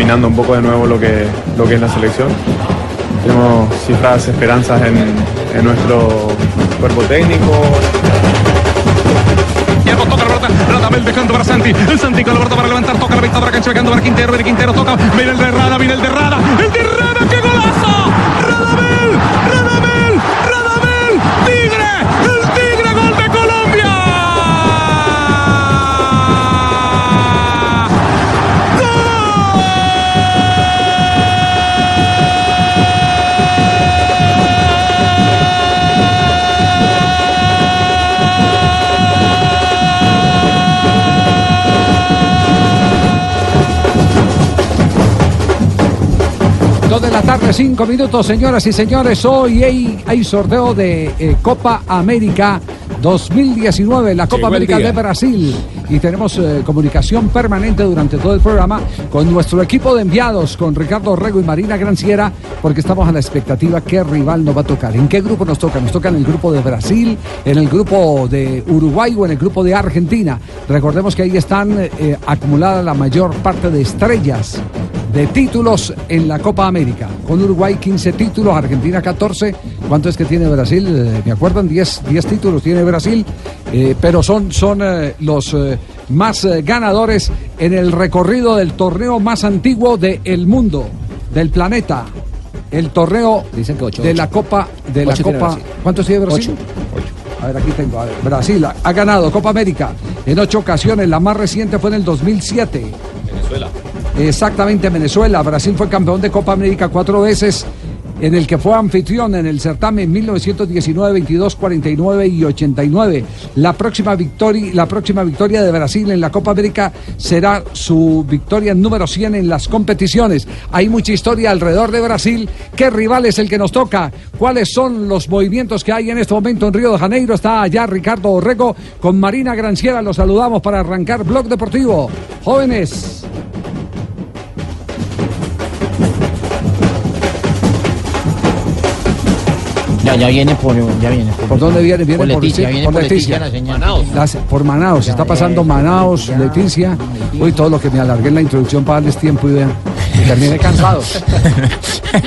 Encaminando un poco de nuevo lo que, lo que es la selección. Tenemos cifras, esperanzas en, en nuestro cuerpo técnico. Hierro toca la pelota, Radamel dejando para Santi. El Santi con la pelota para levantar, toca la mitad la cancha, llegando para Quintero, viene Quintero, toca, viene el de Rada, viene el de Rada, el de Rada, ¡qué golazo! Radamel, Radamel, Radamel, Tigre, el Tigre, Dos de la tarde, cinco minutos, señoras y señores. Hoy hay, hay sorteo de eh, Copa América 2019, la Copa Llegó América de Brasil. Y tenemos eh, comunicación permanente durante todo el programa con nuestro equipo de enviados, con Ricardo Rego y Marina Granciera, porque estamos a la expectativa qué rival nos va a tocar. ¿En qué grupo nos toca? Nos toca en el grupo de Brasil, en el grupo de Uruguay o en el grupo de Argentina. Recordemos que ahí están eh, acumulada la mayor parte de estrellas de títulos en la Copa América. Con Uruguay 15 títulos, Argentina 14. ¿Cuánto es que tiene Brasil? Eh, ¿Me acuerdan? 10, 10 títulos tiene Brasil, eh, pero son, son eh, los eh, más eh, ganadores en el recorrido del torneo más antiguo del mundo, del planeta. El torneo de la Copa de la Copa. Brasil. ¿Cuántos tiene Brasil? A ver, aquí tengo. a ver, Brasil ha- ha ganado Copa América en ocho ocasiones. La más reciente fue en el 2007. Venezuela. Exactamente, Venezuela. Brasil fue campeón de Copa América cuatro veces, en el que fue anfitrión en el certamen 1919, 22, 49 y 89. La próxima victoria, la próxima victoria de Brasil en la Copa América será su victoria número 100 en las competiciones. Hay mucha historia alrededor de Brasil. ¿Qué rival es el que nos toca? ¿Cuáles son los movimientos que hay en este momento en Río de Janeiro? Está allá Ricardo Orrego con Marina Granciera. Los saludamos para arrancar Blog Deportivo. Jóvenes. Ya, ya viene por, ya viene por. ¿Por dónde viene? Viene por por, Leticia, Leti- viene por por Leticia. Leticia. Manaos. Las- por Manaos, está pasando Manaos, Leticia. Uy, todo lo que me alargué en la introducción para darles tiempo y vean. Y terminé cansado.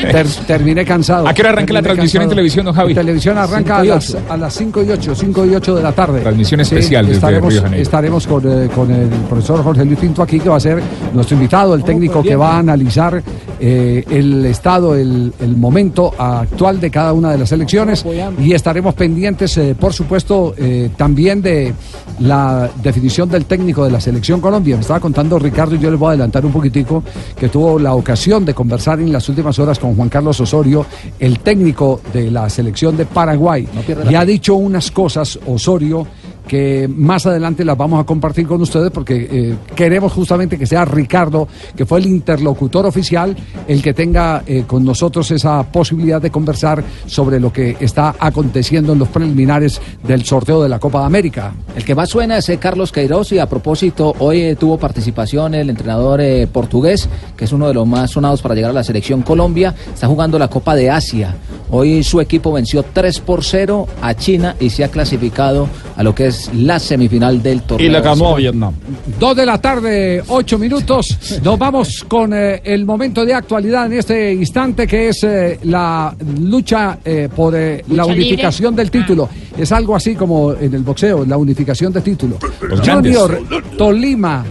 Ter- terminé cansado. ¿A qué hora arranca la transmisión en televisión, don Javi? La televisión arranca a las, a las 5 y 8, 5 y 8 de la tarde. Transmisión especial desde estaremos, Río. Estaremos con, eh, con el profesor Jorge Luis Pinto aquí, que va a ser nuestro invitado, el técnico que va a analizar eh, el estado, el, el momento actual de cada una de las elecciones y estaremos pendientes, eh, por supuesto, eh, también de la definición del técnico de la selección Colombia. Me estaba contando Ricardo y yo les voy a adelantar un poquitico que tuvo la ocasión de conversar en las últimas horas con Juan Carlos Osorio, el técnico de la selección de Paraguay. y ha dicho unas cosas, Osorio, que más adelante las vamos a compartir con ustedes porque eh, queremos justamente que sea Ricardo, que fue el interlocutor oficial, el que tenga eh, con nosotros esa posibilidad de conversar sobre lo que está aconteciendo en los preliminares del sorteo de la Copa de América. El que más suena es eh, Carlos Queiroz y a propósito, hoy tuvo participación el entrenador portugués, que es uno de los más sonados para llegar a la selección Colombia, está jugando la Copa de Asia. Hoy su equipo venció 3 por 0 a China y se ha clasificado a lo que es la semifinal del torneo. Y le ganó a Vietnam. Dos de la tarde, ocho minutos. Nos vamos con eh, el momento de actualidad en este instante, que es eh, la lucha eh, por eh, la unificación del título. Es algo así como en el boxeo, la unificación del título. Los Junior Tolima.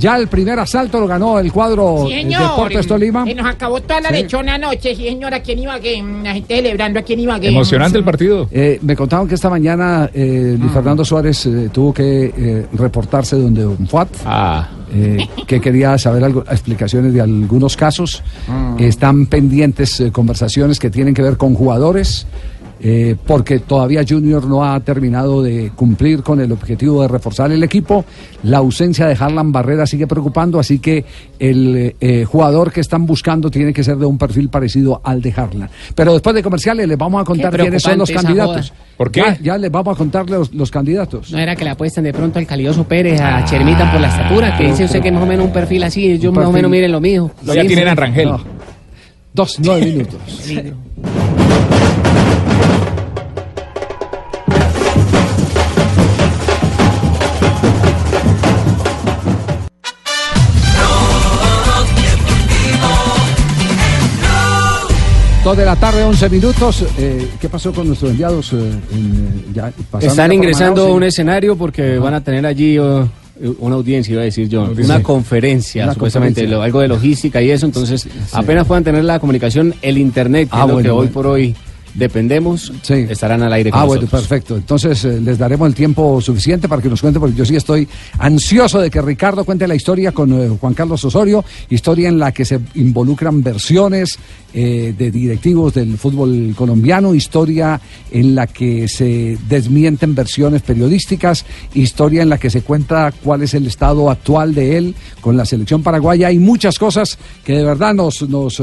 Ya el primer asalto lo ganó el cuadro Sí, eh. Deportes Tolima. Y nos acabó toda la Sí. lechona anoche, sí, señor, aquí en Ibagué. mm, La gente celebrando aquí en Ibagué. Emocionante el partido. Eh, me contaban que esta mañana eh, Luis Fernando Suárez eh, tuvo que eh, reportarse donde Don Fuat, Ah. eh, que quería saber algo, explicaciones de algunos casos. Están pendientes eh, conversaciones que tienen que ver con jugadores. Eh, porque todavía Junior no ha terminado de cumplir con el objetivo de reforzar el equipo. La ausencia de Harlan Barrera sigue preocupando, así que el eh, jugador que están buscando tiene que ser de un perfil parecido al de Harlan. Pero después de comerciales les vamos a contar quiénes son los candidatos. joda. ¿Por qué? Ya, ya les vamos a contar los, los candidatos. No era que le apuestan de pronto al Calidoso Pérez, a Chermita por la estatura, que dice usted que más o menos un perfil así, yo más o menos miren lo mío. Lo ya tienen a Rangel. No. Dos, nueve minutos. Dos de la tarde, 11 minutos. Eh, ¿Qué pasó con nuestros enviados? eh, en, eh, ya Están ingresando a un escenario porque van a tener allí uh, una audiencia, iba a decir yo, una conferencia, Una supuestamente, conferencia. lo- algo de logística y eso, entonces apenas puedan tener la comunicación, el internet, que Ah, es lo bueno, que hoy bueno. por hoy dependemos, Sí. estarán al aire con Ah, bueno, perfecto. Entonces eh, les daremos el tiempo suficiente para que nos cuente, porque yo sí estoy ansioso de que Ricardo cuente la historia con eh, Juan Carlos Osorio, historia en la que se involucran versiones eh, de directivos del fútbol colombiano, historia en la que se desmienten versiones periodísticas, historia en la que se cuenta cuál es el estado actual de él con la selección paraguaya. Hay muchas cosas que de verdad nos, nos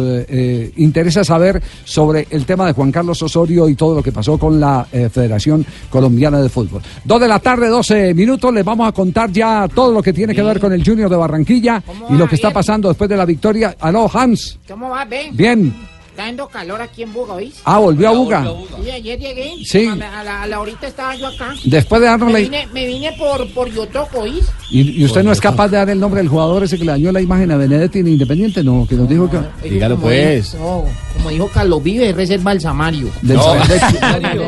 interesa saber sobre el tema de Juan Carlos Osorio y todo lo que pasó con la eh, Federación Colombiana de Fútbol. Dos de la tarde, 12 minutos, les vamos a contar ya todo lo que tiene que ver con el Junior de Barranquilla y lo que está pasando después de la victoria. Aló, Hans. ¿Cómo va, Ben? Bien. Está dando calor aquí en Buga, ¿oís? Ah, volvió a Buga. Sí, ayer llegué. Sí. A la, a la, a la horita estaba yo acá. Después de darnos Me la... vine, me vine por, por Yotoco, ¿oís? ¿Y, y usted no es capaz de dar el nombre del jugador ese que le dañó la imagen a Benedetti en Independiente? No, que nos dijo que... Como pues. dijo- no, como dijo Carlos Vive, reserva el Samario. Del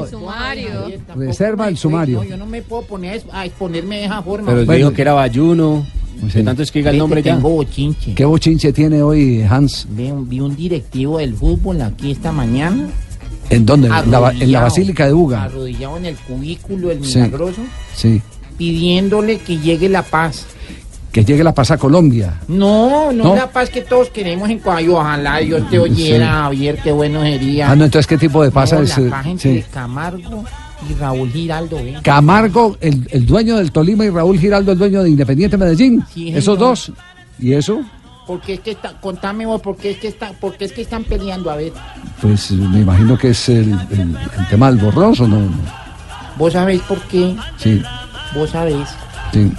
sumario. Reserva el sumario. yo no me puedo poner a exponerme de esa forma. Pero dijo que era Bayuno, de tanto es que diga el nombre ya. Tengo bochinche. ¿Qué bochinche tiene hoy Hans? Vi un, vi un directivo del fútbol aquí esta mañana. ¿En dónde? En la, en la arrodillado, Basílica de Buga. Arrodillado en el cubículo del Sí. milagroso, Sí. pidiéndole que llegue la paz. Que llegue la paz a Colombia. No, no, ¿No? la paz que todos queremos en Cuayo. Ojalá Dios te oyera, Sí. Javier, qué bueno sería. Ah, no, entonces, ¿qué tipo de paz No, es? la eh, paz entre sí. Camargo y Raúl Giraldo, ¿eh? Camargo, el, el dueño del Tolima y Raúl Giraldo, el dueño de Independiente Medellín. Sí, Esos señor. dos. ¿Y eso? Porque es que está, contame vos, ¿por qué es que está, por qué es que están peleando? A ver, Pues me imagino que es el, el- el tema del borroso, ¿no? vos sabéis por qué, Sí, vos sabéis, sí.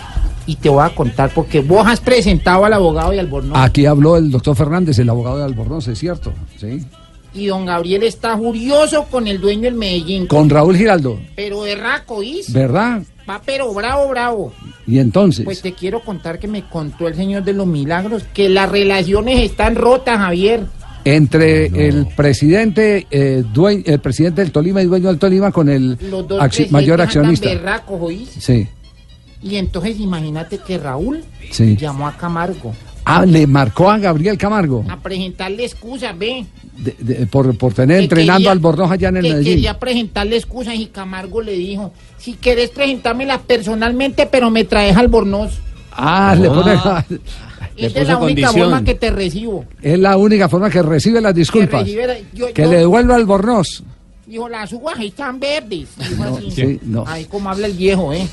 y te voy a contar porque vos has presentado al abogado y al Albornoz. Aquí habló el doctor Fernández, el abogado de Albornoz, es cierto. Sí. Y don Gabriel está furioso con el dueño del Medellín. Con Raúl Giraldo, Pero de raco, ¿is? ¿verdad? Va, pero bravo, bravo. Y entonces. Pues te quiero contar que me contó el señor de los milagros que las relaciones están rotas, Javier. entre el presidente eh, el presidente del Tolima y dueño del Tolima con el Los dos acci- mayor accionista. berracos, ¿oís? Sí, Y entonces imagínate que Raúl Sí. llamó a Camargo Ah, le marcó a Gabriel Camargo a presentarle excusas, ve. de- de- por, por tener Que entrenando quería- al Bornoz allá en el que Medellín. quería presentarle excusas y Camargo le dijo, si querés presentármelas personalmente, pero me traes al Bornoz. Ah, le pone. Esa es la única forma que te recibo. Es la única forma que recibe las Que disculpas. recibe la- yo- que yo- le devuelva al Bornoz. Dijo, las uvas están verdes. Dijo No, así. sí, no. Ay, cómo habla el viejo, ¿eh?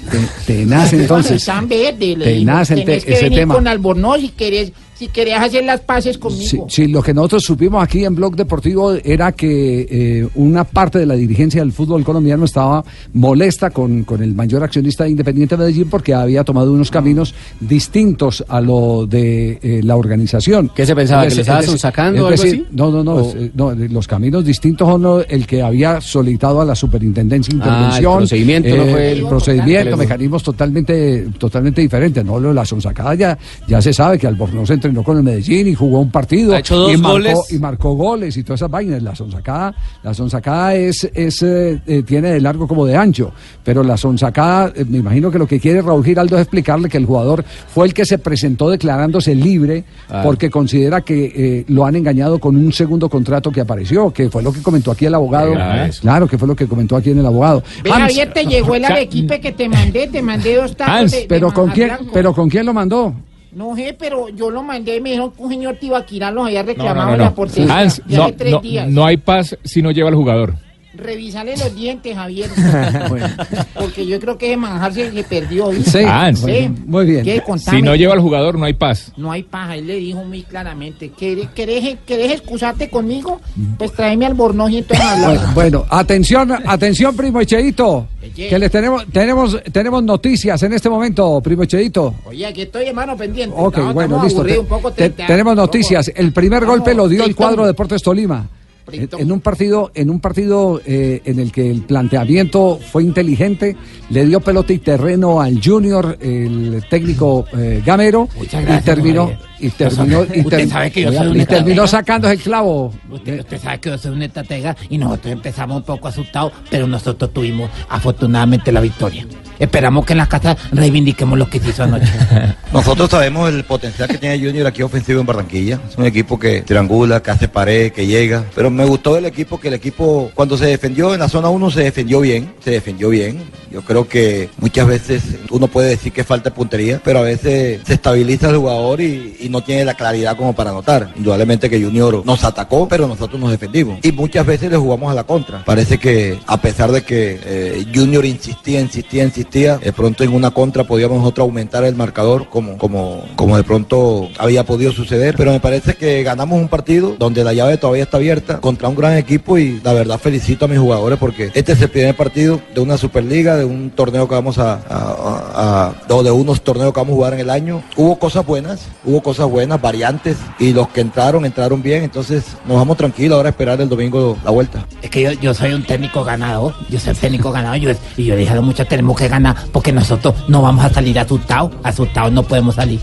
Te- Tenaz entonces. Están verdes. le Tenaz dijo. el te- ese venir tema. con Albornoz si querés, si querés hacer las paces conmigo. Sí, sí, lo que nosotros supimos aquí en Blog Deportivo era que eh, una parte de la dirigencia del fútbol colombiano estaba molesta con, con el mayor accionista de Independiente Medellín porque había tomado unos caminos distintos a lo de eh, la organización. ¿Qué se pensaba, Es que lo decir- estaba es decir- algo así? No, no, no, ¿O- es, eh, no, de los caminos distintos son el que había solicitado a la superintendencia Ah, el intervención. procedimiento no fue el procedimiento, el- mecanismos totalmente, totalmente diferentes. No, lo de la sonsacada ya, ya se sabe que Albornoz entrenó con el Medellín y jugó un partido Ha hecho dos y, marcó, goles. y marcó goles y todas esas vainas. La sonsacada, la sonsacada es, es eh, eh, tiene de largo como de ancho, pero la sonsacada, eh, me imagino que lo que quiere Raúl Giraldo es explicarle que el jugador fue el que se presentó declarándose libre Ah. porque considera que eh, lo han engañado con un segundo contrato que apareció, que fue lo que comentó aquí el abogado. eso. Claro, que fue lo que comentó aquí en el abogado. Ve, Hans, Javier, te llegó el arequipe que te mandé, te mandé dos tacos Hans, de- de pero con quién, pero con quién lo mandó? No sé, pero yo lo mandé y me dijeron que un señor Tibaquirá los había No, no, reclamado no, en la no. portería Hans, de no, hace tres no, días. no hay paz si no lleva al jugador. Revisale los dientes, Javier. Porque yo creo que ese manjar se, se perdió. ¿sí? Sí. Hans. ¿Sí? Muy bien. Si no lleva al jugador, no hay paz. No hay paja, él le dijo muy claramente. ¿Querés, querés, querés excusarte conmigo? Pues tráeme al Bornoz y entonces Bueno, hablamos. bueno, atención, atención, primo Echeito. Que les tenemos, tenemos, tenemos noticias en este momento, primo Echeito. Oye, aquí estoy, hermano, pendiente. Ok, Estamos- bueno, estamos listo. aburridos, Te- un poco te- triste, tenemos noticias. El primer Vamos, golpe lo dio el cuadro Deportes Tolima. En, en un partido, en un partido eh, en el que el planteamiento fue inteligente, le dio pelota y terreno al Junior, el técnico eh, Gamero, y terminó, y terminó, y, Usted ter- sabe que yo soy un y terminó sacando el clavo. Usted, usted sabe que yo soy un estratega y nosotros empezamos un poco asustados, pero nosotros tuvimos afortunadamente la victoria. Esperamos que en la casa reivindiquemos lo que hizo anoche. Nosotros sabemos el potencial que tiene Junior aquí ofensivo en Barranquilla. Es un equipo que triangula, que hace pared, que llega. Pero me gustó el equipo, que el equipo cuando se defendió en la zona 1 se defendió bien, se defendió bien. Yo creo que muchas veces uno puede decir que falta puntería, pero a veces se estabiliza el jugador y, y no tiene la claridad como para anotar. Indudablemente que Junior nos atacó, pero nosotros nos defendimos. Y muchas veces le jugamos a la contra. Parece que a pesar de que eh, Junior insistía, insistía, insistía, de pronto en una contra podíamos nosotros aumentar el marcador como, como, como de pronto había podido suceder. Pero me parece que ganamos un partido donde la llave todavía está abierta contra un gran equipo y la verdad felicito a mis jugadores porque este es el primer partido de una Superliga, de un torneo que vamos a, a- de unos torneos que vamos a jugar en el año. Hubo cosas buenas, hubo cosas buenas, variantes y los que entraron, entraron bien. Entonces nos vamos tranquilos ahora a esperar el domingo la vuelta. Es que yo, yo soy un técnico ganador, yo soy técnico ganador yo- y yo dije a los muchachos tenemos que ganar porque nosotros no vamos a salir asustados, asustados no podemos salir.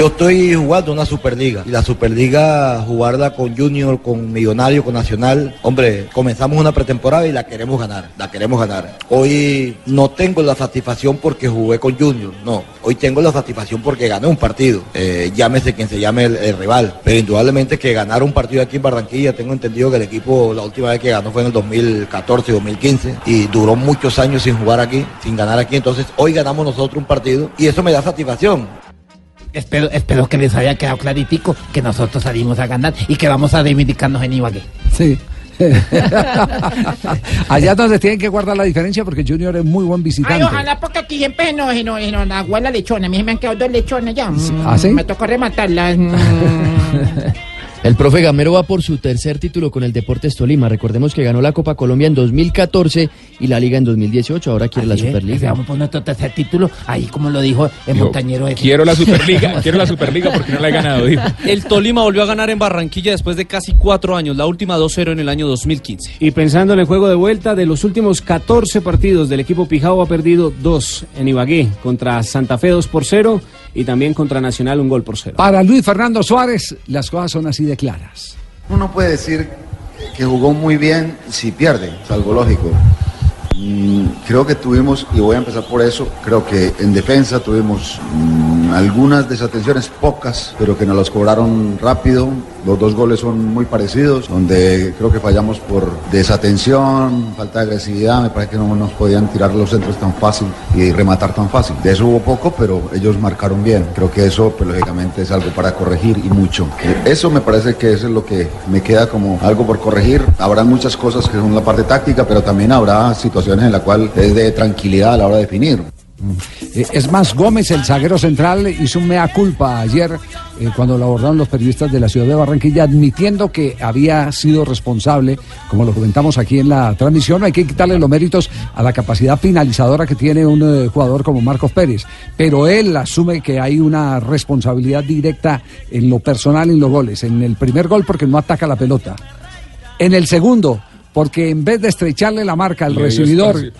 Yo estoy jugando una Superliga y la Superliga jugarla con Junior, con Millonario, con Nacional. Hombre, comenzamos una pretemporada y la queremos ganar, la queremos ganar. Hoy no tengo la satisfacción porque jugué con Junior, no. Hoy tengo la satisfacción porque gané un partido. Eh, llámese quien se llame el, rival. Pero indudablemente que ganar un partido aquí en Barranquilla, tengo entendido que el equipo la última vez que ganó fue en el 2014, 2015 y duró muchos años sin jugar aquí, sin ganar aquí. Entonces hoy ganamos nosotros un partido y eso me da satisfacción. Espero, espero que les haya quedado claritico que nosotros salimos a ganar y que vamos a reivindicarnos en Ibagué. Sí. Allá es donde tienen que guardar la diferencia porque Junior es muy buen visitante. Ay, ojalá porque aquí siempre no, no, no, la agua la lechona. A mí se me han quedado dos lechones ya. Mm, ¿Ah, sí? Me tocó rematarlas. El profe Gamero va por su tercer título con el Deportes Tolima. Recordemos que ganó la Copa Colombia en 2014 y la Liga en 2018. Ahora quiere la Así es, Superliga. Vamos por nuestro tercer título, ahí como lo dijo el Dijo, montañero. ese. Quiero la Superliga, quiero la Superliga porque no la he ganado, dijo. El Tolima volvió a ganar en Barranquilla después de casi cuatro años, la última 2-0 en el año 2015. Y pensando en el juego de vuelta, de los últimos 14 partidos del equipo Pijao ha perdido dos en Ibagué, contra Santa Fe 2 por 0 y también contra Nacional un gol por 0. Para Luis Fernando Suárez, las cosas son así de claras. Uno puede decir que jugó muy bien si pierde, es algo lógico. Mm, creo que tuvimos, y voy a empezar por eso, creo que en defensa tuvimos mm, algunas desatenciones, pocas, pero que nos las cobraron rápido. Los dos goles son muy parecidos, donde creo que fallamos por desatención, falta de agresividad, me parece que no nos podían tirar los centros tan fácil y rematar tan fácil. De eso hubo poco, pero ellos marcaron bien. Creo que eso, pues, lógicamente, es algo para corregir y mucho. Eh, Eso me parece que eso es lo que me queda como algo por corregir. Habrá muchas cosas que son la parte táctica, pero también habrá situaciones en las cuales es de tranquilidad a la hora de definir. Eh, Es más, Gómez, el zaguero central, hizo un mea culpa ayer eh, cuando lo abordaron los periodistas de la ciudad de Barranquilla, admitiendo que había sido responsable, como lo comentamos aquí en la transmisión. Hay que quitarle los méritos a la capacidad finalizadora que tiene un eh, jugador como Marcos Pérez, pero él asume que hay una responsabilidad directa en lo personal en los goles. En el primer gol, porque no ataca la pelota. En el segundo, porque en vez de estrecharle la marca al recibidor,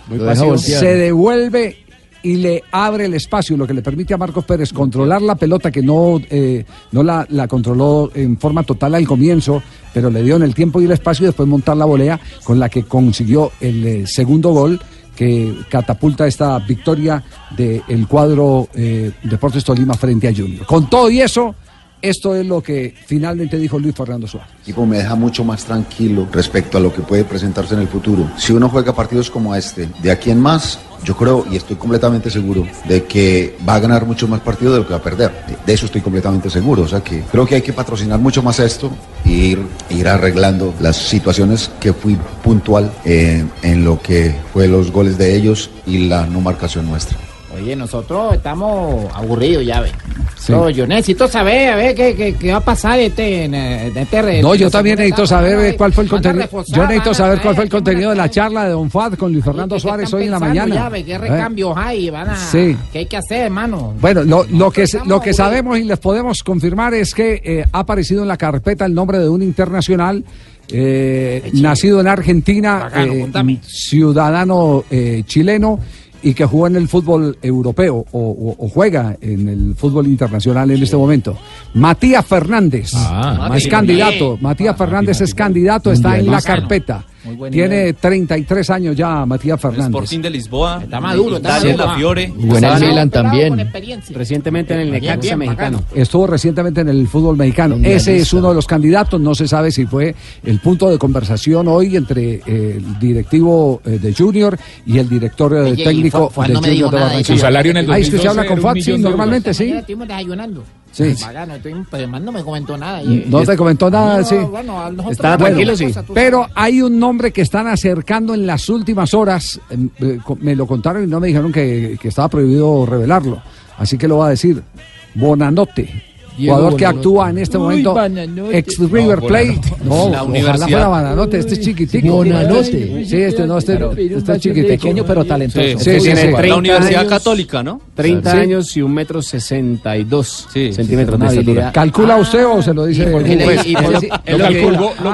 se devuelve y le abre el espacio, lo que le permite a Marcos Pérez controlar la pelota que no, eh, no la, la controló en forma total al comienzo, pero le dio en el tiempo y el espacio y después montar la volea con la que consiguió el eh, segundo gol que catapulta esta victoria del cuadro eh, Deportes Tolima frente a Junior. Con todo y eso, esto es lo que finalmente dijo Luis Fernando Suárez. El equipo me deja mucho más tranquilo respecto a lo que puede presentarse en el futuro. Si uno juega partidos como este, de aquí en más, yo creo y estoy completamente seguro de que va a ganar mucho más partidos de lo que va a perder. De- eso estoy completamente seguro. O sea que creo que hay que patrocinar mucho más esto e ir, ir arreglando las situaciones que fui puntual eh, en lo que fue los goles de ellos y la no marcación nuestra. Oye, nosotros estamos aburridos ya, ve. Sí. No, yo necesito saber, a ver, qué, qué, qué va a pasar de este, de este re- No, yo de también necesito saber cuál fue el contenido. Yo necesito saber cuál fue el contenido de la charla de Don Fuad con Luis Fernando ¿Qué Suárez hoy en la mañana. Ya, ve, ¿Qué ¿Eh? recambios hay? Van a, Sí. ¿Qué hay que hacer, hermano? Bueno, lo, lo que, lo que sabemos y les podemos confirmar es que eh, ha aparecido en la carpeta el nombre de un internacional eh, nacido en Argentina, Bacano, eh, ciudadano eh, chileno y que jugó en el fútbol europeo o, o- o juega en el fútbol internacional en este momento. Matías Fernández Ah, es candidato. Matías Fernández es candidato, está en la carpeta. Muy buen Tiene nivel. 33 años ya Matías Fernández. Sporting de Lisboa. Está maduro, está maduro. la Fiore. Buena Pelado, Milan también. Recientemente en el Necaxa mexicano. Estuvo recientemente en el fútbol mexicano. Ese es uno de los candidatos. No se sabe si fue el punto de conversación hoy entre eh, el directivo eh, de Junior y el director eh, Oye, y técnico Juan- Juan de no Junior de Barranquilla. Su salario en el Ahí es que se 2012 habla con era un Fat, sí, millón de normalmente sí. Desayunando. Sí. Además no me comentó nada. No te comentó nada, No, sí. bueno, nos tranquilo, sí. Pero hay un nombre que están acercando en las últimas horas. em, eh, Me lo contaron y no me dijeron que, que estaba prohibido revelarlo. Así que lo va a decir. Bonanote. Diego jugador que actúa en este Uy, momento ex River No, Plate. No, La ojalá universidad. fuera Bonanote, este es chiquitico. Bonanote. Sí, este no, este, este es chiquitico. Pequeño pero talentoso. Sí, Sí, sí, Tiene sí. 30 La Universidad años. Católica, ¿no? 30 Sí. años y un metro 62 Sí, centímetros de estatura. ¿Calcula usted o se lo dice? Pues, pues, Lo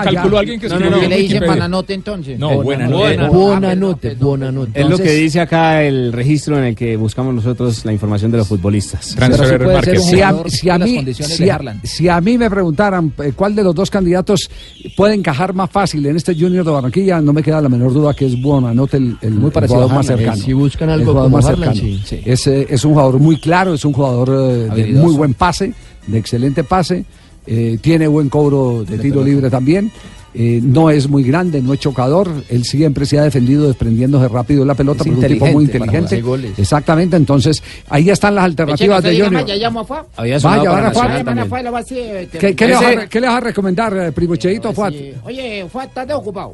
calculó, Ah, alguien que No, escribió no, no. ¿Qué le dicen Wikipedia. Pananote entonces? No. Bonanote, Bonanote. Es lo que dice acá el registro en el que buscamos nosotros la información de los futbolistas. Transfer Si a, mí, condiciones si de a- Haaland. si a mí me preguntaran eh, cuál de los dos candidatos puede encajar más fácil en este Junior de Barranquilla, no me queda la menor duda que es Buonanote el, el, Muy el parecido jugador a más cercano. si buscan El algo como más Haaland, cercano. sí. Sí. Es, eh, es un jugador muy claro, es un jugador eh, de muy buen pase, de excelente pase, eh, tiene buen cobro de tiro libre también. Eh, no es muy grande, no es chocador, él siempre se ha defendido desprendiéndose rápido de la pelota, Es porque es un tipo muy inteligente. Exactamente, entonces ahí están las alternativas de Junior. Llamo a Fua. Vaya, van a. Fua, este, ¿Qué, qué le vas a, Ese- re- qué le vas a recomendar, eh, primo Cheito, Fuat? Sí. Oye, Fua, estás ocupado.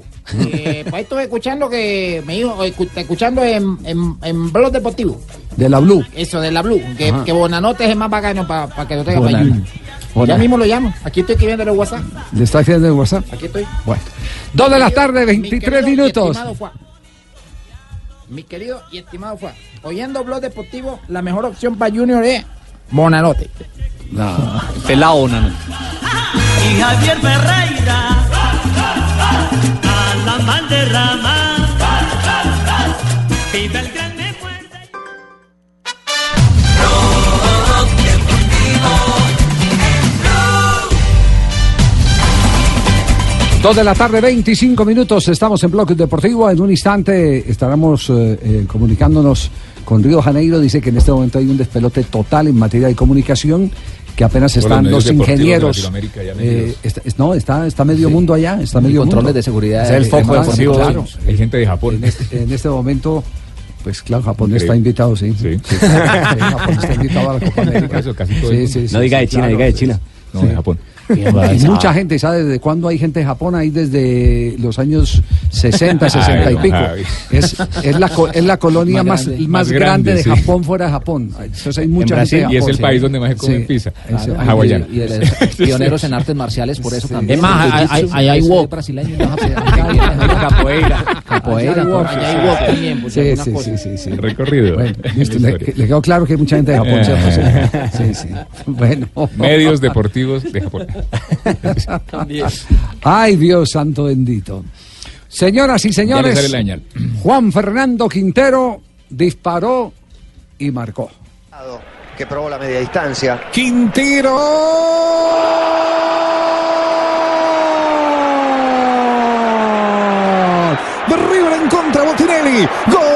eh, pues estoy escuchando que me dijo, escu- escuchando en, en, en Blog Deportivo. De la Blue. Eso de la Blue, que, que Bonanote es el más bacano para que lo tenga para Ya mismo lo llamo. Aquí estoy escribiendo el WhatsApp. ¿Le está haciendo el WhatsApp? Aquí estoy. Bueno. Dos de la tarde, Mi 23 querido y minutos. Mi querido y estimado Fua. Oyendo Blog Deportivo, la mejor opción para Junior es Bonanote. Pelao, nano. y Javier Ferreira a la Valderrama. Viva el Dos de la tarde, 25 minutos. Estamos en Bloque Deportivo. En un instante estaremos eh, eh, comunicándonos con Río Janeiro. Dice que en este momento hay un despelote total en materia de comunicación. Que apenas están los ingenieros. Eh, está- no, está, está medio mundo allá. Está medio controles mundo. de seguridad Es el foco de- deportivo. sí, Claro. Hay gente de Japón. En este, en este momento, pues claro, Japón Increíble. está invitado, sí. Sí, Japón está invitado a la Copa América. Por eso casi todo Sí, el sí, mundo. sí, No diga sí, de China, claro, diga de China. No, de Japón. Y mucha gente, ¿sabe desde cuándo hay gente de Japón? Ahí desde los años 60, 60 y pico. Es, es, la, es la colonia más, grande. más Más grande, grande, de sí. Japón fuera de Japón. Entonces hay mucha En Brasil, gente y es el sí. país donde más se come Sí, pizza. Claro. Y, y pioneros en artes marciales, por eso también. Es más, hay- hay- wok. brasileño, Capoeira. Capoeira. Hay wok, también, si Sí, sí, sí, sí, recorrido. Bueno, listo, La le, quedó claro que hay mucha gente de Japón, ¿cierto? Sí, sí, sí. Bueno. Medios deportivos de Japón. Ay, Dios santo bendito. Señoras y señores. Juan Fernando Quintero disparó y marcó. que probó la media distancia. Quintero. De River en contra, Botinelli. Gol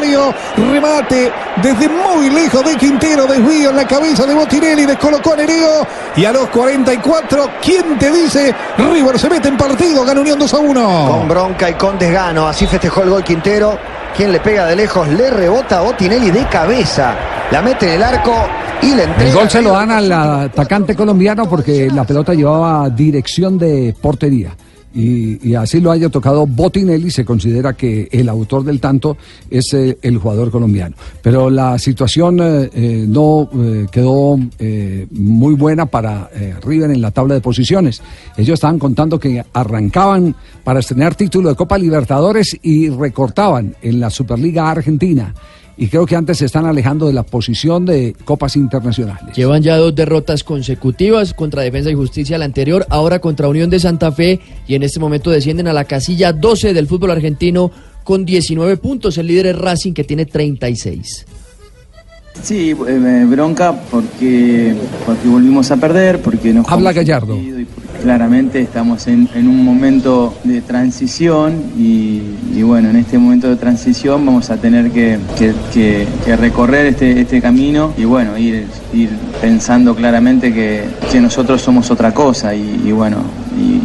Remate desde muy lejos de Quintero. Desvío en la cabeza de Botinelli. Descolocó a Nereo. Y a los 44, ¿quién te dice? River se mete en partido. Gana Unión 2 a 1. Con bronca y con desgano. Así festejó el gol Quintero. Quien le pega de lejos le rebota a Botinelli de cabeza. La mete en el arco y le entrega. El gol se lo dan al atacante colombiano porque la pelota llevaba dirección de portería. Y, y así lo haya tocado Botinelli, se considera que el autor del tanto es eh, el jugador colombiano. Pero la situación eh, eh, no eh, quedó muy buena para River en la tabla de posiciones. Ellos estaban contando que arrancaban para estrenar título de Copa Libertadores y recortaban en la Superliga Argentina. Y creo que antes se están alejando de la posición de copas internacionales. Llevan ya dos derrotas consecutivas contra Defensa y Justicia, la anterior, ahora contra Unión de Santa Fe y en este momento descienden a la casilla 12 del fútbol argentino con 19 puntos. El líder es Racing que tiene 36. Sí, eh, bronca porque, porque volvimos a perder, porque no Habla Gallardo. claramente estamos en, en un momento de transición y, y bueno, en este momento de transición vamos a tener que, que- que- que recorrer este, este camino y bueno, ir, ir pensando claramente que, que nosotros somos otra cosa y, y bueno, y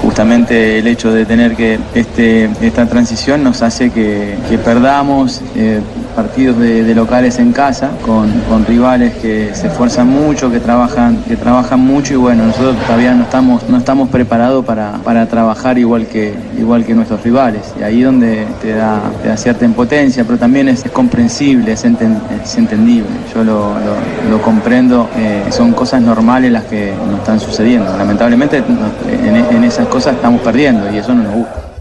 justamente el hecho de tener que este, esta transición nos hace que, que perdamos eh, partidos de, locales en casa con, rivales que se esfuerzan mucho, que trabajan, que trabajan mucho y bueno, nosotros todavía no estamos, no estamos preparados para, para trabajar igual que, igual que nuestros rivales. Y ahí donde te da, te da cierta impotencia, pero también es, comprensible, es, enten- es entendible. Yo lo, lo- comprendo, eh, son cosas normales las que nos están sucediendo. Lamentablemente en esas cosas estamos perdiendo y eso no nos gusta.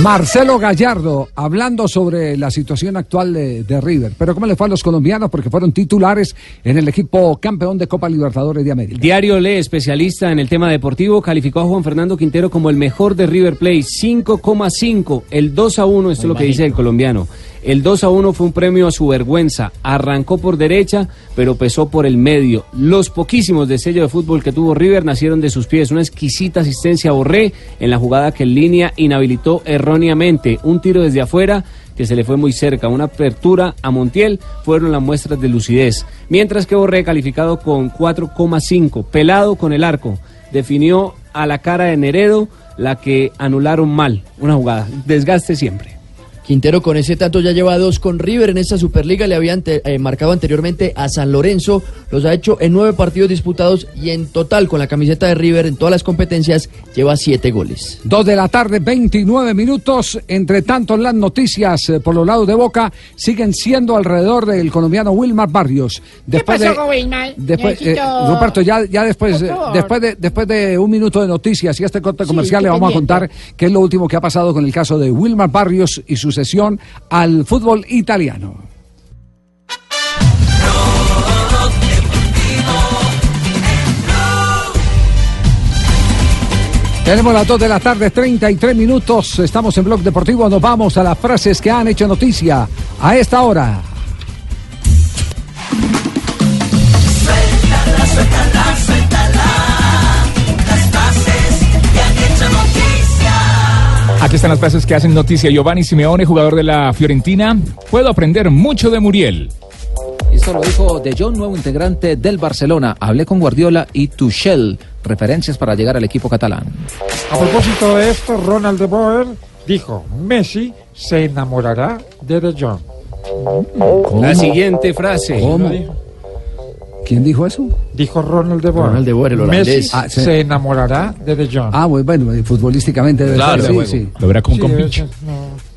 Marcelo Gallardo hablando sobre la situación actual de, de River. Pero ¿cómo le fue a los colombianos? Porque fueron titulares en el equipo campeón de Copa Libertadores de América. Diario Le, especialista en el tema deportivo, calificó a Juan Fernando Quintero como el mejor de River Plate, 5,5, el 2 a 1, esto es lo que dice el colombiano. El 2 a 1 fue un premio a su vergüenza. Arrancó por derecha, pero pesó por el medio. Los poquísimos de sello de fútbol que tuvo River nacieron de sus pies. Una exquisita asistencia a Borré en la jugada que en línea inhabilitó erróneamente. Un tiro desde afuera que se le fue muy cerca. Una apertura a Montiel fueron las muestras de lucidez. Mientras que Borré, calificado con 4,5, pelado con el arco, definió a la cara de Neredo la que anularon mal. Una jugada. Desgaste siempre. Quintero con ese tanto ya lleva dos con River en esta Superliga, le habían eh, marcado anteriormente a San Lorenzo, los ha hecho en nueve partidos disputados y en total con la camiseta de River en todas las competencias lleva siete goles. Dos de la tarde, 29 minutos. Entre tanto, las noticias eh, por los lados de Boca siguen siendo alrededor del colombiano Wilmar Barrios. Después pasó de, con Wilmar? Después, eh, Ruperto, ya, ya después, eh, después, de, después de un minuto de noticias y este corte Sí, comercial le vamos a contar qué es lo último que ha pasado con el caso de Wilmar Barrios y su sesión al fútbol italiano. Tenemos las 2 de la tarde, 33 minutos. Estamos en Blog Deportivo. Nos vamos a las frases que han hecho noticia a esta hora. Aquí están las frases que hacen noticia. Giovanni Simeone, jugador de la Fiorentina. Puedo aprender mucho de Muriel. Esto lo dijo De Jong, nuevo integrante del Barcelona. Hablé con Guardiola y Tuchel, referencias para llegar al equipo catalán. A propósito de esto, Ronald de Boer dijo, Messi se enamorará de De Jong. La siguiente frase. ¿Cómo? ¿Quién dijo eso? Dijo Ronald de Boer. Ronald de Boer, el Messi holandés. Ah, sí. se enamorará de De Jong. Ah, muy bueno, eh, futbolísticamente debe Claro, ser. de Sí, sí. Lo verá como un Sí, compinche. eso no-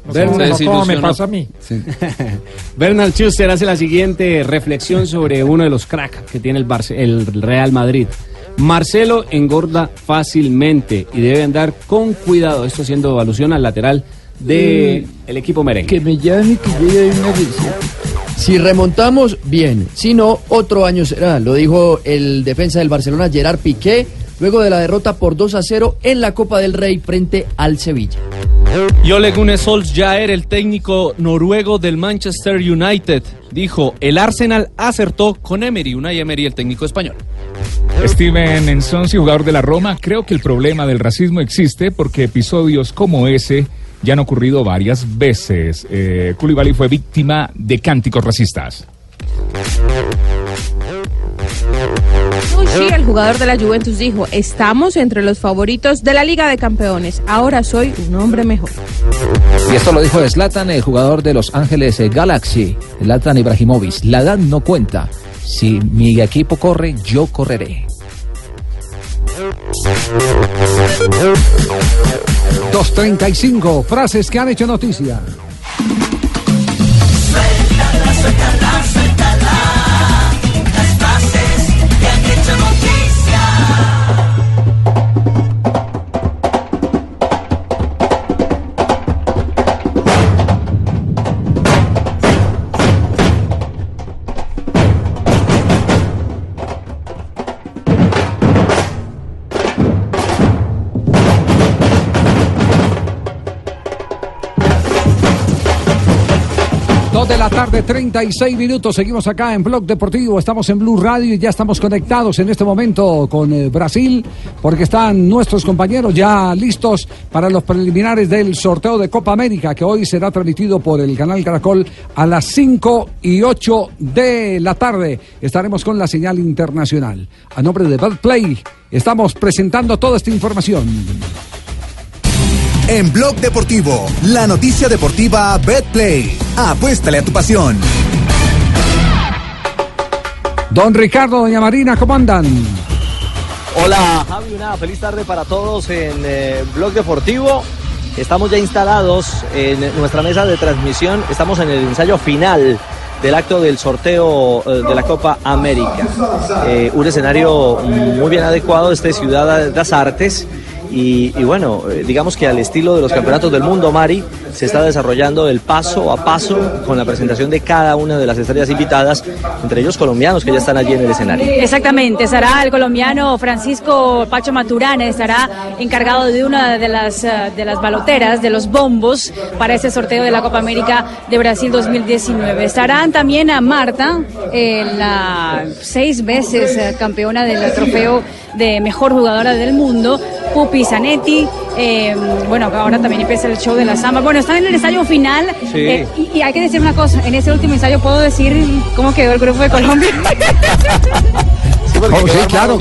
no Bernal sé cómo me pasa a mí. Bernard Schuster hace la siguiente reflexión sobre uno de los cracks que tiene el, Barce- el Real Madrid. Marcelo engorda fácilmente y debe andar con cuidado. Esto haciendo alusión al lateral del el equipo merengue. Que me llame que doy una receta. Si remontamos, bien. Si no, otro año será. Lo dijo el defensa del Barcelona, Gerard Piqué, luego de la derrota por 2 a 0 en la Copa del Rey frente al Sevilla. Y Ole Gunnar Solskjaer, el técnico noruego del Manchester United, dijo, el Arsenal acertó con Emery, Unai Emery, el técnico español. Steven Ensonsi, jugador de la Roma. Creo que el problema del racismo existe porque episodios como ese ya han ocurrido varias veces. Eh, Koulibaly fue víctima de cánticos racistas. El jugador de la Juventus, dijo, estamos entre los favoritos de la Liga de Campeones. Ahora soy un hombre mejor. Y esto lo dijo Zlatan, el jugador de Los Ángeles Galaxy, Zlatan Ibrahimovic. La edad no cuenta. Si mi equipo corre, yo correré. 2.35 frases que han hecho noticia. Dos de la tarde, 36 minutos. Seguimos acá en Blog Deportivo. Estamos en Blue Radio y ya estamos conectados en este momento con eh, Brasil, porque están nuestros compañeros ya listos para los preliminares del sorteo de Copa América, que hoy será transmitido por el canal Caracol a las 5 y 8 de la tarde. Estaremos con la señal internacional. A nombre de Bad Play, estamos presentando toda esta información. En Blog Deportivo, la noticia deportiva BetPlay. Apuéstale a tu pasión. Don Ricardo, doña Marina, ¿cómo andan? Hola Javi, una feliz tarde para todos en eh, Blog Deportivo. Estamos ya instalados en nuestra mesa de transmisión. Estamos en el ensayo final del acto del sorteo eh, de la Copa América. Eh, un escenario muy bien adecuado, este Ciudad de las Artes. Y, bueno, eh, digamos que al estilo de los campeonatos del mundo, Mari, se está desarrollando el paso a paso con la presentación de cada una de las estrellas invitadas, entre ellos colombianos que ya están allí en el escenario. Exactamente, estará el colombiano Francisco Pacho Maturana, estará encargado de una de las, eh, de las baloteras, de los bombos, para este sorteo de la Copa América de Brasil 2019. Estarán también a Marta, eh, la seis veces campeona del trofeo de mejor jugadora del mundo, Pupi Zanetti, eh, bueno, ahora también empieza el show de la samba. Bueno, están en el ensayo final Sí. eh, y, y hay que decir una cosa, en ese último ensayo puedo decir cómo quedó el grupo de Colombia. Oh, sí, claro,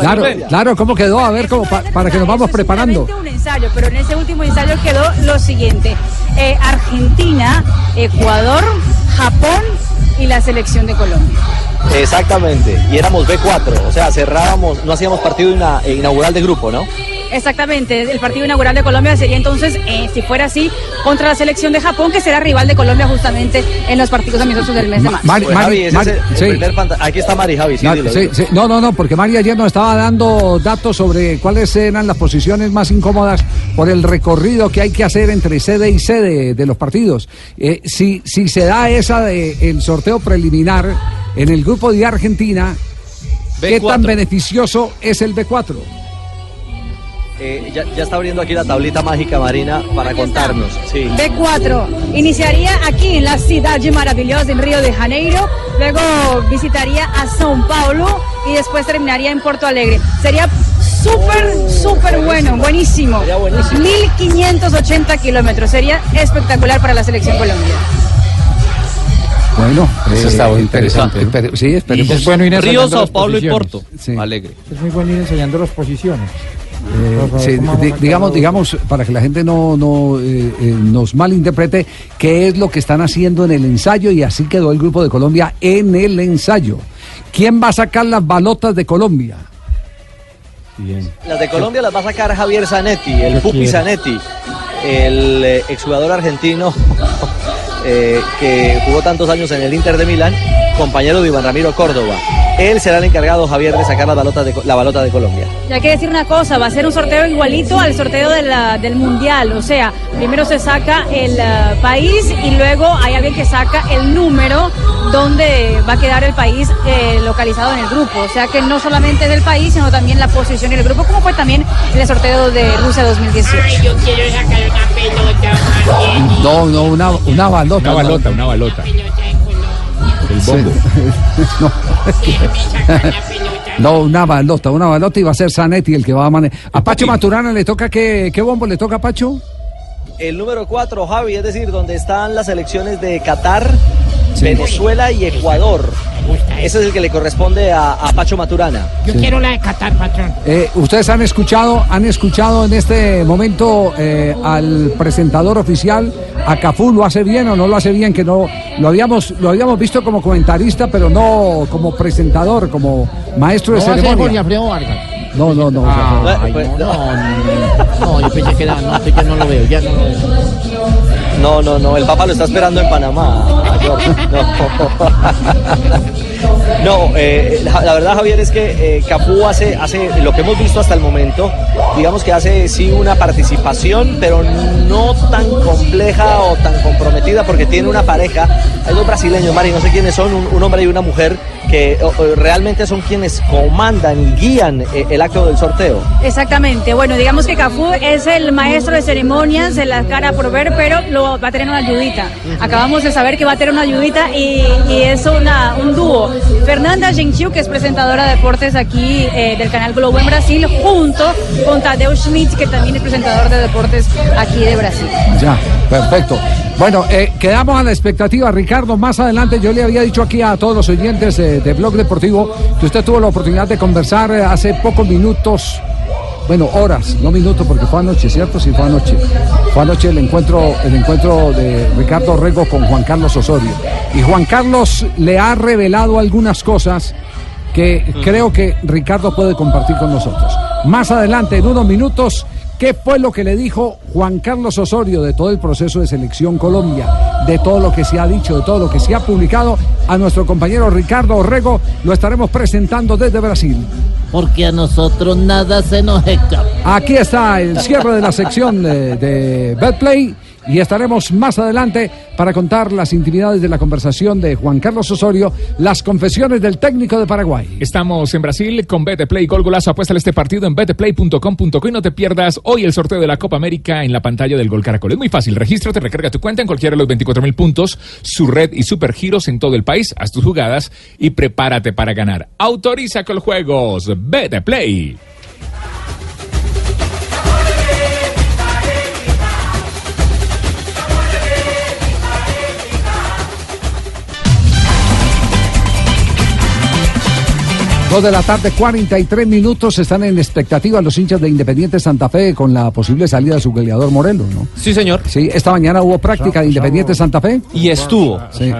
claro, claro, ¿cómo quedó? A ver, cómo pa- para que nos vamos preparando. un ensayo, pero en ese último ensayo quedó lo siguiente. Eh, Argentina, Ecuador, Japón y la selección de Colombia. Exactamente, y éramos B4, o sea, cerrábamos, no hacíamos partido ina- inaugural de grupo, ¿no? Exactamente, el partido inaugural de Colombia sería entonces, eh, si fuera así, contra la selección de Japón, que será rival de Colombia justamente en los partidos amistosos del mes de marzo. Mari- Pues, Mari- Javi, ese Mari- es el, el sí. primer panta- Aquí está Mari, Javi, sí, No, dilo, sí, dilo. sí. no, no, no, porque María ayer nos estaba dando datos sobre cuáles eran las posiciones más incómodas por el recorrido que hay que hacer entre sede y sede de los partidos. Eh, si, si se da esa de el sorteo preliminar en el grupo de Argentina, ¿qué B4. tan beneficioso es el B4? Eh, ya, ya está abriendo aquí la tablita mágica, Marina, para contarnos. Sí. B4 iniciaría aquí en la ciudad maravillosa en Río de Janeiro, luego visitaría a São Paulo y después terminaría en Porto Alegre. Sería súper, súper bueno, buenísimo. 1580 kilómetros, sería espectacular para la selección colombiana. Bueno, Eso eh, está muy interesante. sí, esperemos. Es bueno ir Río, ensayando Sao Paulo y. Porto. Sí. Alegre. Es muy bueno ir enseñando las posiciones. Eh, Por favor, sí, ¿cómo di- vamos a digamos, digamos, para que la gente no, no eh, eh, nos malinterprete, qué es lo que están haciendo en el ensayo y así quedó el grupo de Colombia en el ensayo. ¿Quién va a sacar las balotas de Colombia? Las de Colombia las va a sacar Javier Zanetti, el Pupi. Zanetti, el eh, exjugador argentino eh, que jugó tantos años en el Inter de Milán, compañero de Iván Ramiro Córdoba. Él será el encargado, Javier, de sacar de, la balota de Colombia. Y hay que decir una cosa, va a ser un sorteo igualito al sorteo de la- del mundial, o sea, primero se saca el eh, país y luego hay alguien que saca el número donde va a quedar el país eh, localizado en el grupo, o sea que no solamente del país, sino también la posición en el grupo, como fue también en el sorteo de Rusia 2018. yo quiero sacar una pelota. No, no, una, una balota. Una balota, una balota. El bombo. no. No, una balota, una balota y va a ser Zanetti el que va a manejar. ¿A Pacho Maturana le toca qué, qué bombo le toca a Pacho? El número 4, Javi, es decir, donde están las selecciones de Qatar, Venezuela y Ecuador. Ese es el que le corresponde a, a Pacho Maturana. Yo Sí. quiero la de Qatar, patrón. Eh, Ustedes han escuchado, han escuchado en este momento eh, al presentador oficial, a Cafú, ¿lo hace bien o no lo hace bien? Que no lo habíamos, lo habíamos visto como comentarista, pero no como presentador, como maestro de No va a ser Jorge ceremonia. Alfredo Vargas. No, no, no. Ah, Pues, ay, no, no, no, no, yo pensé que era, no, ya no lo veo, ya no lo veo. No, no, no, el Papa lo está esperando en Panamá. No, no eh, la, verdad, Javier, es que eh, hace, hace lo que hemos visto hasta el momento. Digamos que hace sí una participación, pero no tan compleja o tan comprometida, porque tiene una pareja. Hay dos brasileños, Mari, no sé quiénes son, un hombre y una mujer, que realmente son quienes comandan y guían eh, el acto del sorteo. Exactamente, bueno, digamos que Cafú es el maestro de ceremonias, de la cara por ver, pero lo, va a tener una ayudita. Acabamos de saber que va a tener una ayudita y, y es una, un dúo. Fernanda Gentil, que es presentadora de deportes aquí eh, del canal Globo en Brasil, junto con Tadeu Schmidt, que también es presentador de deportes aquí de Brasil. Ya, perfecto. Bueno, eh, quedamos a la expectativa, Ricardo. Más adelante yo le había dicho aquí a todos los oyentes eh, de Blog Deportivo que usted tuvo la oportunidad de conversar eh, hace pocos minutos, bueno, horas, no minutos, porque fue anoche, ¿cierto? Sí, fue anoche. Fue anoche el encuentro, el encuentro de Ricardo Rego con Juan Carlos Osorio. Y Juan Carlos le ha revelado algunas cosas que creo que Ricardo puede compartir con nosotros. Más adelante, en unos minutos, ¿qué fue lo que le dijo Juan Carlos Osorio de todo el proceso de selección Colombia, de todo lo que se ha dicho, de todo lo que se ha publicado? A nuestro compañero Ricardo Orrego lo estaremos presentando desde Brasil. Porque a nosotros nada se nos escapa. Aquí está el cierre de la sección de, de Betplay y estaremos más adelante para contar las intimidades de la conversación de Juan Carlos Osorio, las confesiones del técnico de Paraguay. Estamos en Brasil con Betplay Gol Golazo. Apuesta este partido en betplay.com.co y no te pierdas hoy el sorteo de la Copa América en la pantalla del Gol Caracol. Es muy fácil. Regístrate, recarga tu cuenta en cualquiera de los 24 mil puntos, su red y super giros en todo el país. Haz tus jugadas y prepárate para ganar. Autoriza con juegos. Betplay. Dos de la tarde, 43 minutos. Están en expectativa los hinchas de Independiente Santa Fe con la posible salida de su goleador Morelos, ¿no? Sí, señor. Sí, esta mañana hubo práctica de Independiente Santa Fe. Y estuvo. Sí.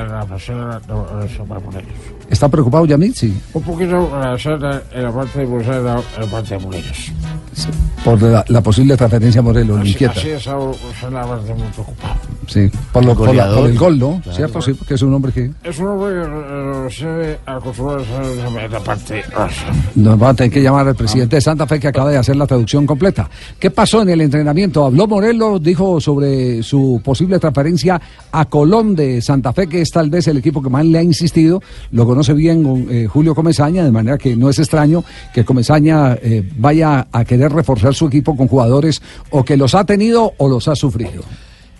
¿Está preocupado Yamil? Sí. Un poquito eh, ser en la parte de Aires, en la parte de Morelos. Por la, la posible transferencia a Morelos, lo Así, inquieta. así es, ahora la parte muy preocupado. Sí, por, lo, por, la- el gol, ¿no? Claro. ¿Cierto? Sí, porque es un hombre que Es un hombre que eh, se debe acostumbrar a ser en la parte rosa. nos va a tener que llamar al presidente de Santa Fe que acaba de hacer la traducción completa. ¿Qué pasó en el entrenamiento? Habló Morelos, dijo sobre su posible transferencia a Colón de Santa Fe, que es tal vez el equipo que más le ha insistido. Lo conoce bien eh, Julio Comesaña, de manera que no es extraño que Comesaña eh, vaya a querer reforzar su equipo con jugadores o que los ha tenido o los ha sufrido.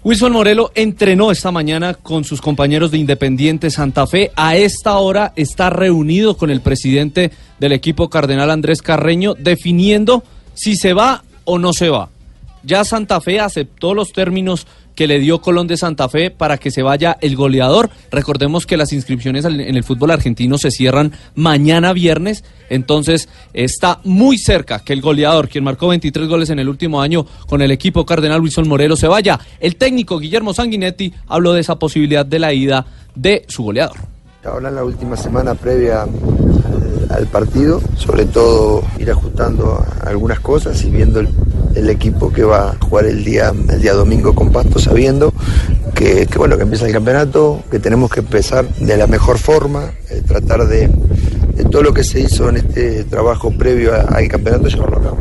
Wilson Morelo entrenó esta mañana con sus compañeros de Independiente Santa Fe. A esta hora está reunido con el presidente del equipo cardenal Andrés Carreño definiendo si se va o no se va. Ya Santa Fe aceptó los términos que le dio Colón de Santa Fe para que se vaya el goleador. Recordemos que las inscripciones en el fútbol argentino se cierran mañana viernes, entonces está muy cerca que el goleador, quien marcó 23 goles en el último año con el equipo Cardenal Wilson Morelo, se vaya. El técnico Guillermo Sanguinetti habló de esa posibilidad de la ida de su goleador. Ahora en la última semana previa al partido, sobre todo ir ajustando algunas cosas y viendo el, el equipo que va a jugar el día, el día domingo con Pasto, sabiendo que, bueno que empieza el campeonato, que tenemos que empezar de la mejor forma, eh, tratar de, de todo lo que se hizo en este trabajo previo al campeonato llevarlo a cabo.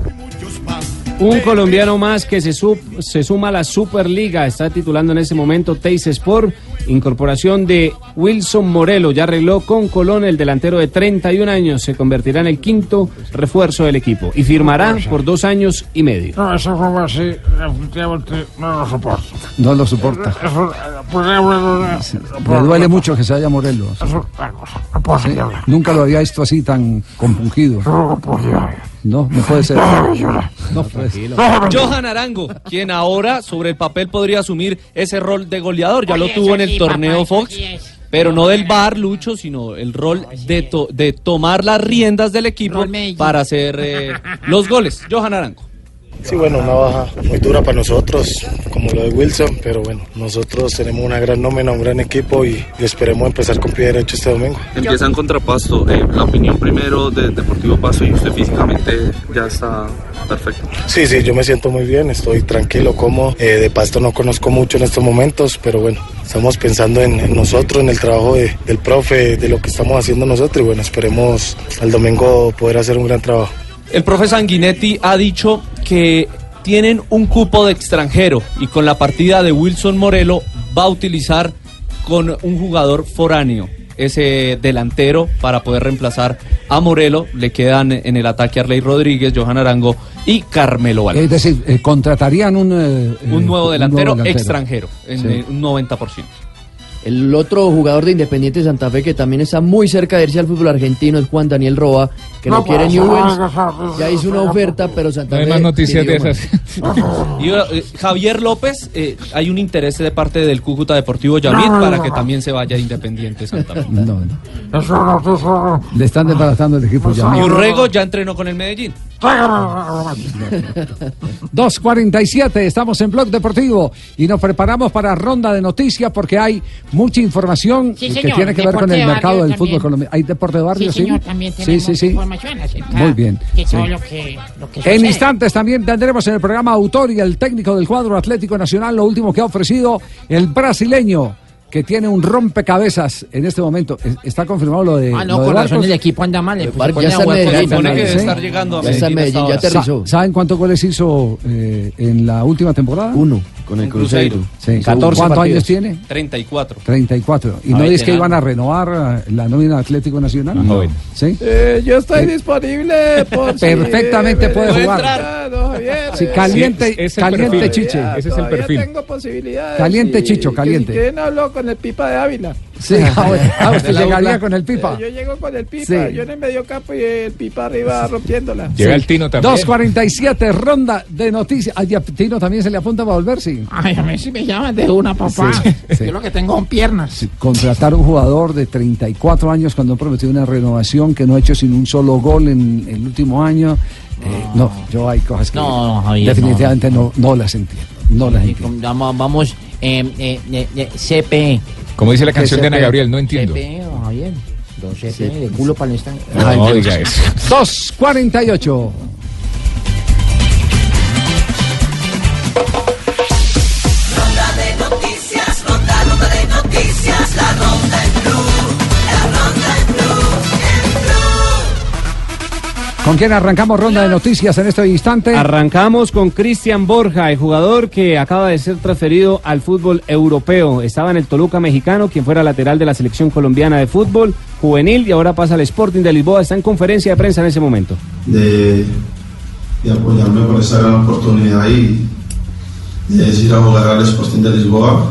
Un colombiano más que se, sub- se suma a la Superliga. Está titulando en ese momento Teis Sport. Incorporación de Wilson Morelo. Ya arregló con Colón el delantero de 31 años. Se convertirá en el quinto refuerzo del equipo. Y firmará por dos años y medio. No, ese juego así, definitivamente no lo soporto. No lo soporta. Eso, pues, eh, bueno, eh, Le duele mucho que se vaya Morelos. Eso no puedo Sí. Nunca lo había visto así tan compungido. No. No, no puede ser. No, pues. Johan Arango, quien ahora sobre el papel podría asumir ese rol de goleador, ya lo tuvo eso en el torneo Fox, pero no del bar Lucho, sino el rol de, to- de tomar las riendas del equipo para hacer eh, los goles. Johan Arango. Sí, bueno, una baja muy dura para nosotros, como lo de Wilson, pero bueno, nosotros tenemos una gran nómina, un gran equipo y, y esperemos empezar con pie derecho este domingo. Empiezan contra Pasto. Eh, la opinión primero de Deportivo Pasto y usted físicamente ya está perfecto. Sí, sí, yo me siento muy bien, estoy tranquilo, cómodo. Eh, de Pasto no conozco mucho en estos momentos, pero bueno, estamos pensando en, en nosotros, en el trabajo de- del profe, de lo que estamos haciendo nosotros y bueno, esperemos al domingo poder hacer un gran trabajo. El profe Sanguinetti ha dicho que tienen un cupo de extranjero y con la partida de Wilson Morelo va a utilizar con un jugador foráneo ese delantero para poder reemplazar a Morelo. Le quedan en el ataque Arley Rodríguez, Johan Arango y Carmelo Valdés. Es decir, eh, contratarían un, eh, eh, un nuevo delantero extranjero en Sí. eh, un 90%. El otro jugador de Independiente Santa Fe que también está muy cerca de irse al fútbol argentino es Juan Daniel Roa, que no, No, quiere Newell's. Ya hizo una oferta, pero Santa No hay Fe. más noticias de esas. Y eh, Javier López, eh, hay un interés de parte del Cúcuta Deportivo Yamit No, no, para que también se vaya Independiente Santa Fe. No, no. Le están desbaratando el equipo ya. Y Urrego ya entrenó con el Medellín. 2.47, estamos en Blog Deportivo y nos preparamos para ronda de noticias porque hay mucha información Sí, que tiene que ver con el de mercado del fútbol también. colombiano. ¿Hay deporte de barrio? Sí, Sí, señor, también sí, tenemos sí, sí. información acerca Muy bien. de todo sí. lo que, lo que En instantes también tendremos en el programa Autor y el técnico del cuadro Atlético Nacional, lo último que ha ofrecido el brasileño, que tiene un rompecabezas en este momento. Es- ¿Está confirmado lo de Ah, no, lo de con razón el equipo anda mal. ya está Medellín, aterrizó. ¿Saben cuántos goles hizo eh, en la última temporada? Uno, con el Cruzeiro. Sí. 14 ¿Cuántos partidos. años tiene? 34. 34. ¿Y no es que iban a renovar eh, la nómina Atlético Nacional? Joven. ¿Sí? Eh, yo estoy disponible por Perfectamente me- puede jugar. Ah, no, Javier, Sí, caliente, sí, es el caliente perfil. Chiche. Ese es el perfil. tengo posibilidades. Caliente, y- Chicho, caliente. Si quieren hablo con el Pipa de Ávila. Sí, ah, bueno. Ah, usted llegaría con el Pipa. Yo llego con el Pipa, Sí. yo en el medio campo y el Pipa arriba rompiéndola. Llega el Tino también. 2.47, ronda de noticias. ¿A Tino también se le apunta para volver? Sí. Ay, a mí si me llaman de una, papá. Sí, sí. Yo lo que tengo son piernas. Contratar un jugador de 34 años cuando ha prometido una renovación que no ha hecho sin un solo gol en el último año. Eh, no, yo hay cosas que No, Javier, definitivamente no. No, las entiendo. No las entiendo. Vamos, vamos eh, eh, eh, eh, CP. Como dice la canción de Ana. Gabriel, no entiendo. CP, oh, Javier. Dos CP, de culo para el. No, diga eso. 2.48. ¿Con quién arrancamos ronda de noticias en este instante? Arrancamos con Cristian Borja, el jugador que acaba de ser transferido al fútbol europeo. Estaba en el Toluca mexicano, quien fuera lateral de la selección colombiana de fútbol juvenil y ahora pasa al Sporting de Lisboa. Está en conferencia de prensa en ese momento. de, de apoyarme por esa gran oportunidad y, es ir a jugar al Sporting de Lisboa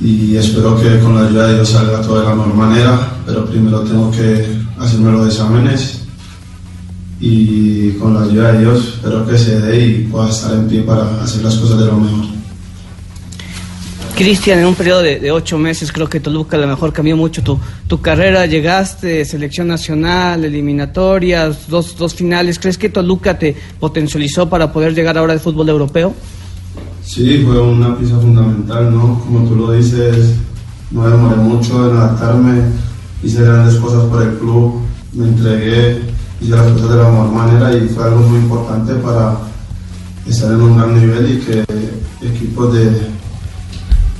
y espero que con la ayuda de Dios salga todo de la mejor manera, pero primero tengo que hacerme los exámenes y con la ayuda de Dios espero que se dé y pueda estar en pie para hacer las cosas de lo mejor. Cristian, en un periodo de, de ocho meses creo que Toluca a lo mejor cambió mucho tu, tu carrera, llegaste, selección nacional, eliminatorias, dos, dos finales, ¿crees que Toluca te potencializó para poder llegar ahora al fútbol europeo? Sí, fue una pieza fundamental, ¿no? Como tú lo dices, no demoré mucho en adaptarme, hice grandes cosas por el club, me entregué, hice las cosas de la mejor manera y fue algo muy importante para estar en un gran nivel y que equipos de, de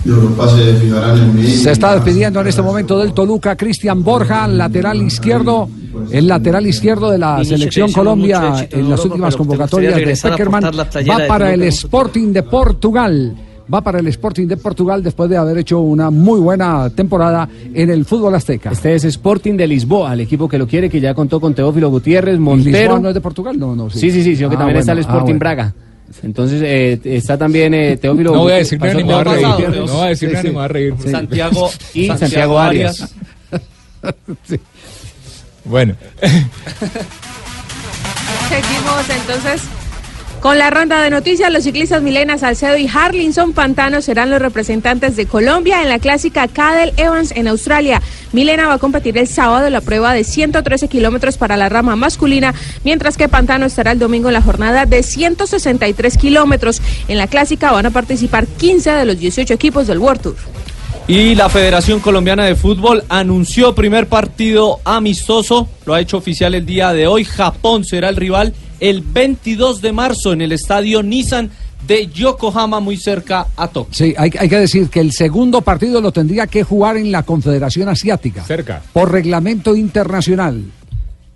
Europa se fijaran en mí. Se está despidiendo en este momento del Toluca Cristian Borja, lateral izquierdo, el lateral izquierdo de la selección Colombia en las últimas convocatorias de Peckerman. Va para el Sporting de Portugal. Va para el Sporting de Portugal después de haber hecho una muy buena temporada en el fútbol azteca. Este es Sporting de Lisboa, el equipo que lo quiere, que ya contó con Teófilo Gutiérrez, ¿Lisboa Montero. no es de Portugal? No, no. Sí, sí, sí, sino que Ah, también está el ah, Sporting bueno. Braga. Entonces eh, está también eh, Teófilo No voy a Gutiérrez. decir nada ni me voy a reír. No voy a decir nada ni me voy a reír. Santiago y Santiago, Arias. Bueno. Seguimos entonces con la ronda de noticias. Los ciclistas Milena Salcedo y Harlinson Pantano serán los representantes de Colombia en la clásica Cadel Evans en Australia. Milena va a competir el sábado en la prueba de 113 kilómetros para la rama masculina, mientras que Pantano estará el domingo en la jornada de 163 kilómetros. En la clásica van a participar 15 de los 18 equipos del World Tour. Y la Federación Colombiana de Fútbol anunció primer partido amistoso, lo ha hecho oficial el día de hoy. Japón será el rival el 22 de marzo en el estadio Nissan de Yokohama, muy cerca a Tokio. Sí, hay, hay que decir que el segundo partido lo tendría que jugar en la Confederación Asiática. Cerca. Por reglamento internacional.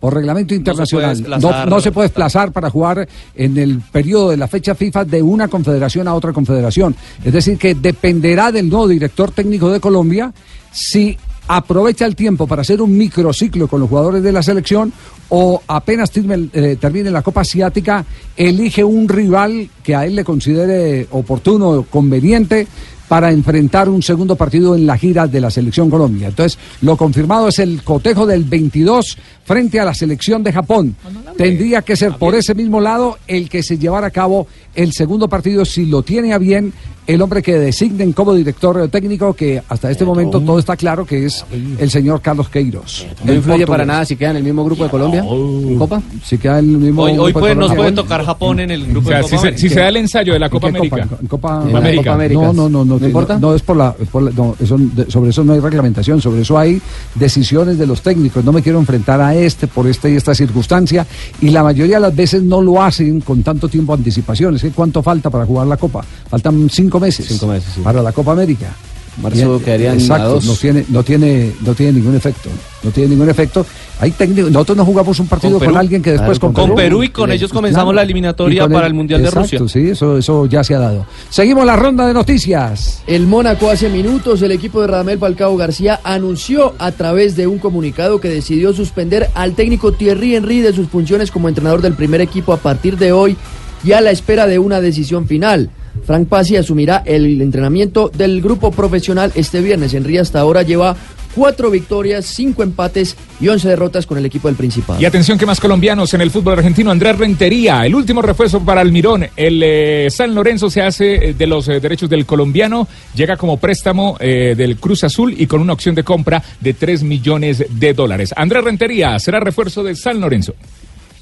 Por reglamento internacional. No, desplazar. no se puede desplazar para jugar en el periodo de la fecha FIFA de una confederación a otra confederación. Es decir, que dependerá del nuevo director técnico de Colombia si aprovecha el tiempo para hacer un microciclo con los jugadores de la selección o apenas termine, eh, termine la Copa Asiática, elige un rival que a él le considere oportuno o conveniente para enfrentar un segundo partido en la gira de la selección Colombia. Entonces, lo confirmado es el cotejo del 22 frente a la selección de Japón. Tendría que ser por ese mismo lado el que se llevara a cabo el segundo partido, si lo tiene a bien el hombre que designen como director técnico, que hasta este momento todo está claro que es el señor Carlos Queiros. No influye para nada si queda en el mismo grupo de Colombia. ¿En Copa? Si queda en el mismo Hoy, hoy grupo de puede- nos Colombia. puede tocar Japón en el grupo O sea, de si Copa se, América. si se da el ensayo de la Copa ¿En qué América. Copa? En Copa, En la Copa América. No, no, no, no, ¿No importa? No, es por la, es por la- no, eso, de- sobre eso no hay reglamentación, sobre eso hay decisiones de los técnicos. No me quiero enfrentar a este por esta y esta circunstancia y la mayoría de las veces no lo hacen con tanto tiempo de anticipación. Es que cuánto falta para jugar la Copa. Faltan cinco meses. Cinco meses, sí. para la Copa América. Marzo quedarían a exacto, dos. no tiene, no tiene, no tiene ningún efecto. No tiene ningún efecto. Hay técnicos, nosotros no jugamos un partido con, Perú. alguien que después Claro, con, con Perú y con ellos comenzamos la eliminatoria para el Mundial de exacto, Rusia. Sí, eso, eso ya se ha dado. Seguimos la ronda de noticias. El Mónaco hace minutos, el equipo de Radamel Falcao García anunció a través de un comunicado que decidió suspender al técnico Thierry Henry de sus funciones como entrenador del primer equipo a partir de hoy y a la espera de una decisión final. Frank Pasi asumirá el entrenamiento del grupo profesional este viernes. Henry hasta ahora lleva cuatro victorias, cinco empates y once derrotas con el equipo del Principado. Y atención que más colombianos en el fútbol argentino, Andrés Rentería, el último refuerzo para Almirón, el eh, San Lorenzo se hace eh, de los eh, derechos del colombiano, llega como préstamo eh, del Cruz Azul y con una opción de compra de 3 millones de dólares. Andrés Rentería será refuerzo de San Lorenzo.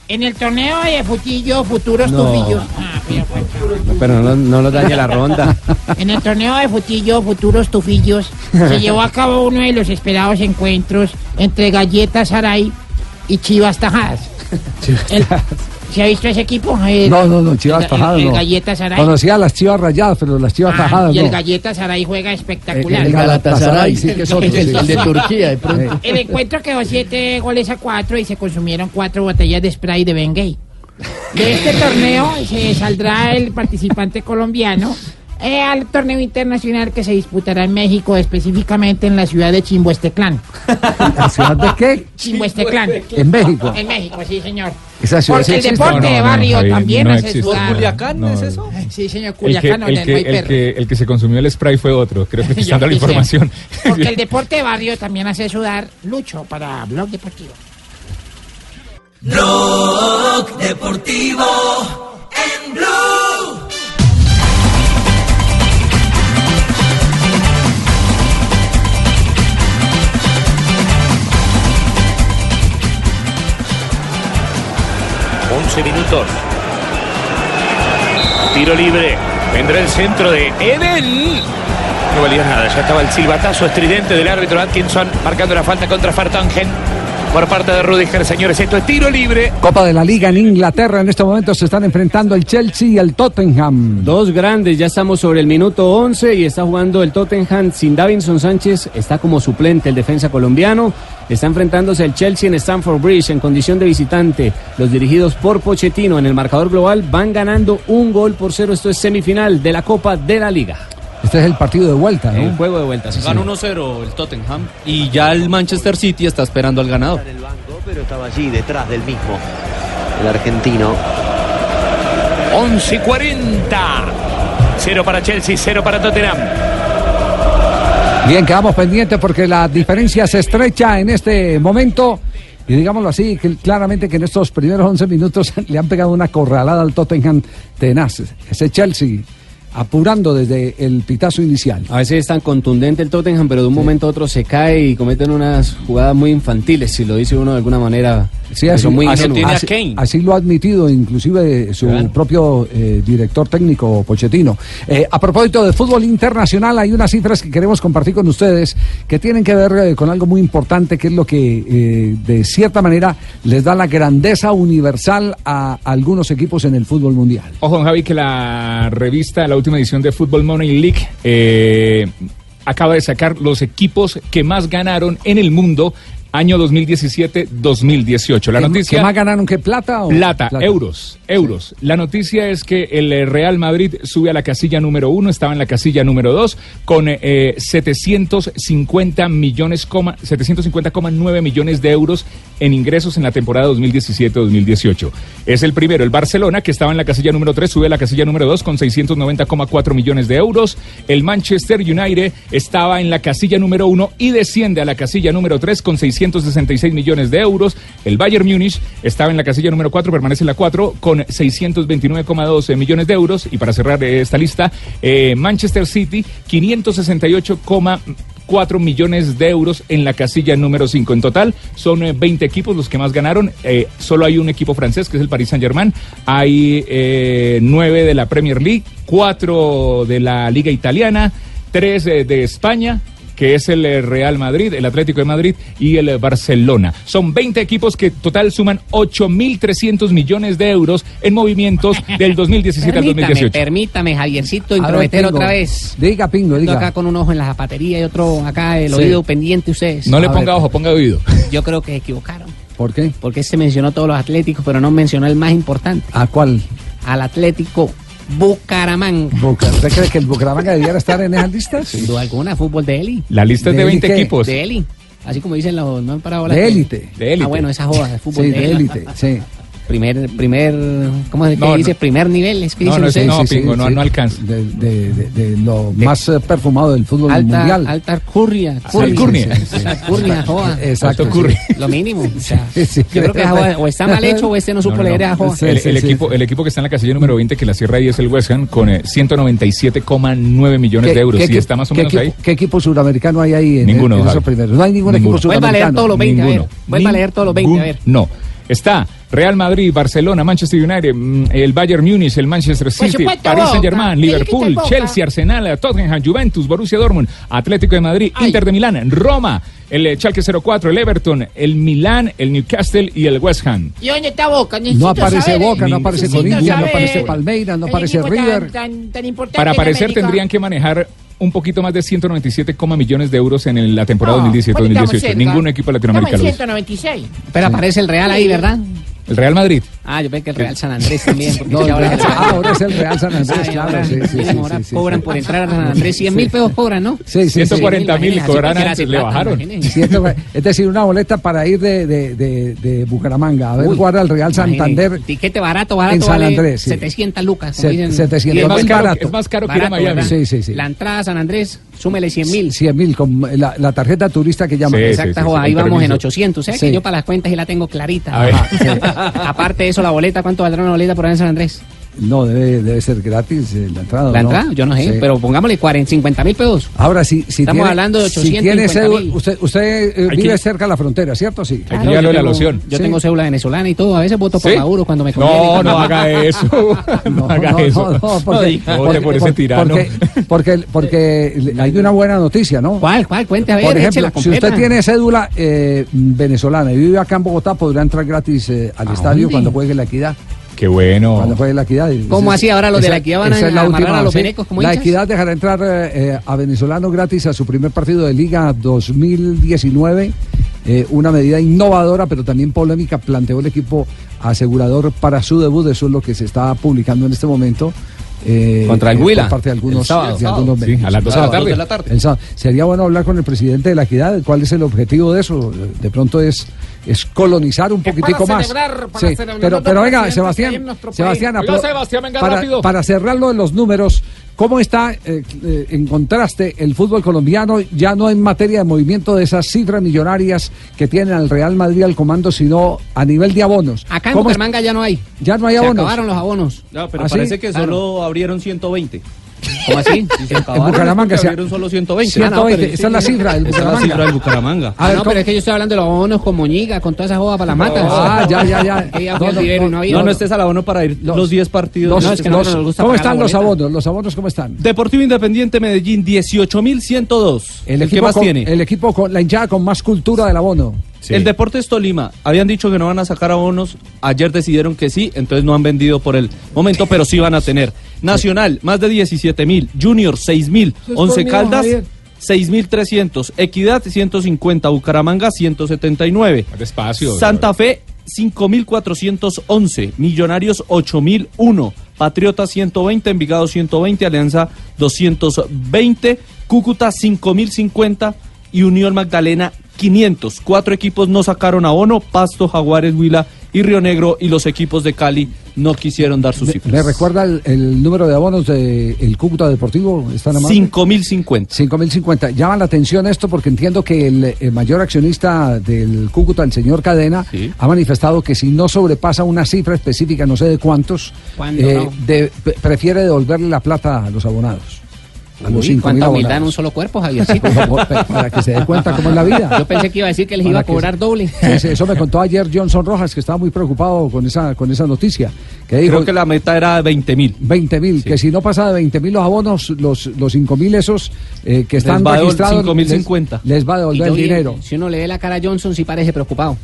En el torneo de Futillo, Futuros No. Tufillos. Ah. Pero no, no lo dañe la ronda. En el torneo de Futillo, Futuros Tufillos, se llevó a cabo uno de los esperados encuentros entre Galletas Saray y Chivas Tajadas. El- ¿Se ha visto ese equipo? El- No, no, no, Chivas el- Tajadas El, no. Galletas Saray. Conocía a las Chivas rayadas, pero las Chivas Ah, tajadas y el no. Galletas Saray juega espectacular. El Galatasaray, sí que es otro, El, sí. el de Turquía, de pronto. El encuentro quedó siete goles a cuatro y se consumieron cuatro botellas de spray de Bengay. De este torneo se saldrá el participante colombiano Eh, al torneo internacional que se disputará en México, específicamente en la ciudad de Chimbuesteclán. ¿La ciudad de qué? Chimbuesteclán. En México. En México, sí, señor. Esa ciudad Porque sí el existe. deporte No, no, de barrio también existe. sudar. ¿Culiacán No, es eso? Sí, señor, El que, Culiacán, el, que, el, que, el que se consumió el spray fue otro, creo que está dando la información. Porque el deporte de barrio también hace sudar Lucho para Blog Deportivo. Blog Deportivo en Blue. Once minutos. Tiro libre. Vendrá el centro de Eden. No valía nada. Ya estaba el silbatazo estridente del árbitro Atkinson marcando la falta contra Fartongen por parte de Rudiger. Señores, esto es tiro libre. Copa de la Liga en Inglaterra. En este momento se están enfrentando el Chelsea y el Tottenham. Dos grandes, ya estamos sobre el minuto 11 y está jugando el Tottenham sin Davinson Sánchez, está como suplente el defensa colombiano, está enfrentándose el Chelsea en Stamford Bridge en condición de visitante. Los dirigidos por Pochettino en el marcador global van ganando un gol por cero, esto es semifinal de la Copa de la Liga. Este es el partido de vuelta, ¿no? El juego de vuelta, sí, Gana sí. 1-0 el Tottenham y ya el Manchester City está esperando al ganador. Pero estaba allí detrás del mismo. El argentino. 11 y 40. Cero para Chelsea, cero para Tottenham. Bien, quedamos pendientes porque la diferencia se estrecha en este momento. Y digámoslo así, que claramente que en estos primeros 11 minutos le han pegado una corralada al Tottenham tenaz. Ese Chelsea apurando desde el pitazo inicial. A veces es tan contundente el Tottenham, pero de un momento a otro se cae y cometen unas jugadas muy infantiles, si lo dice uno de alguna manera. Sí, así, muy así- así- así lo ha admitido inclusive su Claro. propio eh, director técnico Pochettino. Eh, a propósito de fútbol internacional, hay unas cifras que queremos compartir con ustedes que tienen que ver eh, con algo muy importante, que es lo que eh, de cierta manera les da la grandeza universal a algunos equipos en el fútbol mundial. Ojo, Javi, que la revista, la última edición de Football Money League, eh, acaba de sacar los equipos que más ganaron en el mundo año 2017-2018. La ¿Que- noticia... que más ganaron que plata? O Plata, euros, euros. La noticia es que el eh, Real Madrid sube a la casilla número uno, estaba en la casilla número dos, con eh, 750 millones, coma, 750,9 millones de euros en ingresos en la temporada 2017-2018. Es el primero, el Barcelona, que estaba en la casilla número tres, sube a la casilla número dos con 690,4 millones de euros. El Manchester United estaba en la casilla número uno y desciende a la casilla número tres con 666 millones de euros. El Bayern Múnich estaba en la casilla número 4, permanece en la 4 con 629,2 millones de euros. Y para cerrar eh, esta lista, eh, Manchester City, 568,4 millones de euros en la casilla número 5. En total, son eh, 20 equipos los que más ganaron. Eh, solo hay un equipo francés, que es el Paris Saint-Germain. Hay eh, 9 de la Premier League, 4 de la Liga Italiana, 3 de España que es el eh, Real Madrid, el Atlético de Madrid y el eh, Barcelona. Son 20 equipos que total suman 8.300 millones de euros en movimientos del 2017 al Permítame, 2018. permítame, Javiercito, intrometer otra vez. Diga, Pingo, diga. acá con un ojo en la zapatería y otro acá el Sí. oído pendiente ustedes. No le A ponga ver. ojo, ponga oído. Yo creo que se equivocaron. ¿Por qué? Porque se mencionó todos los atléticos, pero no mencionó el más importante. ¿A cuál? Al Atlético Bucaramanga. Buca- ¿Usted cree que el Bucaramanga debiera estar en esas listas? Sin duda alguna, fútbol de Eli. La lista es de ¿De 20 qué? equipos. De Eli. Así como dicen los, no han parado De élite. De élite. Ah, bueno, esas jodas de fútbol Sí, de élite, sí. Primer, primer, ¿cómo es que No, dice? no. Primer nivel, es que No, dicen no, ustedes. no, Pingo, no, no alcanza. De, de- de- de lo más eh, perfumado del fútbol Alta, mundial. alta curria. Sí, sí, sí. Curnia, joda. Exacto. Curry. Lo mínimo. O sea, Sí, sí. yo creo que o está mal hecho o este no supo leer joda. Sí, El, sí, el sí, equipo, sí. el equipo que está en la casilla número 20, que la cierra ahí es el West Ham, con eh, 197,9 millones ¿Qué- de euros. qué Y está más o qué menos equipo, ahí. ¿Qué equipo suramericano hay ahí en, Ninguno, en esos primeros? No hay ningún Ninguno. equipo Vuelva a leer suramericano. todos los 20, a ver. Vuelva a leer todos los 20, a ver. No. Está Real Madrid, Barcelona, Manchester United, mm, el Bayern Múnich, el Manchester City, supuesto, Paris Boca. Saint Germain, Tiene que Liverpool. Chelsea, Arsenal, Tottenham, Juventus, Borussia Dortmund, Atlético de Madrid, Inter de Milán, Roma, el eh, Schalke 04, el Everton, el Milán, el Newcastle y el West Ham. ¿Y dónde está Boca? Necesito No aparece saber. Boca, no aparece Corinthians, no aparece Palmeiras, no aparece tan- River. tan- tan importante Para aparecer tendrían que manejar un poquito más de 197, coma millones de euros en el- la temporada No, bueno, estamos 2017-2018. cerca. Ningún equipo latinoamericano. en lo hizo. 196. Pero aparece el Real ahí, ¿verdad? El Real Madrid. Ah, yo pensé que el Real San Andrés también. porque No, ahora, Real- es el- ah, ahora es el Real San Andrés, Ay, claro, ahora- sí, sí, ahora sí, sí, cobran sí. por entrar a San Andrés 100 mil pesos cobran, ¿no? Sí, sí, sí. 140 mil cobran antes, le bajaron. es decir, una boleta para ir de, de, de, de Bucaramanga a ver Uy, jugar al Real Santander Tiquete barato, barato. en San vale Andrés. sí. 700 lucas. Se- dicen. 700 Y es mil más caro- barato. es más caro que ir a Barato, Miami. Sí, sí, sí. La entrada a San Andrés, súmele 100 mil. 100 mil con la, la tarjeta turista que llaman. Sí, ahí vamos en permiso. 800. ¿Sabes Sí. que yo para las cuentas y la tengo clarita? Aparte de eso, la boleta, ¿cuánto valdrá una boleta por ahí en San Andrés? No, debe, debe ser gratis eh, la entrada. ¿o ¿La no? entrada? Yo no sé, Sí. pero pongámosle 40, 50 mil pesos. Ahora sí, si Estamos tiene, hablando de si 850 tiene cédula, mil. usted, usted eh, vive que- cerca de la frontera, ¿cierto? Sí. Claro, llevarlo yo de la tengo- loción. Yo Sí. tengo cédula venezolana y todo. A veces voto por ¿Sí? Maduro cuando me conviene. No, no haga eso. No haga eso. No, no, porque, No, vote por ese tirano. Porque, porque, porque hay una buena noticia, ¿no? ¿Cuál, cuál? Cuente, a ver, Por ejemplo, si usted tiene cédula eh, venezolana y vive acá en Bogotá, podrá entrar gratis eh, al ¿A estadio cuando juegue la equidad. Qué bueno. Cuando la equidad. ¿Cómo así? Ahora los de la Equidad van a esa es la amarrar última, a los sí. venecos como La hinchas? equidad dejará entrar eh, a venezolano gratis a su primer partido de Liga 2019. eh, una medida innovadora, pero también polémica, planteó el equipo asegurador para su debut. Eso es lo que se está publicando en este momento. Eh, Contra el eh, Huila, Por parte de algunos, el sábado. de algunos Sí, medios. a las dos de la Sábado, tarde. El sábado. Sería bueno hablar con el presidente de la equidad. ¿Cuál es el objetivo de eso? De pronto es, es colonizar un poquitico más. celebrar, para Sí, celebrar pero, pero venga, Sebastián. Sebastián, Oiga, Sebastián, venga para, rápido. para cerrarlo en los números, ¿cómo está eh, eh, en contraste el fútbol colombiano? Ya no en materia de movimiento de esas cifras millonarias que tienen al Real Madrid al comando, sino a nivel de abonos. Acá en ¿Cómo es- Bucaramanga ya no hay. Ya no hay Se abonos. acabaron los abonos. No, pero ¿Ah, sí? parece que Claro. solo abrieron 120. ¿Cómo así? Si se En Bucaramanga se- abrieron solo 120. 120, Ah, no, esa es la cifra del Esa es la Bucaramanga. cifra del Bucaramanga. A Ah, ver, no, ¿cómo- pero es que yo estoy hablando de los abonos con Moñiga, con toda esa joda para la mata. Ah, ya, ya, ya. No, no, no, no había. No, no estés al abono para ir los, 10 partidos. Los- No, es que los- nos gusta ¿Cómo están los abonos? ¿Los abonos cómo están? Deportivo Independiente Medellín, 18.102. El ¿Qué equipo, más con, tiene? el equipo con la hinchada con más cultura del abono. El Deportes Tolima, habían dicho que no van a sacar abonos, ayer decidieron que sí, entonces no han vendido por el momento, pero sí van a tener. Nacional, más de 17 mil, Junior 6 mil, Once Caldas Javier. 6.300, Equidad 150, Bucaramanga 179, Despacio. Santa Fe 5.411, Millonarios 8.001, Patriota 120, Envigado 120, Alianza 220, Cúcuta 5.050 y Unión Magdalena 500. Cuatro equipos no sacaron abono, Pasto, Jaguares, Huila y Río Negro y los equipos de Cali no quisieron dar sus ¿Me, cifras. me recuerda el, el número de abonos del Cúcuta Deportivo? ¿Están amable? 5.050. 5.050. Llama la atención esto porque entiendo que el, mayor accionista del Cúcuta, el señor Cadena, ha manifestado que si no sobrepasa una cifra específica, no sé de cuántos, ¿Cuándo eh, no? de- prefiere devolverle la plata a los abonados. A los Uy, 5.000 ¿Cuánta humildad en abonados. un solo cuerpo, Javiercito? Por favor, pa- para que se dé cuenta cómo es la vida. Yo pensé que iba a decir que les Para iba a cobrar doble. Sí, sí, eso me contó ayer Johnson Rojas, que estaba muy preocupado con esa, con esa noticia. Que dijo, Creo que la meta era 20.000. 20 mil, que si no pasa de 20 mil los abonos, los, los 5 mil esos eh, que están Les va registrados, 5.050. les, les va a devolver el dinero. Si uno le ve la cara a Johnson, sí parece preocupado.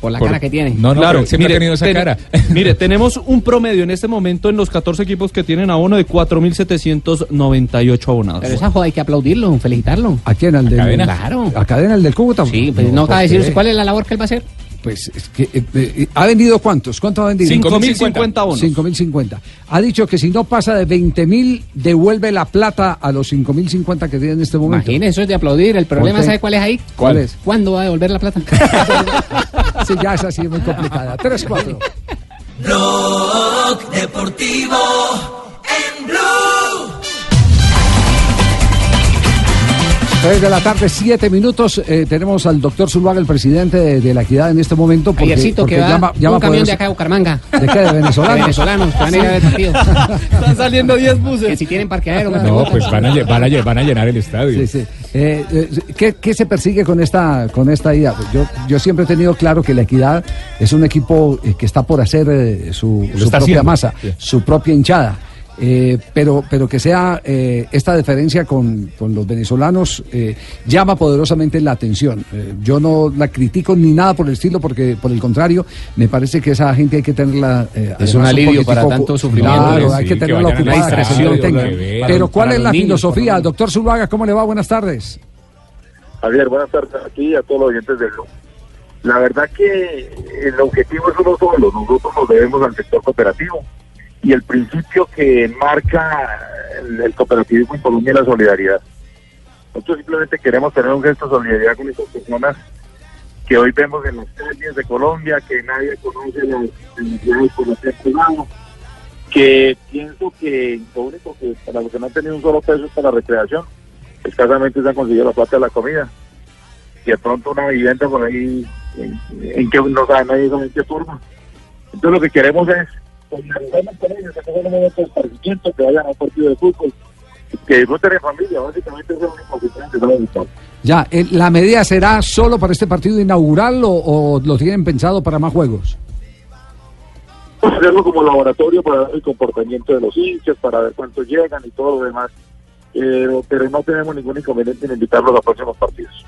Por la Por- cara que tiene. No, no, pero siempre ha tenido esa ten- cara. mire, tenemos un promedio en este momento en los 14 equipos que tienen abono de 4.798 abonados. Pero esa joda hay que aplaudirlo, felicitarlo. ¿A quién? ¿Al del, Cadena? Claro. ¿A cadena el del Cúcuta? Sí, pues no, acaba de ¿por decir cuál es la labor que él va a hacer. Pues es que eh, eh, ha vendido cuántos? ¿Cuántos ha vendido? 5.050 abonos. 5.050. Ha dicho que si no pasa de 20.000 devuelve la plata a los 5.050 que tiene en este momento. Imagínese, eso es de aplaudir. El problema. ¿sabe cuál es ahí? ¿Cuál es? ¿Cuándo va a devolver la plata? Sí, ya es así, muy complicada. 3-4. Blog Deportivo 3 de la tarde, 7 minutos. Eh, tenemos al doctor Zuluaga, el presidente de, de la Equidad en este momento. Porque, Ayercito, porque que va llama, llama un camión de acá de Bucaramanga. ¿De qué? ¿De venezolanos? De venezolanos, que van a ir a ver partido. Están saliendo 10 buses. Que si tienen parqueadero, No, pues van a, van a van a llenar el estadio. Sí, sí. Eh, eh, ¿qué, qué se persigue con esta, con esta idea? Yo, yo siempre he tenido claro que la Equidad es un equipo eh, que está por hacer eh, su, su propia haciendo. masa, Sí. su propia hinchada. Eh, pero, pero que sea eh, esta diferencia con, con los venezolanos eh, llama poderosamente la atención. Eh, yo no la critico ni nada por el estilo, porque por el contrario, me parece que esa gente hay que tenerla. eh, Es un alivio para tanto sufrimiento. Claro, Sí, hay que tenerla a ocupada, que se vean. Pero Para- ¿cuál para es la niños, filosofía? Doctor Zuluaga, ¿cómo le va? Buenas tardes. Javier, buenas tardes aquí a todos los oyentes del Blue. La verdad que el objetivo es uno solo, nosotros nos debemos al sector cooperativo y el principio que marca el, cooperativismo en Colombia es la solidaridad. Nosotros simplemente queremos tener un gesto de solidaridad con estas personas que hoy vemos en las calles de Colombia, que nadie conoce las necesidades por han pasado, que pienso que lo único que para los que no han tenido un solo peso es para la recreación, escasamente se han conseguido la plata de la comida, y de pronto una vivienda por ahí en, en que no sabe nadie sabe en qué forma. Entonces lo que queremos es con ellos, que no esparcimiento, que vayan a un partido de fútbol, que en familia, básicamente es lo único que tienen que saber. Ya, eh, ¿la medida será solo para este partido inaugural o, o lo tienen pensado para más juegos? A hacerlo como laboratorio para ver el comportamiento de los hinchas, para ver cuántos llegan y todo lo demás. Pero, pero no tenemos ningún inconveniente en invitarlos a los próximos partidos.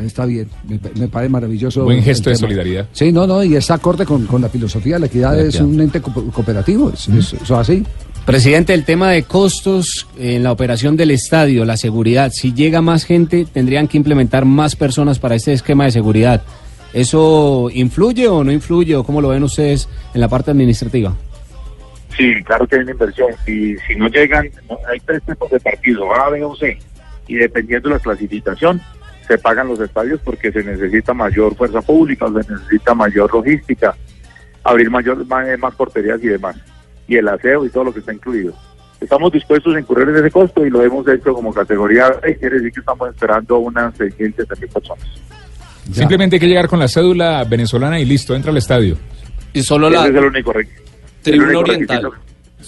Está bien, me, me parece maravilloso. Buen gesto de solidaridad. Sí, no, no, y está acorde con, con la filosofía. La equidad es un ente co- cooperativo, es, es- eso es así. Presidente, el tema de costos en la operación del estadio, la seguridad, si llega más gente, tendrían que implementar más personas para este esquema de seguridad. ¿Eso influye o no influye o cómo lo ven ustedes en la parte administrativa? Sí, claro que hay una inversión. Si, si no llegan, no- hay tres tipos de partidos, A, B o C. Y dependiendo de la clasificación, se pagan los estadios porque se necesita mayor fuerza pública, se necesita mayor logística, abrir mayor más, más porterías y demás. Y el aseo y todo lo que está incluido. Estamos dispuestos a incurrir en ese costo y lo hemos hecho como categoría B, quiere decir que estamos esperando unas 600 mil personas. Simplemente hay que llegar con la cédula venezolana y listo, entra al estadio. Y solo Ese es el único el único requisito.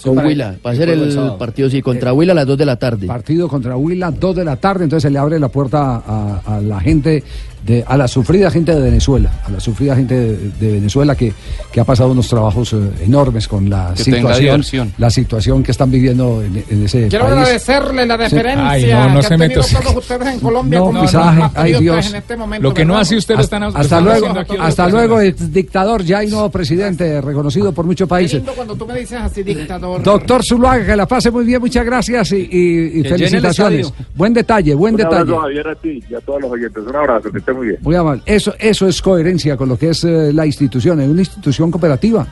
Con Huila. Va a ser el partido, sí, contra Huila a las 2 de la tarde. Partido contra Huila, 2 de la tarde, entonces se le abre la puerta a, a la gente, de, a la sufrida gente de Venezuela, a la sufrida gente de, de Venezuela que, que ha pasado unos trabajos eh, enormes con la Que situación, la situación que están viviendo en, en ese Quiero país. agradecerle la Sí. deferencia Ay, no, no que se han tenido todos ustedes en Colombia No, como pisaje, ay, patriotas Dios. en este momento. Lo que no ¿verdad? hace usted están Hasta luego, hasta luego, ex dictador, ya hay nuevo presidente reconocido por muchos Qué países. lindo cuando tú me dices así, dictador. Doctor Zuluaga, que la pase muy bien, muchas gracias y, felicitaciones. Buen detalle, buen un detalle. abrazo Javier a ti y a todos los oyentes. Un abrazo, que muy bien. Amable. Eso, eso es coherencia con lo que es eh, la institución, es una institución cooperativa.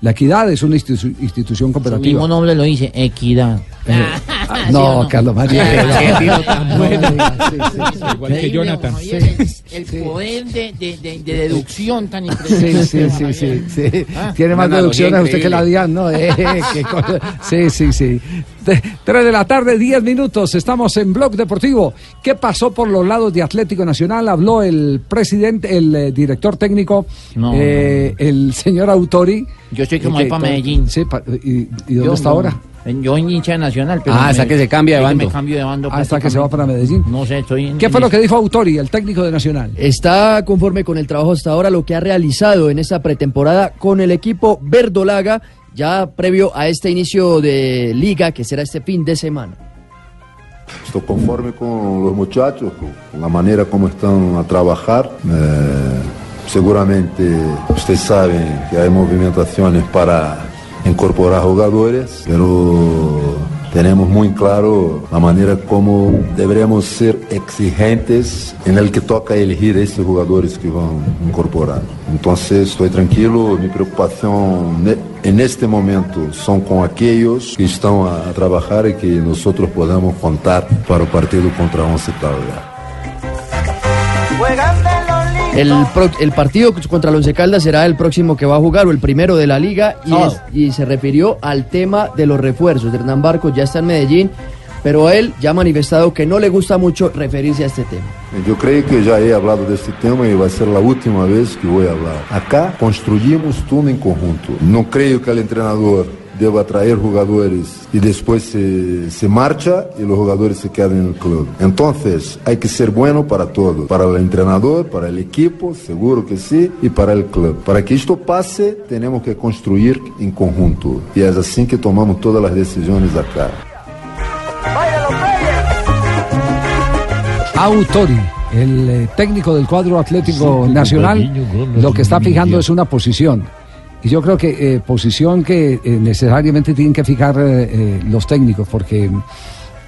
La equidad es una institu- institución cooperativa. mismo nombre lo dice, equidad. Ah, no, Carlos María. Tiro tan No, sí, sí. Igual que Jonathan. El, el poder de, de, de, de deducción tan Sí, impresionante. sí, sí, sí, sí. Ah, Tiene más deducciones usted que la. DIAN, ¿no? Eh, qué cosa. Sí, sí, sí. De- Tres de la tarde, diez minutos. Estamos en Blog Deportivo. ¿Qué pasó por los lados de Atlético Nacional? Habló el presidente, el eh, director técnico, No, eh, el señor Autori. Yo estoy como ahí para Medellín. Sí, pa- ¿y, y dónde Yo está no. ahora? Yo en hincha de nacional. Pero Ah, me- hasta que se cambia de bando. Me cambio de bando. Ah, hasta que se va para. Medellín. No sé, estoy en. ¿Qué fue lo que dijo Autori, el técnico de Nacional? Está conforme con el trabajo hasta ahora, lo que ha realizado en esta pretemporada con el equipo verdolaga, ya previo a este inicio de liga que será este fin de semana. Estou conforme com os muchachos, com a maneira como estão a trabalhar. Eh, seguramente vocês sabem que há movimentações para incorporar jogadores, pero tenemos muy claro la manera como deberemos ser exigentes en el que toca elegir esses jogadores que vão incorporar. Entonces estoy tranquilo, mi preocupación ne- en este momento son con aquellos que están a, a trabajar y que nosotros podamos contar para el partido contra Once Caldas. El, pro- el partido contra el Once Caldas será el próximo que va a jugar o el primero de la liga y, es- y se refirió al tema de los refuerzos. Hernán Barcos ya está en Medellín, pero él ya ha manifestado que no le gusta mucho referirse a este tema. Eu creio que já he hablado desse tema e vai ser a última vez que vou falar. Acá construímos tudo em conjunto. Não creio que o treinador deva atrair jogadores e depois se, se marcha e os jogadores se quedam no clube. Então, há que ser bueno para todos, para o treinador, para o equipo, seguro que sim, e para o clube. Para que isto passe, temos que construir em conjunto. E é assim que tomamos todas as decisões acá. Autori, el eh, técnico del cuadro Atlético Sí, Nacional, lo que está fijando es una posición. Y yo creo que eh, posición que eh, necesariamente tienen que fijar eh, eh, los técnicos, porque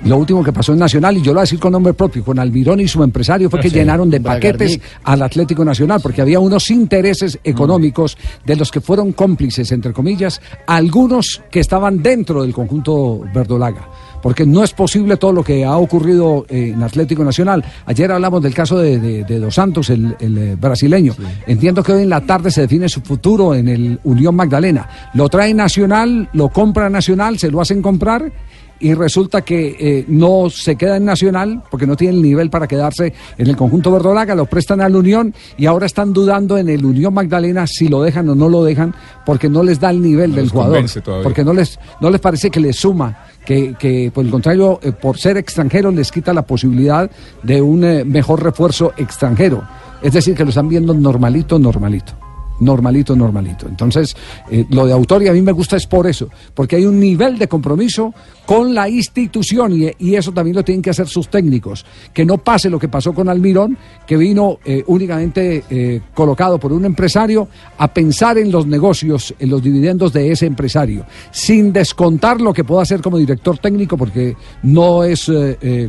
Lo último que pasó en Nacional, y yo lo voy a decir con nombre propio, con Almirón y su empresario, fue que sí, llenaron de paquetes al Atlético Nacional, porque había unos intereses económicos de los que fueron cómplices, entre comillas, algunos que estaban dentro del conjunto verdolaga. Porque no es posible todo lo que ha ocurrido eh, en Atlético Nacional. Ayer hablamos del caso de, de- de Dos Santos, el, el, eh, brasileño. Entiendo que hoy en la tarde se define su futuro en el Unión Magdalena. Lo trae Nacional, lo compra Nacional, se lo hacen comprar y resulta que eh, no se queda en Nacional porque no tiene el nivel para quedarse en el conjunto verdolaga, lo prestan al Unión y ahora están dudando en el Unión Magdalena si lo dejan o no lo dejan porque no les da el nivel No del jugador, porque no les, no les parece que les suma. Que, que, por el contrario, eh, por ser extranjero les quita la posibilidad de un eh, mejor refuerzo extranjero. Es decir, que lo están viendo normalito, normalito. Normalito, normalito. Entonces, eh, lo de autor y a mí me gusta es por eso, porque hay un nivel de compromiso con la institución y, y eso también lo tienen que hacer sus técnicos. Que no pase lo que pasó con Almirón, que vino eh, únicamente eh, colocado por un empresario a pensar en los negocios, en los dividendos de ese empresario, sin descontar lo que pueda hacer como director técnico, porque no es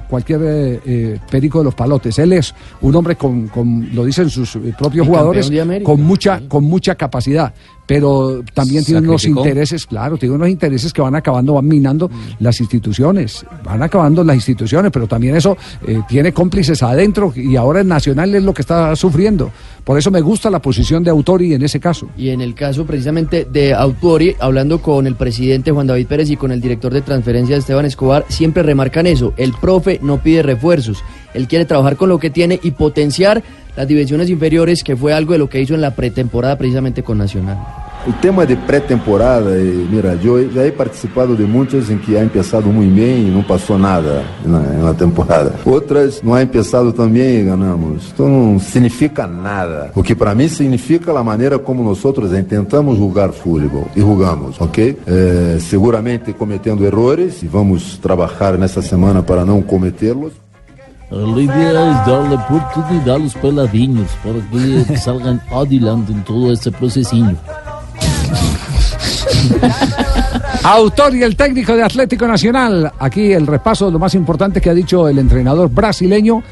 cualquier perico de los palotes. Él es un hombre con, con lo dicen sus propios jugadores, con mucha, con mucha capacidad, pero también tiene unos intereses, claro, tiene unos intereses que van acabando, van minando las instituciones, van acabando las instituciones, pero también eso eh, tiene cómplices adentro y ahora el Nacional es lo que está sufriendo. Por eso me gusta la posición de Autori en ese caso. Y en el caso precisamente de Autori, hablando con el presidente Juan David Pérez y con el director de transferencias Esteban Escobar, siempre remarcan eso. El profe no pide refuerzos. Él quiere trabajar con lo que tiene y potenciar las divisiones inferiores, que fue algo de lo que hizo en la pretemporada precisamente con Nacional. El tema de pré-temporada, eh, mira, yo ya he participado de muchas en que ha empezado muy bien y no pasó nada en la, en la temporada. Otras no ha empezado también y ganamos. Esto no significa nada. O que para mí significa la manera como nosotros intentamos jugar fútbol y jugamos, ¿ok? Eh, seguramente cometiendo errores y vamos a trabajar en esta semana para no cometerlos. La idea es darle oportunidad a los peladiños para que salgan adelante en todo este procesinho. Autor y el técnico de Atlético Nacional. Aquí el repaso de lo más importante que ha dicho el entrenador brasileño,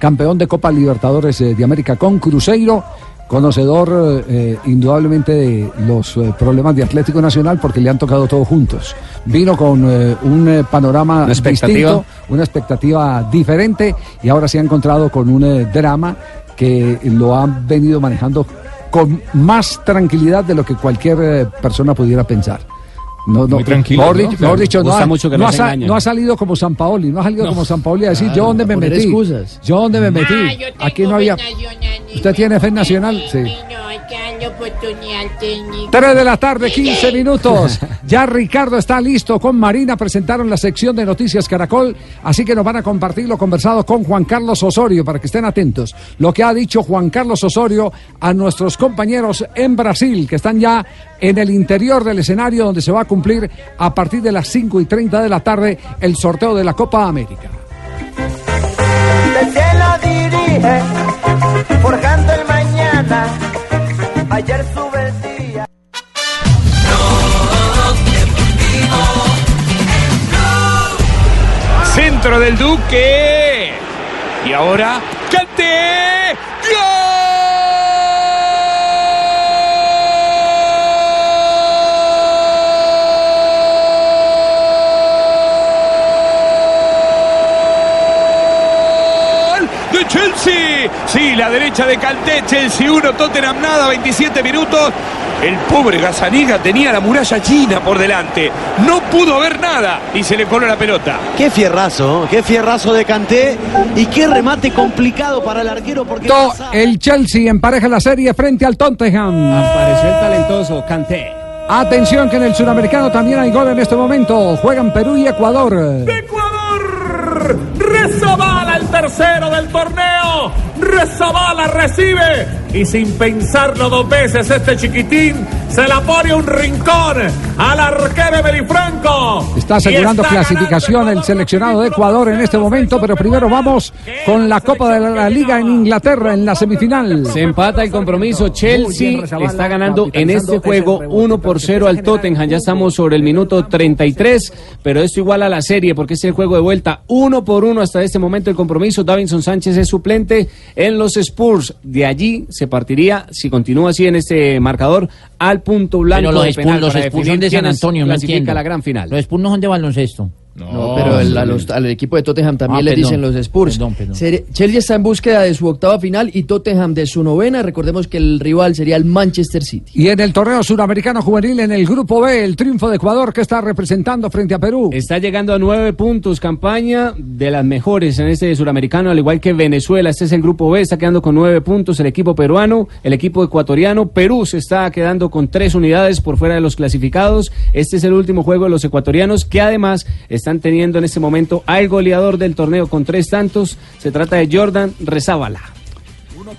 campeón de Copa Libertadores eh, de América con Cruzeiro, conocedor eh, indudablemente de los eh, problemas de Atlético Nacional porque le han tocado todos juntos. Vino con eh, un eh, panorama Una distinto, una expectativa diferente y ahora se ha encontrado con un drama que lo han venido manejando con más tranquilidad de lo que cualquier persona pudiera pensar. No, no, Muy tranquilo, Mejor, ¿no? dicho, mejor dicho, no, ha, mucho que no ha no ha salido como San Paoli, no ha salido como San Paoli a decir Claro, yo dónde me metí, excusas. yo dónde me metí. Ah, yo tengo Aquí no había. nacional. ¿Usted tiene fe nacional? Sí. Darle oportunidad al técnico. 3 de la tarde, 15 minutos. Ya Ricardo está listo con Marina. Presentaron la sección de Noticias Caracol. Así que nos van a compartir lo conversado con Juan Carlos Osorio para que estén atentos. Lo que ha dicho Juan Carlos Osorio a nuestros compañeros en Brasil, que están ya en el interior del escenario donde se va a cumplir a partir de las 5 y 30 de la tarde el sorteo de la Copa América. Del cielo dirige, forjando el mañana. Ayer sube el día. Centro del Duque. Y ahora, ¡Cante! ¡Gol! Chelsea. Sí, la derecha de Canté, Chelsea 1, Tottenham nada, 27 minutos. El pobre Gazaniga tenía la muralla china por delante. No pudo ver nada y se le coló la pelota. Qué fierrazo, qué fierrazo de Canté y qué remate complicado para el arquero porque To- El Chelsea empareja la serie frente al Tottenham. Apareció el talentoso Canté. Atención que en el sudamericano también hay gol en este momento. Juegan Perú y Ecuador. Rezabala el tercero del torneo. Rezabala recibe. Y sin pensarlo dos veces, este chiquitín Se la pone un rincón al arquero Belifranco. Está asegurando clasificación el seleccionado de Ecuador en este momento, pero primero vamos con la Copa de la Liga en Inglaterra en la semifinal. Se empata el compromiso. Chelsea está ganando en este juego ese 1 por 0 al Tottenham. Ya estamos sobre el minuto 33, pero esto igual a la serie porque es el juego de vuelta 1 por 1 hasta este momento el compromiso. Davinson Sánchez es suplente en los Spurs. De allí se partiría, si continúa así en este marcador, al punto blanco Pero los de Spurs, los son de San Antonio, no entiendo. la gran final. Los Spurs no son de baloncesto. No, pero el- a los- al equipo de Tottenham también Ah, le dicen los Spurs. perdón, Chelsea está en búsqueda de su octava final y Tottenham de su novena. Recordemos que el rival sería el Manchester City. Y en el torneo suramericano juvenil, en el grupo B, el triunfo de Ecuador que está representando frente a Perú. Está llegando a nueve puntos, campaña de las mejores en este suramericano, al igual que Venezuela. Este es el grupo B, está quedando con nueve puntos el equipo peruano, el equipo ecuatoriano. Perú se está quedando con tres unidades por fuera de los clasificados. Este es el último juego de los ecuatorianos, que además están teniendo en este momento al goleador del torneo con tres tantos. Se trata de Jordan Rezábala.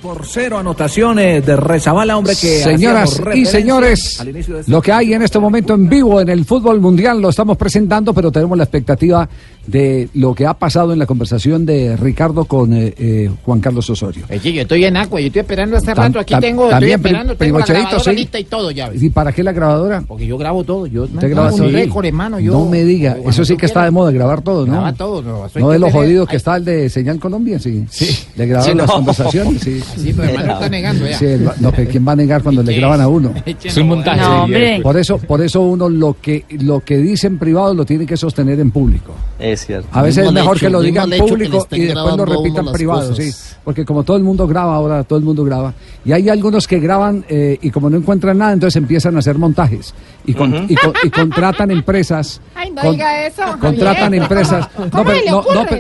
Por cero anotaciones de Rezabala, hombre que. Señoras y señores, este- lo que hay en este momento en vivo en el fútbol mundial lo estamos presentando, pero tenemos la expectativa de lo que ha pasado en la conversación de Ricardo con eh, eh, Juan Carlos Osorio. Oye, yo estoy en agua, yo estoy esperando hace Tam- rato. Aquí tengo, estoy también, pri- esperando, tengo la grabadora sí. lista y todo ya. ¿Y para qué la grabadora? Porque yo grabo todo. Yo ¿Usted graba un récord, hermano. Yo, no me diga, eso sí que está de moda, grabar todo, ¿no? Graba todo, no, No que de los jodidos que está el de Señal Colombia, sí. Sí. Le graban Sí, las no. conversaciones, sí. Sí, pero hermano está negando ya. Sí, el- no, que ¿quién va a negar cuando le graban a uno? Es un montaje. Sí, No, hombre. Por eso, por eso uno lo que lo que dice en privado lo tiene que sostener en público. Es cierto. A veces es mejor hecho, que lo diga mismo en hecho que público y después lo grabando a repita uno en las privado, sí. Porque como todo el mundo graba ahora, todo el mundo graba. Y hay algunos que graban eh, y como no encuentran nada, entonces empiezan a hacer montajes. Y, con- Ujú. y, con- y contratan empresas. Ay, no con- diga eso. Contratan Javier. empresas. ¿Cómo No, pero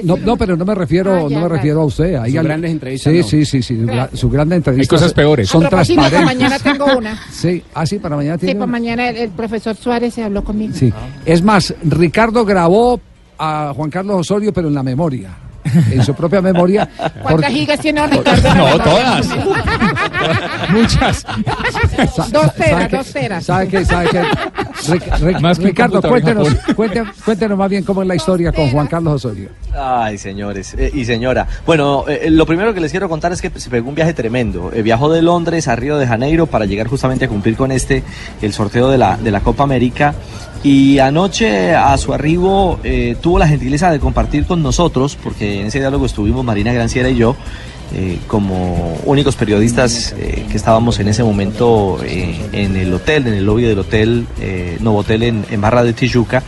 no, no, no, pero no me refiero, Ah, ya, no me refiero a usted. Hay al- grandes entrevistas, Sí, no. sí, sí, sí. su gra- Sus grandes entrevistas. cosas peores. Son transparentes. mañana tengo una. Sí, ah, sí, para mañana Sí, tiene. para mañana el, el profesor Suárez se habló conmigo. Sí. Es más, Ricardo grabó a Juan Carlos Osorio, pero en la memoria. En su propia memoria. ¿Cuántas porque- gigas tiene Ricardo? No, todas. Muchas. Dos teras, dos teras. ¿Sabe qué? ¿Sabe qué? Ric- Ric- Más que un Ricardo, cuéntenos, cuente- cuéntenos más bien cómo es la historia con Juan Carlos Osorio. Ay, señores eh, y señora. Bueno, eh, lo primero que les quiero contar es que se pegó un viaje tremendo. Eh, viajó de Londres a Río de Janeiro para llegar justamente a cumplir con este, el sorteo de la, de la Copa América. Y anoche a su arribo eh, tuvo la gentileza de compartir con nosotros, porque en ese diálogo estuvimos Marina Granciera y yo, eh, como únicos periodistas eh, que estábamos en ese momento eh, en el hotel, en el lobby del hotel eh, Novotel en, en Barra de Tijuca,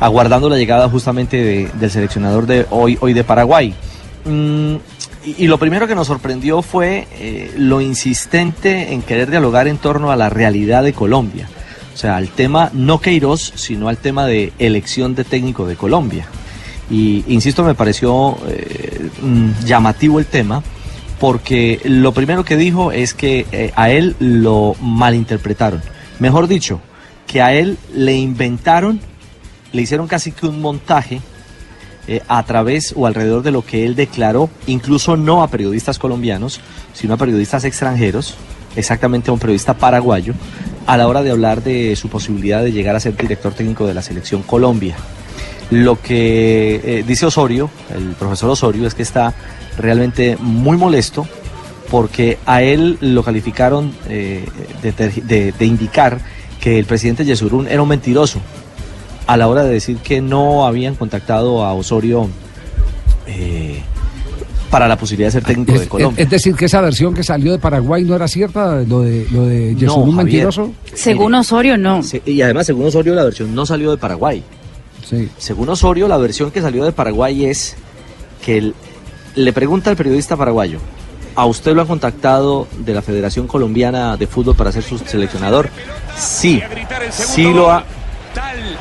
aguardando la llegada justamente de- del seleccionador de hoy, hoy de Paraguay. Mm, y, y lo primero que nos sorprendió fue lo insistente en querer dialogar en torno a la realidad de Colombia. O sea, al tema no Queiroz, sino al tema de elección de técnico de Colombia. Y insisto, me pareció mm, llamativo el tema, porque lo primero que dijo es que eh, a él lo malinterpretaron. Mejor dicho, que a él le inventaron, le hicieron casi que un montaje eh, a través o alrededor de lo que él declaró, incluso no a periodistas colombianos, sino a periodistas extranjeros, exactamente a un periodista paraguayo, a la hora de hablar de su posibilidad de llegar a ser director técnico de la selección Colombia. Lo que eh, dice Osorio, el profesor Osorio, es que está realmente muy molesto porque a él lo calificaron eh, de, ter- de- de indicar que el presidente Yesurún era un mentiroso a la hora de decir que no habían contactado a Osorio eh, para la posibilidad de ser técnico de Colombia. es decir, que esa versión que salió de Paraguay no era cierta, lo de, lo de No, Yesurún Javier. mentiroso. Según Osorio, no. y además, según Osorio, la versión no salió de Paraguay. Sí. Según Osorio, la versión que salió de Paraguay es que él- le pregunta al periodista paraguayo, ¿a usted lo han contactado de la Federación Colombiana de Fútbol para ser su seleccionador? Sí, sí lo ha...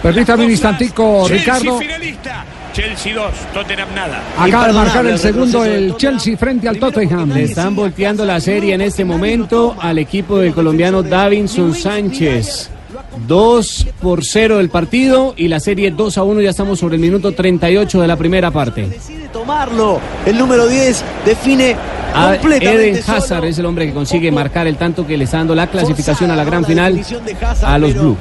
Permítame un instantico, Chelsea Ricardo. finalista. Chelsea 2, Tottenham nada. Acaba de marcar el segundo el Chelsea frente al Tottenham. Le están volteando la serie en este momento al equipo del colombiano Davinson Sánchez. 2 por 0 el partido y la serie 2 a 1. Ya estamos sobre el minuto 38 de la primera parte. tomarlo. El número 10 define Ah, completamente Eden. Hazard es el hombre que consigue marcar el tanto que le está dando la clasificación a la gran final a los Blues.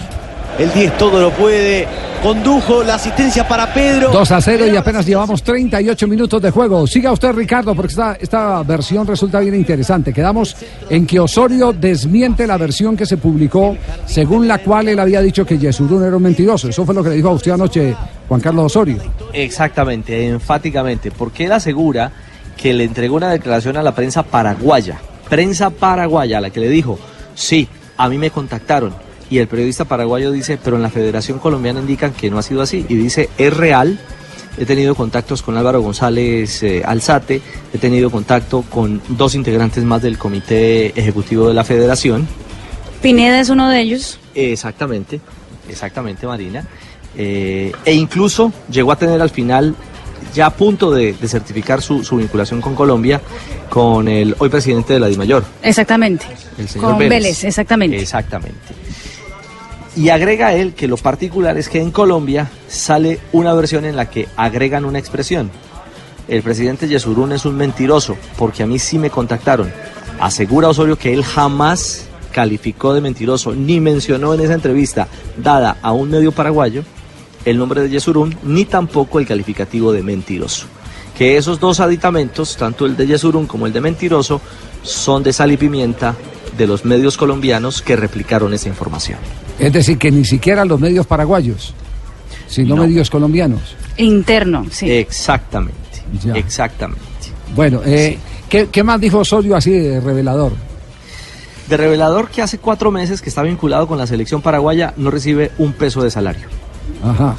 El 10 todo lo puede. Condujo la asistencia para Pedro. 2 a 0 y apenas llevamos 38 minutos de juego. Siga usted, Ricardo, porque esta, esta versión resulta bien interesante. Quedamos en que Osorio desmiente la versión que se publicó, según la cual él había dicho que Yesurún era un mentiroso. Eso fue lo que le dijo a usted anoche Juan Carlos Osorio. Exactamente, enfáticamente, porque él asegura que le entregó una declaración a la prensa paraguaya, prensa paraguaya, a la que le dijo, sí, a mí me contactaron. Y el periodista paraguayo dice, pero en la Federación Colombiana indican que no ha sido así. Y dice, es real, he tenido contactos con Álvaro González eh, Alzate, he tenido contacto con dos integrantes más del Comité Ejecutivo de la Federación. Pineda es uno de ellos. Exactamente, exactamente Marina. Eh, e incluso llegó a tener al final, ya a punto de, de certificar su, su vinculación con Colombia, con el hoy presidente de la DIMAYOR, Exactamente. el señor Con Vélez. Vélez, exactamente. Exactamente. Y agrega él que lo particular es que en Colombia sale una versión en la que agregan una expresión. El presidente Yesurún es un mentiroso porque a mí sí me contactaron. Asegura Osorio que él jamás calificó de mentiroso ni mencionó en esa entrevista dada a un medio paraguayo el nombre de Yesurún ni tampoco el calificativo de mentiroso. Que esos dos aditamentos, tanto el de Yesurún como el de mentiroso, son de sal y pimienta de los medios colombianos que replicaron esa información. Es decir, que ni siquiera los medios paraguayos, sino No. medios colombianos. Interno, sí. Exactamente. Exactamente. Bueno, eh, ¿qué, qué más dijo Osorio así de revelador? De revelador que hace cuatro meses que está vinculado con la selección paraguaya no recibe un peso de salario. Ajá.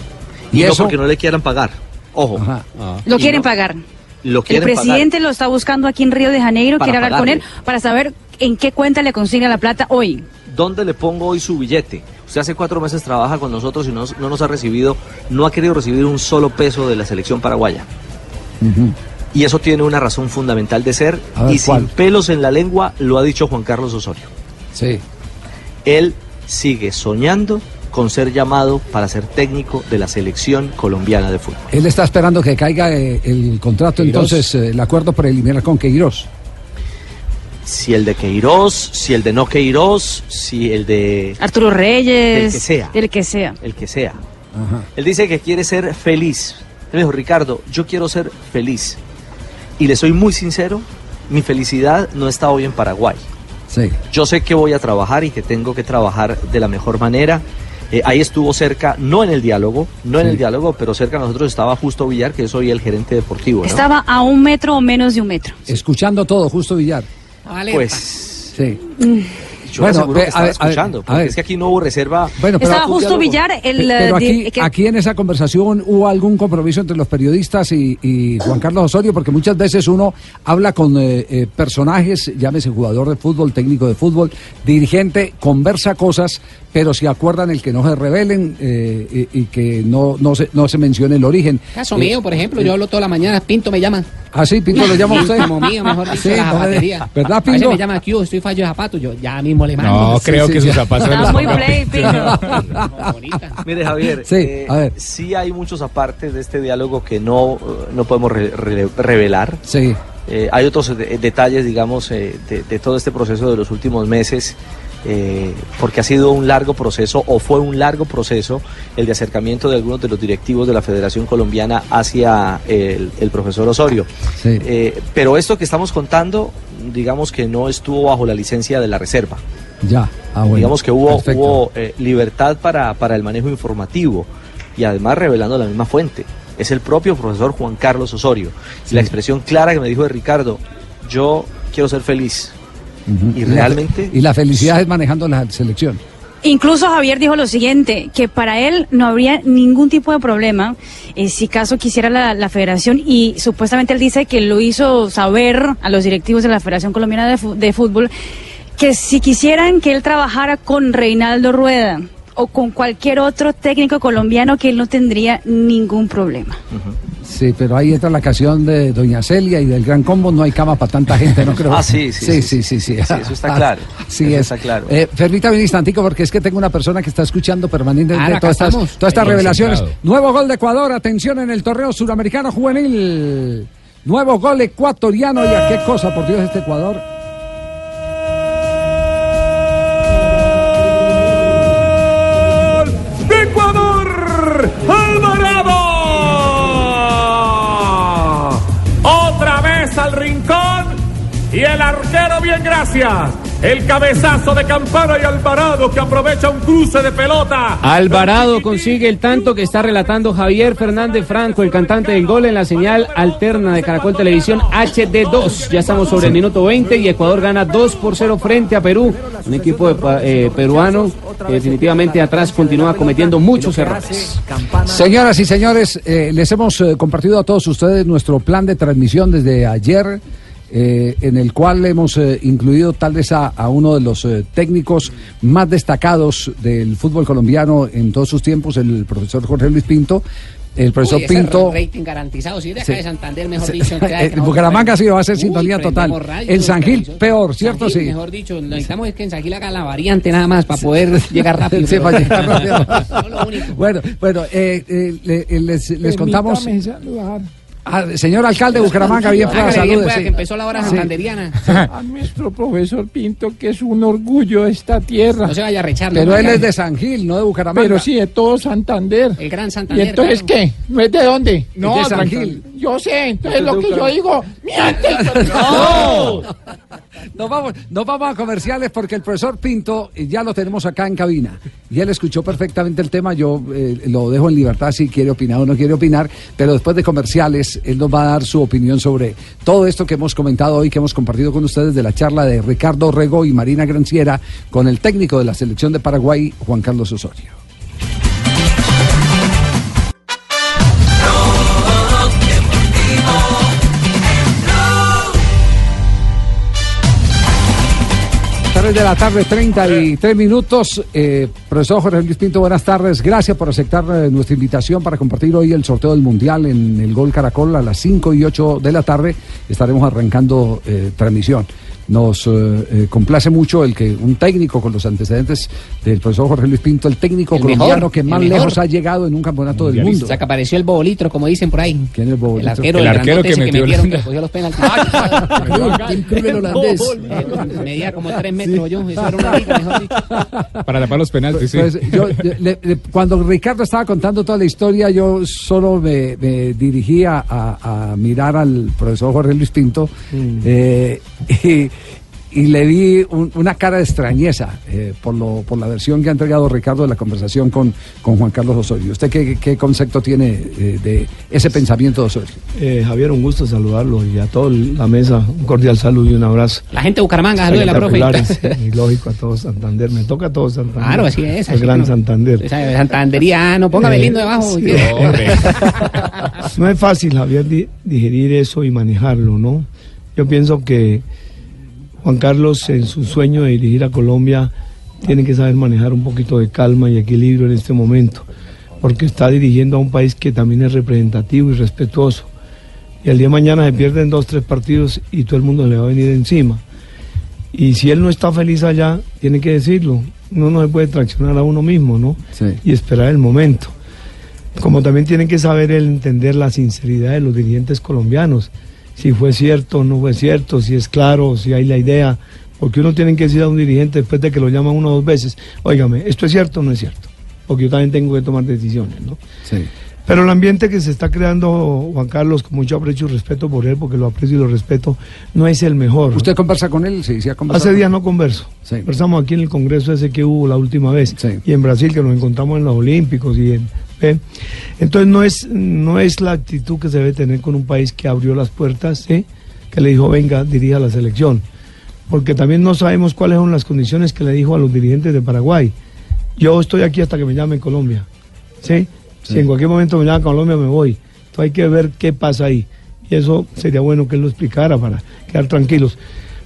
Y, ¿Y no eso? porque no le quieran pagar. Ojo. Lo Y quieren no- pagar. Lo El quieren pagar. presidente lo está buscando aquí en Río de Janeiro, Para quiere hablar con él para saber en qué cuenta le consigue la plata hoy. ¿Dónde le pongo hoy su billete? Usted hace cuatro meses trabaja con nosotros y no, no nos ha recibido, no ha querido recibir un solo peso de la selección paraguaya. Y eso tiene una razón fundamental de ser ver, y sin pelos en la lengua lo ha dicho Juan Carlos Osorio. Sí. Él sigue soñando con ser llamado para ser técnico de la selección colombiana de fútbol. Él está esperando que caiga eh, el contrato, Queiroz. entonces, eh, el acuerdo preliminar con Queiroz. Si el de Queiroz, si el de no Queiroz, si el de Arturo Reyes. El que sea. El que sea. el que sea. Él dice que quiere ser feliz. Él me dijo, Ricardo, yo quiero ser feliz. Y le soy muy sincero, mi felicidad no está hoy en Paraguay. Sí. Yo sé que voy a trabajar y que tengo que trabajar de la mejor manera. Eh, ahí estuvo cerca, no en el diálogo, no en el diálogo, pero cerca de nosotros estaba Justo Villar, que es hoy el gerente deportivo. ¿no? Estaba a un metro o menos de un metro. Escuchando todo, Justo Villar. Pues Sí. yo le aseguro ve, que estaba a escuchando, a porque ver. es que aquí no hubo reserva. Bueno, pero- Estaba justo Villar, el... Pe- Pero eh, aquí, de- que- aquí en esa conversación hubo algún compromiso entre los periodistas y, y Juan Carlos Osorio, porque muchas veces uno habla con eh, eh, personajes, llámese jugador de fútbol, técnico de fútbol, dirigente, conversa cosas, pero si acuerdan el que no se revelen eh, y, y que no, no, se, no se mencione el origen. Caso Eh, mío, por ejemplo, yo hablo toda la mañana, Pinto me llama. Ah, sí, Pinto lo llama a usted. Como mío, mejor dicho, Sí, la zapatería. ¿Verdad, A veces Pinto? me llama aquí, estoy fallo de zapatos, yo ya mismo le mando. No, creo que sus zapatos Está muy play, Pinto. Mire, Javier, Sí, eh, a ver. sí hay muchos apartes de este diálogo que no, eh, no podemos re- re- revelar. Sí. Eh, hay otros de- detalles, digamos, eh, de, de todo este proceso de los últimos meses, eh, porque ha sido un largo proceso, o fue un largo proceso, el de acercamiento de algunos de los directivos de la Federación Colombiana hacia el, el profesor Osorio. Sí. Eh, pero esto que estamos contando, digamos que no estuvo bajo la licencia de la reserva. Ya, ah, bueno. digamos que hubo, hubo eh, libertad para, para el manejo informativo y además revelando la misma fuente. Es el propio profesor Juan Carlos Osorio. Y La expresión clara que me dijo de Ricardo, yo quiero ser feliz. Y la- realmente- y la felicidad es manejando la selección. Incluso Javier dijo lo siguiente, que para él no habría ningún tipo de problema eh, si caso quisiera la, la federación y supuestamente él dice que lo hizo saber a los directivos de la Federación Colombiana de, Fu- de Fútbol que si quisieran que él trabajara con Reinaldo Rueda o con cualquier otro técnico colombiano que él no tendría ningún problema. Sí, pero ahí entra la canción de Doña Celia y del Gran Combo, no hay cama para tanta gente, no creo. Ah, sí, sí, sí, sí, sí, sí, Sí, eso está claro. Sí, Eso es. está claro. Eh, permítame un instantico porque es que tengo una persona que está escuchando permanentemente acá todas estas, todas revelaciones. Nuevo gol de Ecuador, atención en el torneo suramericano juvenil. Nuevo gol ecuatoriano y a qué cosa, por Dios, este Ecuador. Gracias. El cabezazo de Campana y Alvarado que aprovecha un cruce de pelota. Alvarado consigue el tanto que está relatando Javier Fernández Franco, el cantante del gol en la señal alterna de Caracol Televisión HD2. Ya estamos sobre el minuto 20 y Ecuador gana 2 por 0 frente a Perú. Un equipo de eh, peruano que definitivamente atrás continúa cometiendo muchos errores. Señoras y señores, eh, les hemos eh, compartido a todos ustedes nuestro plan de transmisión desde ayer, eh, en el cual hemos eh, incluido tal vez a, a uno de los eh, técnicos más destacados del fútbol colombiano en todos sus tiempos, el profesor Jorge Luis Pinto. El profesor Uy, ese Pinto. rating garantizado, sí, de acá Sí. de Santander, mejor Sí. dicho. Eh, crack, en no, Bucaramanga sí va a ser Uy, sintonía total. radio, En San Gil, peor, ¿cierto? San Gil, Sí. Mejor dicho, necesitamos es que en San Gil haga la variante nada más para poder llegar rápido. Sí, pero- para llegar rápido. No, lo único. Bueno, bueno, eh, eh, le- eh, les, les contamos. Saludar Ah, señor alcalde de Bucaramanga, bien, bien, salude, pues, sí. que empezó la hora Sí. santanderiana. a nuestro profesor Pinto, que es un orgullo de esta tierra. No se vaya a recharlo. Pero él es de San Gil, no de Bucaramanga. Pero sí, de todo Santander. El gran ¿Y Santander. entonces claro. qué? ¿No es de dónde? No, de San Gil. Yo sé, entonces lo que yo digo, ¡miente! ¡No! Nos vamos, nos vamos a comerciales porque el profesor Pinto eh, ya lo tenemos acá en cabina. Y él escuchó perfectamente el tema. Yo eh, lo dejo en libertad si quiere opinar o no quiere opinar. Pero después de comerciales, él nos va a dar su opinión sobre todo esto que hemos comentado hoy, que hemos compartido con ustedes de la charla de Ricardo Rego y Marina Granciera con el técnico de la selección de Paraguay, Juan Carlos Osorio. De la tarde, 33 minutos. Eh, profesor Jorge Luis Pinto, buenas tardes. Gracias por aceptar eh, nuestra invitación para compartir hoy el sorteo del Mundial en el Gol Caracol a las 5 y 8 de la tarde. Estaremos arrancando eh, transmisión. Nos eh, eh, complace mucho el que un técnico con los antecedentes del profesor Jorge Luis Pinto, el técnico El colombiano mejor, que más lejos ha llegado en un campeonato del mundo. O sea, que apareció el bobolitro, como dicen por ahí. ¿Quién es el bobolitro? El arquero, El el, arquero grandote que ese que metió metieron, la- que cogió los penaltis. Krul, el holandés. Eh, Medía como tres metros yo, eso era una liga, mejor dicho. Para tapar los penaltis, sí. Pues, yo, le- le- cuando Ricardo estaba contando toda la historia, yo solo me, me dirigía a, a mirar al profesor Jorge Luis Pinto eh, y, y le vi un- una cara de extrañeza eh, por, lo, por la versión que ha entregado Ricardo de la conversación con, con Juan Carlos Osorio. ¿Usted qué, qué concepto tiene eh, de ese pensamiento de Osorio? Eh, Javier, un gusto saludarlo y a toda la mesa un cordial saludo y un abrazo. La gente de Bucaramanga, salude la profe. Espectaculares, y lógico a todo Santander, me toca a todo Santander. Claro, así es, El así gran no. Santander. Santanderiano, póngame Eh, lindo debajo. sí, No es fácil, Javier, di- digerir eso y manejarlo, ¿no? Yo pienso que Juan Carlos, en su sueño de dirigir a Colombia, tiene que saber manejar un poquito de calma y equilibrio en este momento, porque está dirigiendo a un país que también es representativo y respetuoso. Y el día de mañana se pierden dos, tres partidos y todo el mundo le va a venir encima. Y si él no está feliz allá, tiene que decirlo. Uno no se puede traccionar a uno mismo, ¿no? Y esperar el momento. Como también tiene que saber él entender la sinceridad de los dirigentes colombianos. Si fue cierto o no fue cierto, si es claro, si hay la idea. Porque uno tiene que decir a un dirigente después de que lo llama uno o dos veces, óigame, ¿esto es cierto o no es cierto? Porque yo también tengo que tomar decisiones, ¿no? Sí. Pero el ambiente que se está creando, Juan Carlos, con mucho aprecio y respeto por él, porque lo aprecio y lo respeto, no es el mejor. ¿Usted conversa con él? Sí, sí, ha conversado Hace días no converso. Sí. Conversamos aquí en el congreso ese que hubo la última vez. Y en Brasil, que nos encontramos en los Olímpicos. y en, ¿ve? Entonces no es, no es la actitud que se debe tener con un país que abrió las puertas, ¿sí? que le dijo, venga, dirija la selección. Porque también no sabemos cuáles son las condiciones que le dijo a los dirigentes de Paraguay. Yo estoy aquí hasta que me llame Colombia. ¿sí? Si en cualquier momento me llama Colombia, me voy. Entonces hay que ver qué pasa ahí. Y eso sería bueno que él lo explicara para quedar tranquilos.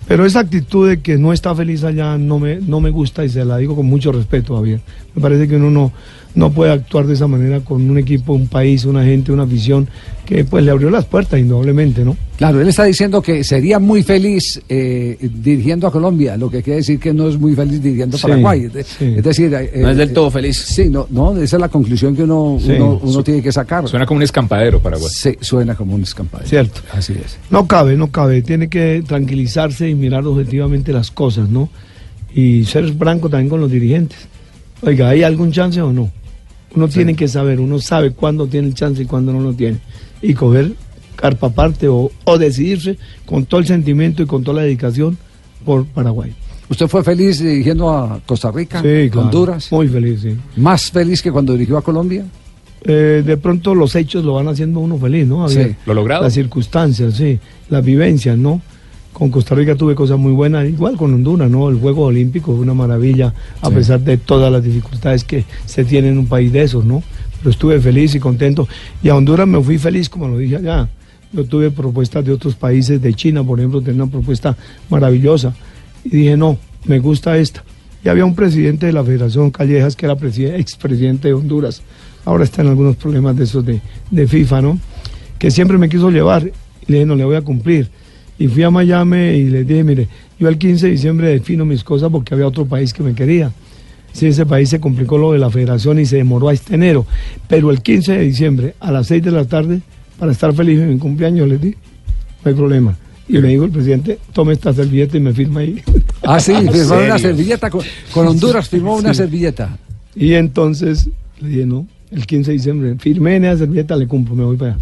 Pero esa actitud de que no está feliz allá no me, no me gusta y se la digo con mucho respeto, Javier. Me parece que uno no, no puede actuar de esa manera con un equipo, un país, una gente, una afición que pues le abrió las puertas indudablemente, ¿no? Claro, él está diciendo que sería muy feliz eh, dirigiendo a Colombia, lo que quiere decir que no es muy feliz dirigiendo a Sí, Paraguay. Es de- sí. Es decir, eh, No es del eh, todo feliz. Sí, no, no, esa es la conclusión que uno, Sí. uno, uno tiene que sacar. Suena como un escampadero Paraguay. Sí, suena como un escampadero. Cierto. Así es. No cabe, no cabe. Tiene que tranquilizarse y mirar objetivamente las cosas, ¿no? Y ser franco también con los dirigentes. Oiga, ¿hay algún chance o no? Uno tiene que saber, uno sabe cuándo tiene el chance y cuándo no lo tiene. Y coger carpa aparte o, o decidirse con todo el sentimiento y con toda la dedicación por Paraguay. ¿Usted fue feliz dirigiendo a Costa Rica, Sí, claro. Honduras? Muy feliz, sí. ¿Más feliz que cuando dirigió a Colombia? Eh, de pronto los hechos lo van haciendo uno feliz, ¿no? Sí. ¿Lo logrado? Las circunstancias, sí. Las vivencias, ¿no? Con Costa Rica tuve cosas muy buenas, igual con Honduras, ¿no? El Juego Olímpico fue una maravilla, a Sí. pesar de todas las dificultades que se tienen en un país de esos, ¿no? Pero estuve feliz y contento. Y a Honduras me fui feliz, como lo dije allá. Yo tuve propuestas de otros países, de China, por ejemplo, tenía una propuesta maravillosa. Y dije, no, me gusta esta. Y había un presidente de la Federación Callejas que era preside- expresidente de Honduras. Ahora está en algunos problemas de esos de, de FIFA, ¿no? Que siempre me quiso llevar. Y le dije, no, le voy a cumplir. Y fui a Miami y le dije, mire, yo el 15 de diciembre defino mis cosas porque había otro país que me quería. Sí, ese país se complicó lo de la federación y se demoró a este enero. Pero el 15 de diciembre, a las 6 de la tarde, para estar feliz en mi cumpleaños, les di, no hay problema. Y me dijo el presidente, tome esta servilleta y me firma ahí. Ah, sí, firmó una servilleta. Con, con Honduras firmó una servilleta. Y entonces le dije, no, el 15 de diciembre, firmé en esa servilleta, le cumplo, me voy para allá.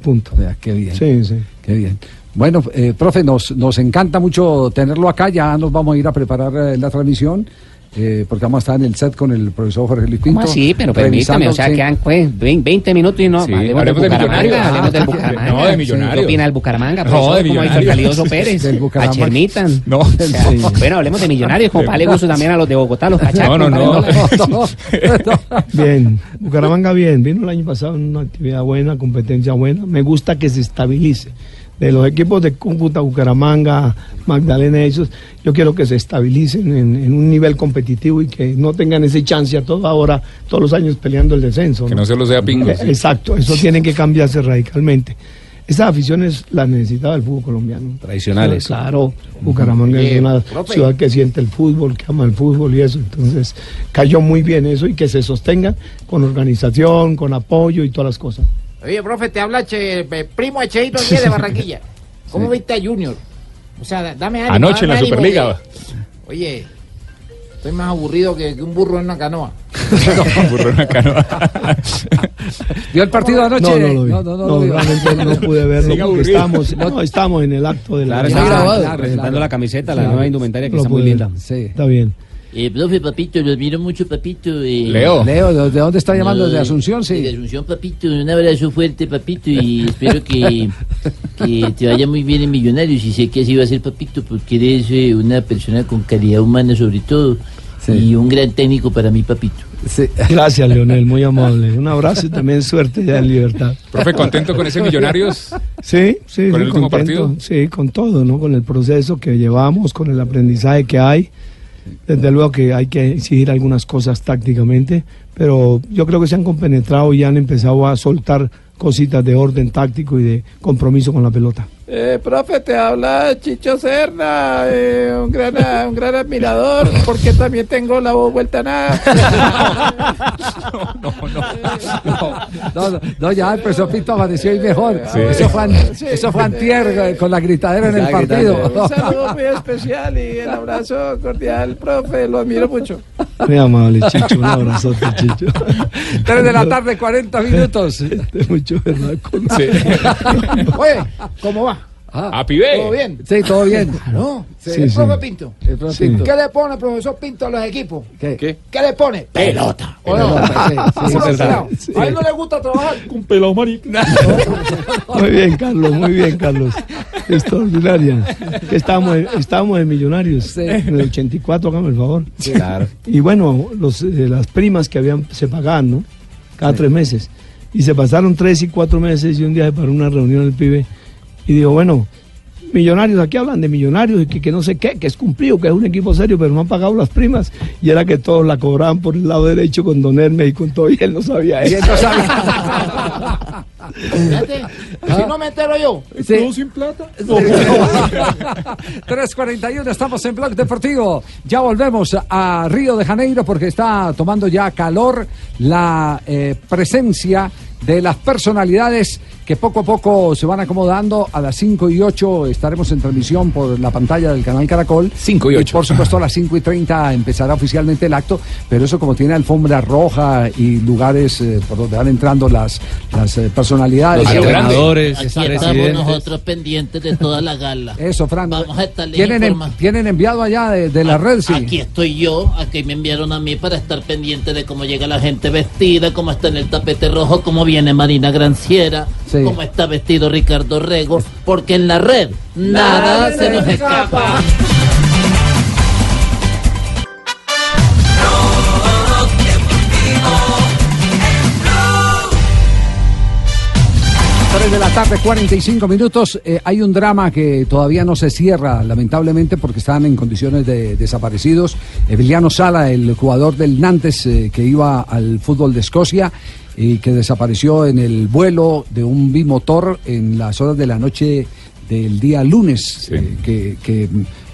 Punto. Vea, qué bien. Sí, sí. Qué bien. Bueno, eh, profe, nos, nos encanta mucho tenerlo acá. Ya nos vamos a ir a preparar eh, la transmisión. Eh, porque vamos a estar en el set con el profesor Jorge Luis Pinto. ¿Cómo así? Pero permítame, o sea, quedan pues 20 20 minutos y no. Sí, hablemos de Bucaramanga, hablemos del Ah, Bucaramanga. no, de ¿Qué Millonarios. opina del Bucaramanga? No, profesor? de ¿Cómo ha visto el. Calioso Pérez? Del A. Chermitan. No. Bueno, hablemos de Millonarios, como para darle gusto también a los de Bogotá, los cachacos. No, no, no. Bien, Bucaramanga bien, vino el año pasado en una actividad buena, competencia buena. Me gusta que se estabilice. De los equipos de Cúcuta, Bucaramanga, Magdalena, esos, yo quiero que se estabilicen en, en un nivel competitivo y que no tengan ese chance a toda hora, todos los años peleando el descenso. Que no se los sea pingo, Eh, sí. Exacto, eso tiene que cambiarse radicalmente. Esas aficiones las necesitaba el fútbol colombiano. Tradicionales. Claro, Bucaramanga es una profe. ciudad que siente el fútbol, que ama el fútbol y eso. Entonces, cayó muy bien eso y que se sostenga con organización, con apoyo y todas las cosas. Oye, profe, te habla che, eh, primo de Cheito Díez de Barranquilla. ¿Cómo viste a Junior? O sea, da- dame ánimo. Anoche en la Superliga. que- Oye, estoy más aburrido que, que un burro en una canoa. Burro en una canoa. ¿Vio el partido anoche? No, no lo vi. No, No, no, no no pude verlo porque estamos, no, estamos en el acto de la... Claro, Está está grabado. claro, presentando la camiseta, la nueva indumentaria que está muy linda. Sí. Está bien. Eh, profe, papito, lo admiro mucho, papito. eh. Leo. Leo, ¿de de dónde está llamando? No, ¿De Asunción? De Sí. Asunción, papito. Un abrazo fuerte, papito, y espero que, que te vaya muy bien en Millonarios. Y sé que así va a ser, papito, porque eres eh, una persona con calidad humana, sobre todo, Sí. y un gran técnico para mí, papito. Sí. Gracias, Leonel, muy amable. Un abrazo y también suerte ya en libertad. Profe, ¿contento con ese Millonarios? Sí, sí, ¿Con sí, el último contento. partido? Sí, con todo, ¿no? Con el proceso que llevamos, con el aprendizaje que hay. Desde luego que hay que exigir algunas cosas tácticamente, pero yo creo que se han compenetrado y han empezado a soltar cositas de orden táctico y de compromiso con la pelota. Eh, profe, te habla Chicho Serna, eh, un, gran, un gran admirador, porque también tengo la voz vuelta a nada. No, no, no, ya el profesor Pinto amaneció hoy mejor. Sí. Eso fue, an- eso fue antier eh, con la gritadera en el partido. gritando. Un saludo muy especial y el abrazo cordial, profe, lo admiro mucho. Muy amable, Chicho, un abrazote, Chicho. Tres de la tarde, 40 minutos. Este, mucho verdad. con- Sí. Oye, ¿cómo va? A pibe. ¿Todo bien? Sí, todo bien. No, Sí, el sí. profe Pinto. El profe Sí. Pinto. ¿Qué le pone el profesor Pinto a los equipos? ¿Qué? ¿Qué? ¿Qué le pone? Pelota. ¿O no? Pelota, sí, sí, Puro es verdad. pelado. A él no le gusta trabajar. Un pelado marica. Muy bien, Carlos, muy bien, Carlos. Extraordinaria. En- estábamos en Millonarios en el 84, hágame el favor. Claro. Y bueno, los, eh, las primas que habían se pagaban, ¿no? Cada tres meses. Y se pasaron tres y cuatro meses y un día se paró una reunión el pibe y dijo, bueno, Millonarios, aquí hablan de millonarios y que, que no sé qué, que es cumplido, que es un equipo serio, pero no han pagado las primas. Y era que todos la cobraban por el lado derecho con Don Hermes y con todo, y él no sabía Y eso. él no sabía. Fíjate, si no me entero yo. Sí. sin plata? 3.41, estamos en Blog Deportivo. Ya volvemos a Río de Janeiro porque está tomando ya calor la eh, presencia de las personalidades que poco a poco se van acomodando. A las 5 y 8 estaremos en transmisión por la pantalla del canal Caracol. 5 y 8. por supuesto a las 5 y 30 empezará oficialmente el acto, pero eso como tiene alfombra roja y lugares eh, por donde van entrando las, las eh, personalidades. Los entrenadores, Aquí estamos nosotros pendientes de toda la gala. Eso, Fran. Vamos a estarles ¿Tienen, en- tienen enviado allá de, de la red, sí. Aquí estoy yo, aquí me enviaron a mí para estar pendiente de cómo llega la gente vestida, cómo está en el tapete rojo, cómo viene Marina Granciera, Sí. cómo está vestido Ricardo Rego, porque en la red nada, se nos escapa. Tres de la tarde, 45 minutos. Eh, hay un drama que todavía no se cierra, lamentablemente, porque están en condiciones de desaparecidos. Emiliano Sala, el jugador del Nantes eh, que iba al fútbol de Escocia y que desapareció en el vuelo de un bimotor en las horas de la noche del día lunes, eh, que, que,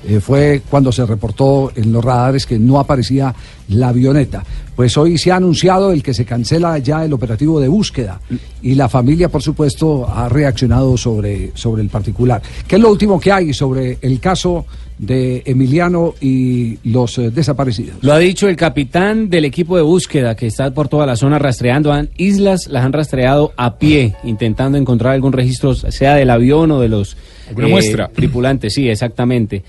eh, fue cuando se reportó en los radares que no aparecía la avioneta. Pues hoy se ha anunciado el que se cancela ya el operativo de búsqueda y la familia, por supuesto, ha reaccionado sobre, sobre el particular. ¿Qué es lo último que hay sobre el caso de Emiliano y los eh, desaparecidos? Lo ha dicho el capitán del equipo de búsqueda que está por toda la zona rastreando. Han, islas las han rastreado a pie, intentando encontrar algún registro, sea del avión o de los eh, tripulantes. Sí, exactamente.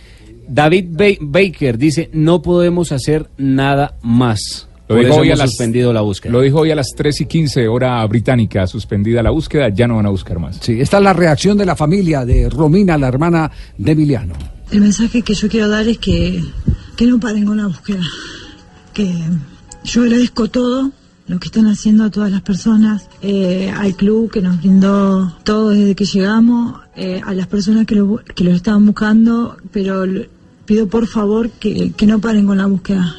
David Ba- Baker dice, no podemos hacer nada más. Lo Por dijo, eso hoy a las, suspendido la búsqueda. lo dijo hoy a las 3 y 15 hora británica, suspendida la búsqueda, ya no van a buscar más. Sí, esta es la reacción de la familia de Romina, la hermana de Emiliano. El mensaje que yo quiero dar es que, que no paren con la búsqueda. Que yo agradezco todo lo que están haciendo a todas las personas, eh, al club que nos brindó todo desde que llegamos, eh, a las personas que lo, que lo estaban buscando, pero pido por favor que, que no paren con la búsqueda.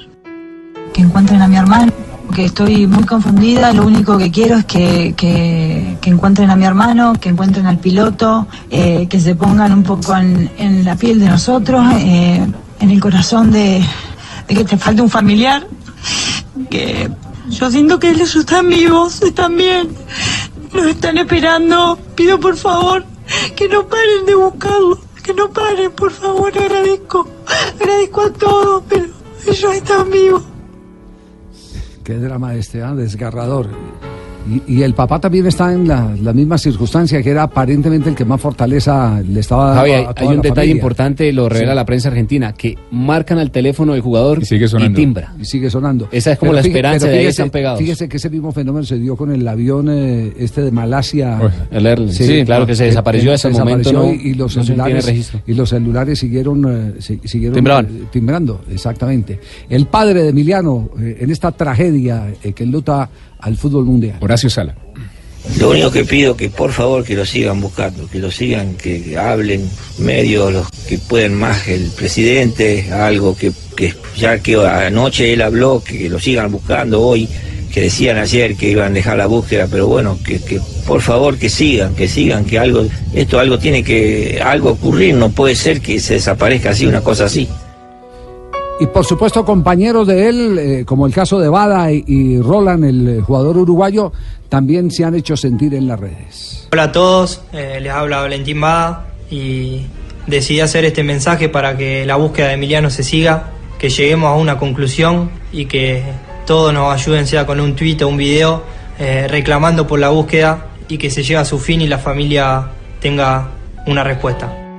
Que encuentren a mi hermano, que estoy muy confundida, lo único que quiero es que, que, encuentren a mi hermano, que encuentren al piloto, eh, que se pongan un poco en, la piel de nosotros, eh, en el corazón de, de que te falte un familiar, que yo siento que ellos están vivos, están bien, nos están esperando, pido por favor que no paren de buscarlo, no paren, por favor, agradezco, agradezco a todos, pero ellos están vivos. Qué drama este, ¿ah? desgarrador. Y, y el papá también está en la, la misma circunstancia, que era aparentemente el que más fortaleza le estaba dando hay, a toda hay un la detalle familia. importante, lo revela Sí. la prensa argentina, que marcan al teléfono del jugador y, sigue sonando. timbra. Y sigue sonando. Esa es como Pero la fíjese- esperanza, de ahí están pegados. Fíjese que ese mismo fenómeno se dio con el avión eh, este de Malasia. El Erlen, sí, claro que se desapareció ese momento, no- y, y los no celulares y los celulares siguieron eh, si- siguieron Timbraban. eh, timbrando, exactamente. El padre de Emiliano eh, en esta tragedia eh, que enluta al fútbol mundial. Horacio Sala. Lo único que pido que por favor que lo sigan buscando, que lo sigan, que, que hablen medios, los que pueden más, el presidente, algo que, que ya que anoche él habló, que lo sigan buscando hoy, que decían ayer que iban a dejar la búsqueda, pero bueno, que, que por favor que sigan, que sigan, que algo, esto algo tiene que, algo ocurrir, no puede ser que se desaparezca así, una cosa así. Y por supuesto compañeros de él, eh, como el caso de Bada y, Roland, el eh, jugador uruguayo, también se han hecho sentir en las redes. Hola a todos, eh, les habla Valentín Bada y decidí hacer este mensaje para que la búsqueda de Emiliano se siga, que lleguemos a una conclusión y que todos nos ayuden, sea con un tuit o un video, reclamando por la búsqueda y que se llegue a su fin y la familia tenga una respuesta.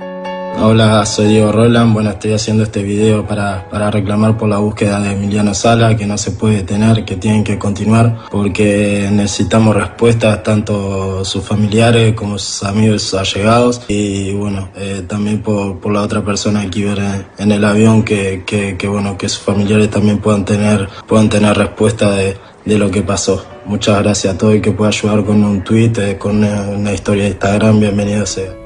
Hola, soy Diego Roland. Bueno, estoy haciendo este video para, para reclamar por la búsqueda de Emiliano Sala, que no se puede detener, que tienen que continuar, porque necesitamos respuestas, tanto sus familiares como sus amigos allegados, y bueno, eh, también por, por la otra persona que iba en, en el avión, que, que, que, bueno, que sus familiares también puedan tener, puedan tener respuesta de, de lo que pasó. Muchas gracias a todo el que pueda ayudar con un tweet, eh, con una, una historia de Instagram, bienvenido sea.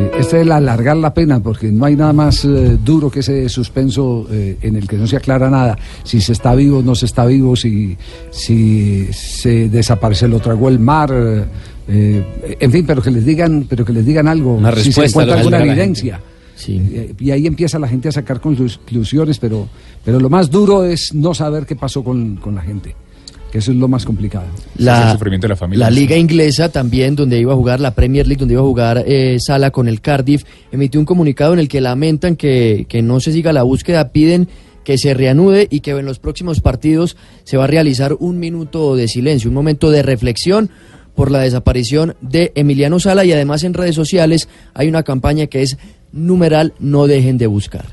Sí, Sí, este es el alargar la pena, porque no hay nada más eh, duro que ese suspenso eh, en el que no se aclara nada. Si se está vivo, no se está vivo, si, si se desaparece, lo tragó el mar. eh, eh, en fin, pero que les digan, pero que les digan algo, Una si se respuesta, encuentra alguna evidencia. Eh, Y ahí empieza la gente a sacar conclusiones, pero, pero lo más duro es no saber qué pasó con, con la gente, que eso es lo más complicado. el sufrimiento de la familia. La liga inglesa también, donde iba a jugar la Premier League, donde iba a jugar eh, Sala con el Cardiff, emitió un comunicado en el que lamentan que, que no se siga la búsqueda, piden que se reanude y que en los próximos partidos se va a realizar un minuto de silencio, un momento de reflexión por la desaparición de Emiliano Sala y además en redes sociales hay una campaña que es numeral no dejen de buscar.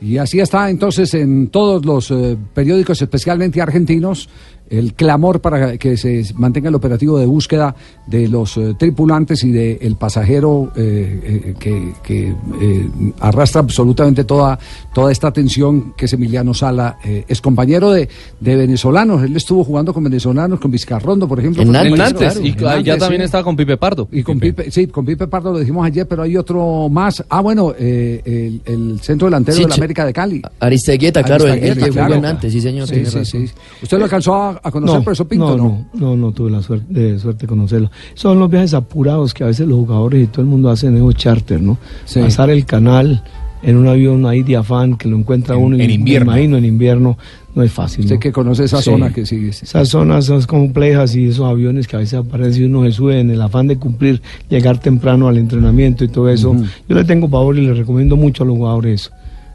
Y así está entonces en todos los eh, periódicos, especialmente argentinos, el clamor para que se mantenga el operativo de búsqueda de los eh, tripulantes y del pasajero eh, eh, que, que, eh, arrastra absolutamente toda, toda esta atención que es Emiliano Sala. es compañero de, de venezolanos. Él estuvo jugando con venezolanos, con Vizcarrondo, por ejemplo. En Nantes, y claro, en ya también sí. estaba con Pipe Pardo. Y con Pipe, sí, con Pipe Pardo lo dijimos ayer, pero hay otro más. Ah, bueno, el, el centro delantero Sí, de la. América de Cali. Aristeguieta, claro, el- el que jugó claro. en Nantes, sí, señor, Sí. ¿Usted lo alcanzó a, a conocer, No, profesor Pinto? no, no, no, no tuve la suerte de, suerte de conocerlo. Son los viajes apurados que a veces los jugadores y todo el mundo hacen esos charter, ¿no? Sí. Pasar el canal en un avión ahí de afán que lo encuentra En- uno en me invierno. imagino en invierno no es fácil. Usted ¿no? que conoce esa Sí. zona que sí. Esas zonas son complejas y esos aviones que a veces aparecen y uno se sube en el afán de cumplir, llegar temprano al entrenamiento y todo eso. Yo le tengo pavor y le recomiendo mucho a los jugadores eso.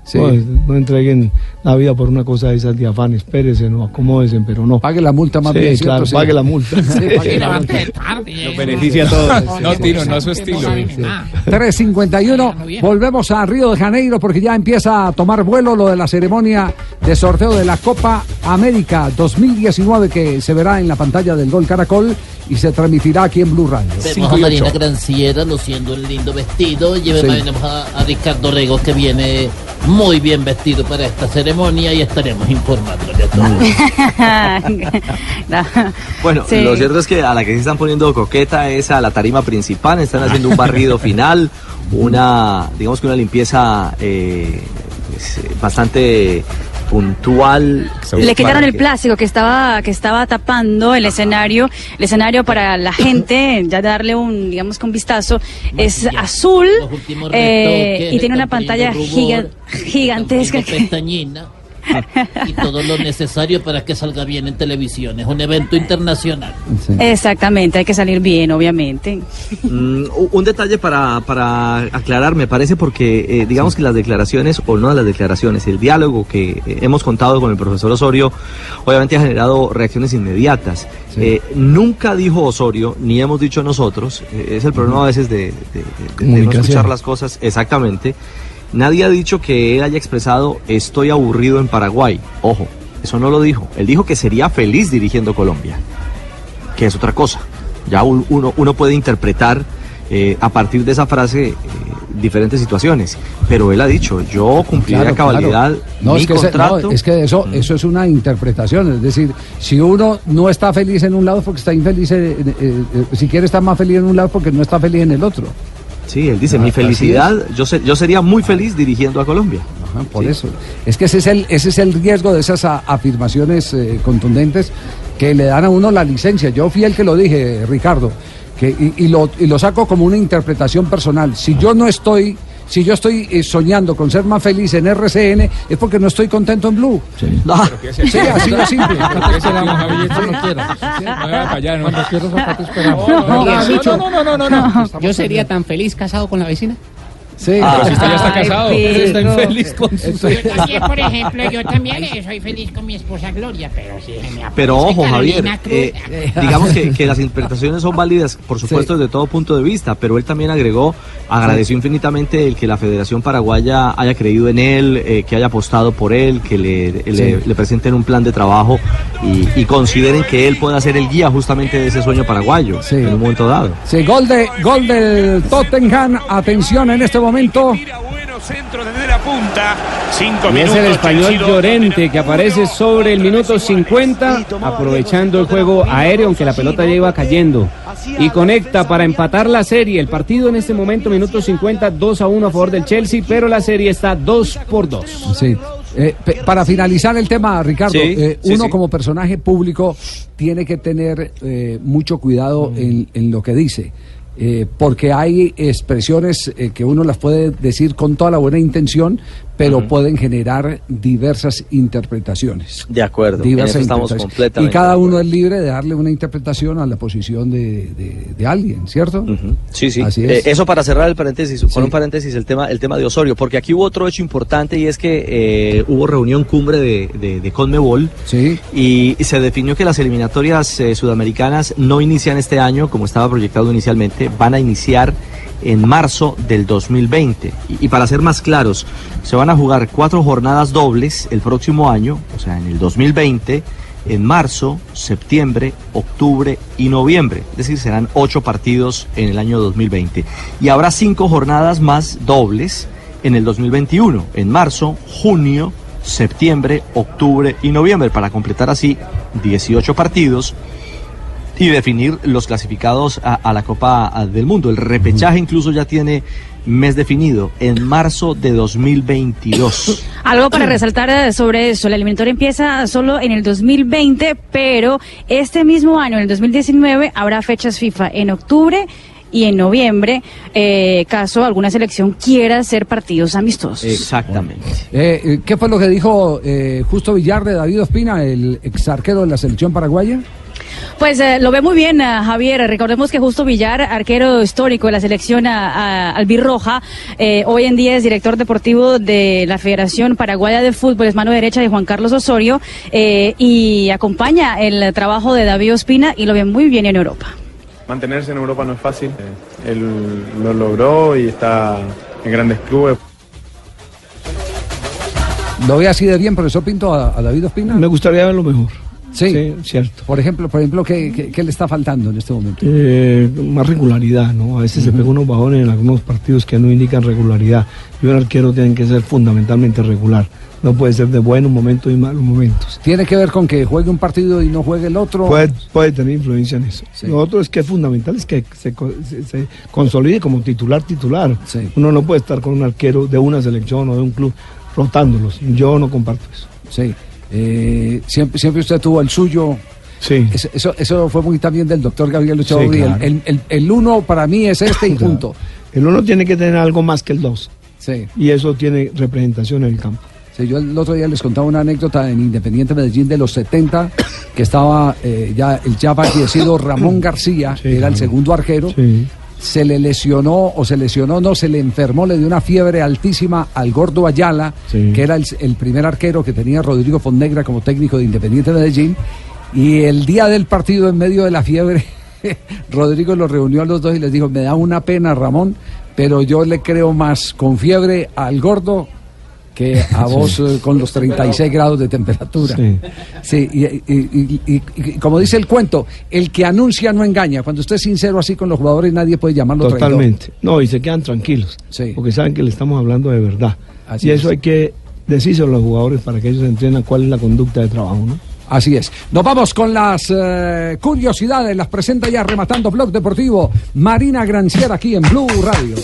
Sí. No, no entreguen la vida por una cosa de esas de afán, espérese, no acomódense, pero no. Pague la multa más Sí, bien, claro, Sí. pague la multa. Sí, pague la multa. Nos beneficia a todos. No, Tino, no a su estilo. 351, volvemos a Río de Janeiro porque ya empieza a tomar vuelo lo de la ceremonia de sorteo de la Copa América 2019 que se verá en la pantalla del Gol Caracol y se transmitirá aquí en Blue Radio. Vemos a Marina Granciera luciendo un lindo vestido. Y Sí. tenemos a, a Ricardo Rego que viene muy bien vestido para esta ceremonia y estaremos informándole a todos. Bueno, Sí. lo cierto es que a la que se están poniendo coqueta es a la tarima principal, están haciendo un barrido final, una, digamos que una limpieza eh, es, eh, bastante puntual. Le quitaron el plástico que estaba que estaba tapando el escenario, el escenario para la gente, ya darle un digamos que un vistazo es azul eh, y tiene una pantalla giga- gigantesca. y todo lo necesario para que salga bien en televisión. Es un evento internacional. Exactamente, hay que salir bien, obviamente. Mm, un detalle para, para aclarar, me parece, porque eh, digamos que las declaraciones, o no las declaraciones, el diálogo que eh, hemos contado con el profesor Osorio, obviamente ha generado reacciones inmediatas. Eh, nunca dijo Osorio, ni hemos dicho nosotros, eh, es el problema a veces de, de- de- de no escuchar las cosas exactamente. Nadie ha dicho que él haya expresado estoy aburrido en Paraguay. Ojo, eso no lo dijo. Él dijo que sería feliz dirigiendo Colombia que es otra cosa. Ya un- uno, uno puede interpretar eh, a partir de esa frase eh, diferentes situaciones, pero él ha dicho, yo cumpliré a cabalidad No, mi es que, ese- no, contrato. es que eso, eso es una interpretación. Es decir, si uno no está feliz en un lado porque está infeliz, eh, si quiere estar más feliz en un lado porque no está feliz en el otro. Sí, él dice, Ah, mi así felicidad, yo, yo sería muy feliz dirigiendo a Colombia. Ajá, por eso. Es que ese es el, ese es el riesgo de esas a- afirmaciones eh, contundentes que le dan a uno la licencia. Yo fui el que lo dije, Ricardo, que, y, y lo, y lo saco como una interpretación personal. Si yo no estoy, si yo estoy eh, soñando con ser más feliz en RCN, es porque no estoy contento en Blue. Sí, sí así de simple. No, no, no, no, no. Yo sería tan feliz casado con la vecina. Sí, pero si usted ya está casado. Pero Está infeliz con su Yo también, por ejemplo, yo también eh, soy feliz con mi esposa Gloria, pero si me Pero ojo, Javier, Carolina Cruz, eh, digamos que, que las interpretaciones son válidas, por supuesto, desde todo punto de vista, pero él también agregó, agradeció infinitamente el que la Federación Paraguaya haya creído en él, eh, que haya apostado por él, que le, le- le presenten un plan de trabajo y, y consideren que él pueda ser el guía justamente de ese sueño paraguayo en un momento dado. Sí, gol, de, gol del Tottenham. Atención en este momento. Mero centro desde la punta. Cinco Y es el español Llorente que aparece sobre el minuto 50, aprovechando el juego aéreo, aunque la pelota ya iba cayendo. Y conecta para empatar la serie. El partido en este momento, minuto 50, 2 a 1 a favor del Chelsea, pero la serie está 2 por 2. Sí. Eh, pe- para finalizar el tema, Ricardo, Sí, eh, sí, uno sí. como personaje público tiene que tener eh, mucho cuidado en, en lo que dice. Eh, porque hay expresiones eh, que uno las puede decir con toda la buena intención, pero pueden generar diversas interpretaciones. De acuerdo, en Diversas eso estamos interpretaciones. completamente Y cada uno es libre de darle una interpretación a la posición de, de- de alguien, ¿cierto? Sí, sí. Así Eh, es. eso para cerrar el paréntesis, Sí. con un paréntesis el tema, el tema de Osorio, porque aquí hubo otro hecho importante y es que eh, hubo reunión cumbre de, de, de Conmebol y se definió que las eliminatorias eh, sudamericanas no inician este año como estaba proyectado inicialmente, van a iniciar en marzo del 2020. Y, y para ser más claros, se van a jugar cuatro jornadas dobles el próximo año, o sea, en el 2020, en marzo, septiembre, octubre y noviembre. Es decir, serán ocho partidos en el año 2020. Y habrá cinco jornadas más dobles en el 2021, en marzo, junio, septiembre, octubre y noviembre, para completar así 18 partidos y definir los clasificados a, a la Copa del Mundo. El repechaje incluso ya tiene mes definido, en marzo de 2022. Algo para resaltar eh, sobre eso, la eliminatoria empieza solo en el 2020, pero este mismo año, en el 2019, habrá fechas FIFA en octubre y en noviembre, eh, caso alguna selección quiera hacer partidos amistosos. Exactamente. Eh, eh, ¿Qué fue lo que dijo eh, Justo Villar de David Ospina, el ex arquero de la selección paraguaya? Pues eh, lo ve muy bien eh, Javier. Recordemos que Justo Villar, arquero histórico de la selección a- a- albirroja, eh, hoy en día es director deportivo de la Federación Paraguaya de Fútbol, es mano derecha de Juan Carlos Osorio eh, y acompaña el trabajo de David Ospina y lo ve muy bien en Europa. Mantenerse en Europa no es fácil. Eh, Él lo logró y está en grandes clubes. ¿Lo ve así de bien, profesor Pinto, a, a David Ospina? Me gustaría verlo mejor. Sí, cierto. Por ejemplo, por ejemplo ¿qué, qué, qué le está faltando en este momento? Eh, más regularidad, ¿no? A veces se pega unos bajones en algunos partidos que no indican regularidad. Y un arquero tiene que ser fundamentalmente regular. No puede ser de buenos momentos y malos momentos. ¿Tiene que ver con que juegue un partido y no juegue el otro? Puede, puede tener influencia en eso. Lo otro es que es fundamental es que se, se- se consolide como titular titular. Uno no puede estar con un arquero de una selección o de un club rotándolos. Yo no comparto eso. Sí. Eh, siempre, siempre usted tuvo el suyo. Sí. Eso, eso, eso fue muy también del doctor Gabriel Ochoa Sí, claro. el, el- el uno para mí es este y punto. El uno tiene que tener algo más que el dos. Sí. Y eso tiene representación en el campo. Sí, yo el otro día les contaba una anécdota en Independiente Medellín de los 70, que estaba eh, ya el ya fallecido Ramón García, que era el segundo arquero. Se le lesionó, o se lesionó, no, se le enfermó, le dio una fiebre altísima al gordo Ayala, que era el, el primer arquero que tenía Rodrigo Fonnegra como técnico de Independiente Medellín. Y el día del partido, en medio de la fiebre, Rodrigo los reunió a los dos y les dijo: Me da una pena, Ramón, pero yo le creo más con fiebre al gordo que a vos eh, con los 36 grados de temperatura. Sí, y, y- y- y- y como dice el cuento, el que anuncia no engaña. Cuando usted es sincero así con los jugadores, nadie puede llamarlo traidor. Totalmente. No, y se quedan tranquilos. Porque saben que le estamos hablando de verdad. Así y eso es. hay que decírselo a los jugadores para que ellos entiendan cuál es la conducta de trabajo, ¿no? Así es. Nos vamos con las eh, curiosidades. Las presenta ya rematando Blog Deportivo Marina Granciera aquí en Blue Radio.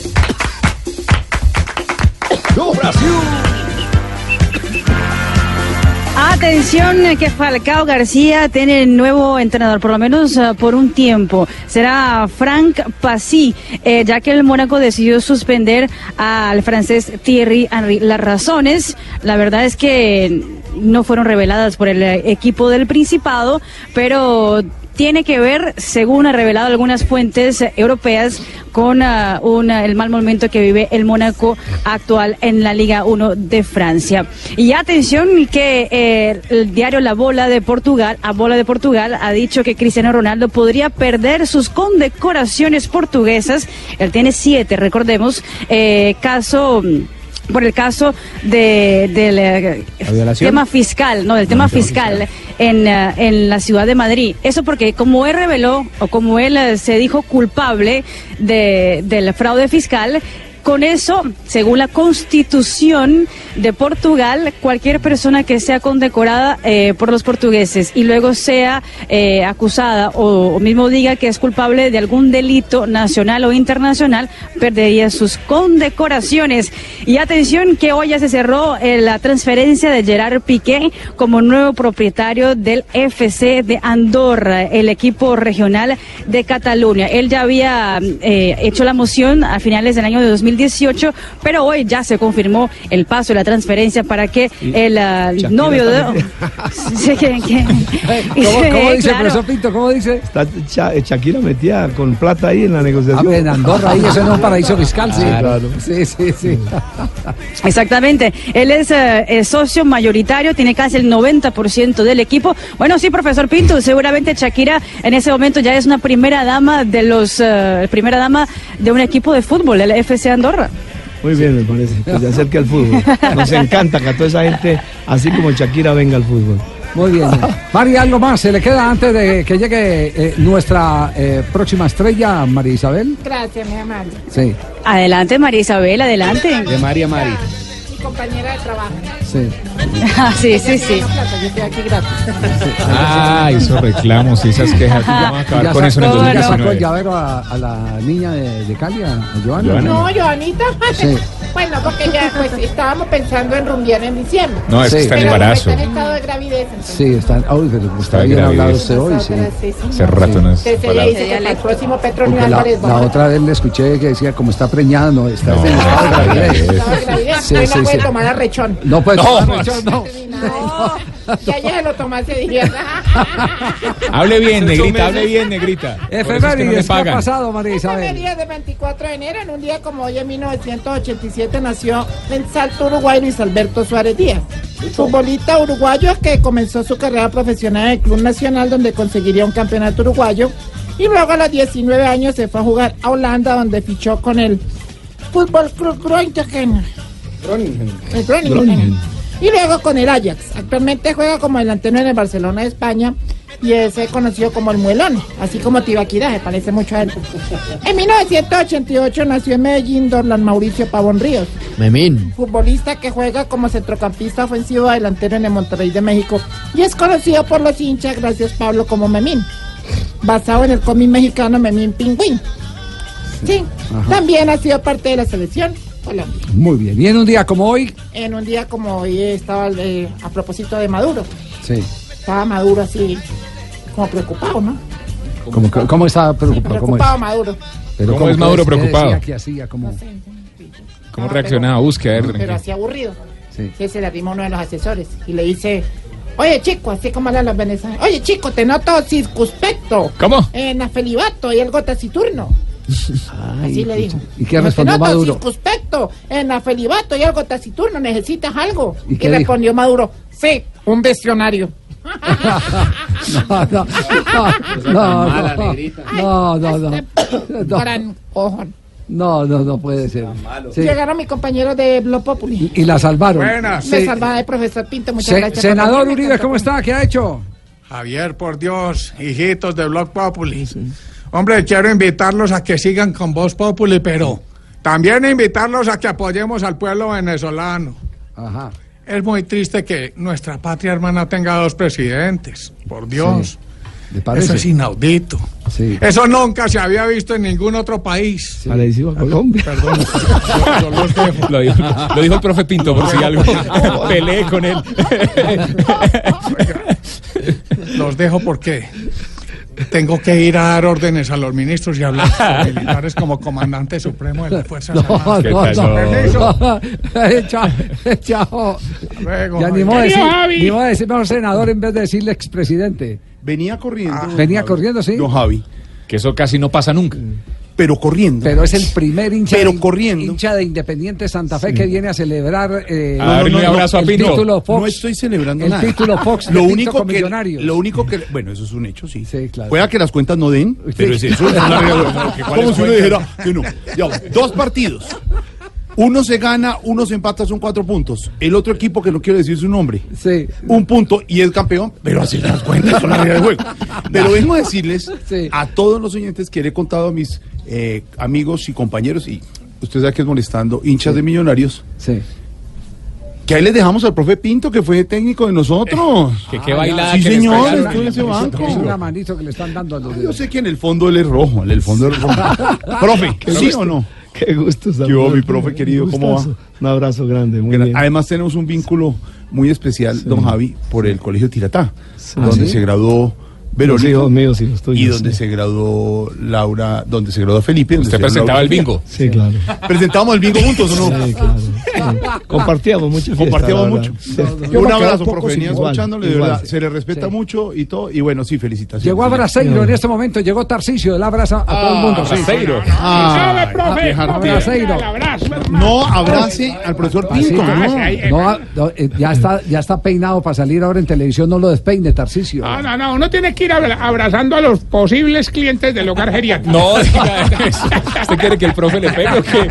Atención que Falcao García tiene nuevo entrenador, por lo menos eh, por un tiempo. Será Frank Passy, eh, ya que el Mónaco decidió suspender al francés Thierry Henry. Las razones, la verdad es que no fueron reveladas por el eh, equipo del Principado, pero tiene que ver, según ha revelado algunas fuentes europeas, con ah, una- el mal momento que vive el Mónaco actual en la Liga 1 de Francia. Y atención que eh, el diario La Bola de Portugal, a Bola de Portugal, ha dicho que Cristiano Ronaldo podría perder sus condecoraciones portuguesas. Él tiene siete, recordemos, eh, caso por el caso de, del eh, tema fiscal, no, del tema fiscal en, eh, en la ciudad de Madrid. Eso porque como él reveló o como él eh, se dijo culpable de, del fraude fiscal, Con eso, según la constitución de Portugal, cualquier persona que sea condecorada eh, por los portugueses y luego sea eh, acusada o, mismo diga que es culpable de algún delito nacional o internacional, perdería sus condecoraciones. Y atención que hoy ya se cerró eh, la transferencia de Gerard Piqué como nuevo propietario del FC de Andorra, el equipo regional de Cataluña. Él ya había hecho la moción a finales del año de 2018, pero hoy ya se confirmó el paso de la transferencia para que el ah, novio de... Sí, que- que- ¿Cómo, cómo dice, Claro. profesor Pinto? ¿Cómo dice? Está Cha- Shakira metida con plata ahí en la negociación. Ah, en Andorra, ahí eso no es un paraíso fiscal, sí. Claro. Sí, sí, sí. Exactamente. Él es eh, eh, socio mayoritario, tiene casi el 90% del equipo. Bueno, sí, profesor Pinto, seguramente Shakira en ese momento ya es una primera dama de los, eh, primera dama de un equipo de fútbol, el FC Andorra. Muy bien, me parece. Que se acerque al fútbol. Nos encanta que a toda esa gente, así como Shakira, venga al fútbol. Muy bien. Mari, algo más se le queda antes de que llegue eh, nuestra eh, próxima estrella, María Isabel. Gracias, mi amable. Sí, Adelante, María Isabel, adelante. De María Mari. Mi compañera de trabajo. Sí. Ah, sí, sí, sí. Ah, esos reclamos y esas quejas. Vamos a acabar con eso en el sacó, ya sacó el 2019. llavero a, a la niña de, de Cali, a, Joana. No, Joanita. Sí. Bueno, porque ya pues estábamos pensando en rumbear en diciembre. No, es que Sí. está en embarazo. está en estado de gravidez. entonces- Sí, están. Uy, pero está de bien hablado usted hoy, sí. Sí, sí. Hace rato no es Entonces ella palabra. dice que el próximo Petronio la, Álvarez la vamos a- otra vez le escuché que decía como está preñada, no, está No, en estado de gravidez. estado de gravidez. Sí, sí, la puede sí. tomar a rechón. No puede No, rechón, no. No, ya ella se lo hace días. Hable bien, negrita, hable bien, negrita. Efemérides, ¿qué ha pasado, María Isabel? Efemérides de 24 de enero, en un día como hoy en 1987 nació en Salto, Uruguay, Luis Alberto Suárez Díaz. Futbolista uruguayo que comenzó su carrera profesional en el Club Nacional donde conseguiría un campeonato uruguayo y luego a los 19 años se fue a jugar a Holanda donde fichó con el Fútbol Club Groningen. El Groningen. Y luego con el Ajax. Actualmente juega como delantero en el Barcelona de España y es eh, conocido como el Muelón, así como Tibaquira, se parece mucho a él. En 1988 nació en Medellín Dorlan Mauricio Pavón Ríos, Memín. futbolista que juega como centrocampista ofensivo delantero en el Monterrey de México y es conocido por los hinchas, gracias Pablo, como Memín, basado en el cómic mexicano Memín Pingüín. Sí, Ajá. también ha sido parte de la selección Colombia. Muy bien. Y en un día como hoy, En un día como hoy estaba eh, a propósito de Maduro, sí. estaba Maduro así como preocupado, ¿no? ¿Cómo, cómo está preocupado? ¿Cómo es? Preocupado Maduro. Pero ¿Cómo es Maduro ¿qué preocupado? que hacía? como ¿Cómo reaccionaba? Búsqueda, a Pero así aburrido. Sí. Sí, se le arrima uno de los asesores y le dice, oye chico, así como hablan los venezolanos, oye chico, te noto circunspecto. ¿Cómo? En afelibato y algo taciturno. Así le dijo. ¿Y qué "No, respondió noto Maduro? circunspecto, en afelibato y algo taciturno, necesitas algo. ¿Y Y, qué dijo? respondió Maduro, sí, un diccionario. No, no, no, no, negrita. no, no, no, no, no, no, puede ser. Sí. Llegaron mis compañeros de Blog Populi. Y la salvaron. Me Sí. salvaba el profesor Pinto, muchas Se- gracias. senador. Uribe, ¿cómo está? ¿Qué ha hecho? Javier, por Dios, hijitos de Blog Populi. Hombre, quiero invitarlos a que sigan con Voz Populi, pero también invitarlos a que apoyemos al pueblo venezolano. Ajá. Es muy triste que nuestra patria hermana tenga dos presidentes, por Dios. ¿Le parece? Eso es inaudito. Sí. Eso nunca se había visto en ningún otro país. Parecido a Colombia. Perdón. yo- yo los dejo. Lo dijo, lo dijo el profe Pinto, por si algo. Peleé con él. Los dejo porque tengo que ir a dar órdenes a los ministros y hablar con los militares como comandante supremo de las Fuerzas No, Armadas. no, no. Eh, Chao, eh, chao. Luego, Ya ni modo decir, ni modo de decir mejor senador en vez de decirle expresidente. Venía corriendo. Venía corriendo, sí. Don Javi. Que eso casi no pasa nunca. Pero corriendo. Pero es el primer hincha, Pero de, corriendo. hincha de Independiente Santa Fe que viene a celebrar eh, A darle un abrazo a el Pinto. título Fox. No estoy celebrando el nada. título Fox lo único que Millonarios. lo único que bueno eso es un hecho sí, claro. pueda que las cuentas no den Pero es eso, es una como si uno dijera que no Ya, dos partidos uno se gana uno se empata son cuatro puntos el otro equipo que no quiero decir su nombre Sí. un punto y es campeón pero así las cuentas son la regla del juego pero vengo a decirles Sí. a todos los oyentes que le he contado a mis eh, amigos y compañeros y usted sabe que es molestando, hinchas de millonarios. Sí. Que ahí les dejamos al profe Pinto, que fue técnico de nosotros. Que qué bailada Sí, que les señor, estuvo en ese banco. Es una manito que le están dando a los Yo sé que en el fondo él es rojo, en el fondo él es rojo. profe, ¿sí gusto. o no? Qué gusto ¿Qué hubo, mi profe querido? ¿Cómo va? Un abrazo grande, muy Gra- bien. Además tenemos un vínculo muy especial, don Javi, por el Colegio Tiratá, ¿Ah, donde sí? se graduó Verónica. Los hijos míos y los tuyos, Y donde sí. se graduó Laura, donde se graduó Felipe. donde Usted presentaba Laura el bingo. Sí, claro. Presentábamos el bingo juntos, ¿o no? Sí, claro. Sí. Compartíamos mucho. Compartíamos mucho. Un abrazo, profe. Venía Igual, escuchándole, de verdad. Se le respeta mucho y todo. Y bueno, sí, felicitaciones. Llegó a Braseiro en este momento, llegó Tarcisio, el abraza a todo el mundo. sí. Braseiro. Ah, profe, dejar no, bien. Braseiro. No abrace al profesor Pinto, ah, ¿no? no, no, eh, ya está, ya está peinado para salir ahora en televisión, no lo despeine, Tarcisio. No, no, no, uno tiene que ir abra- abrazando a los posibles clientes del hogar geriátrico. No, diga eso. ¿Usted quiere que el profe le pegue o qué?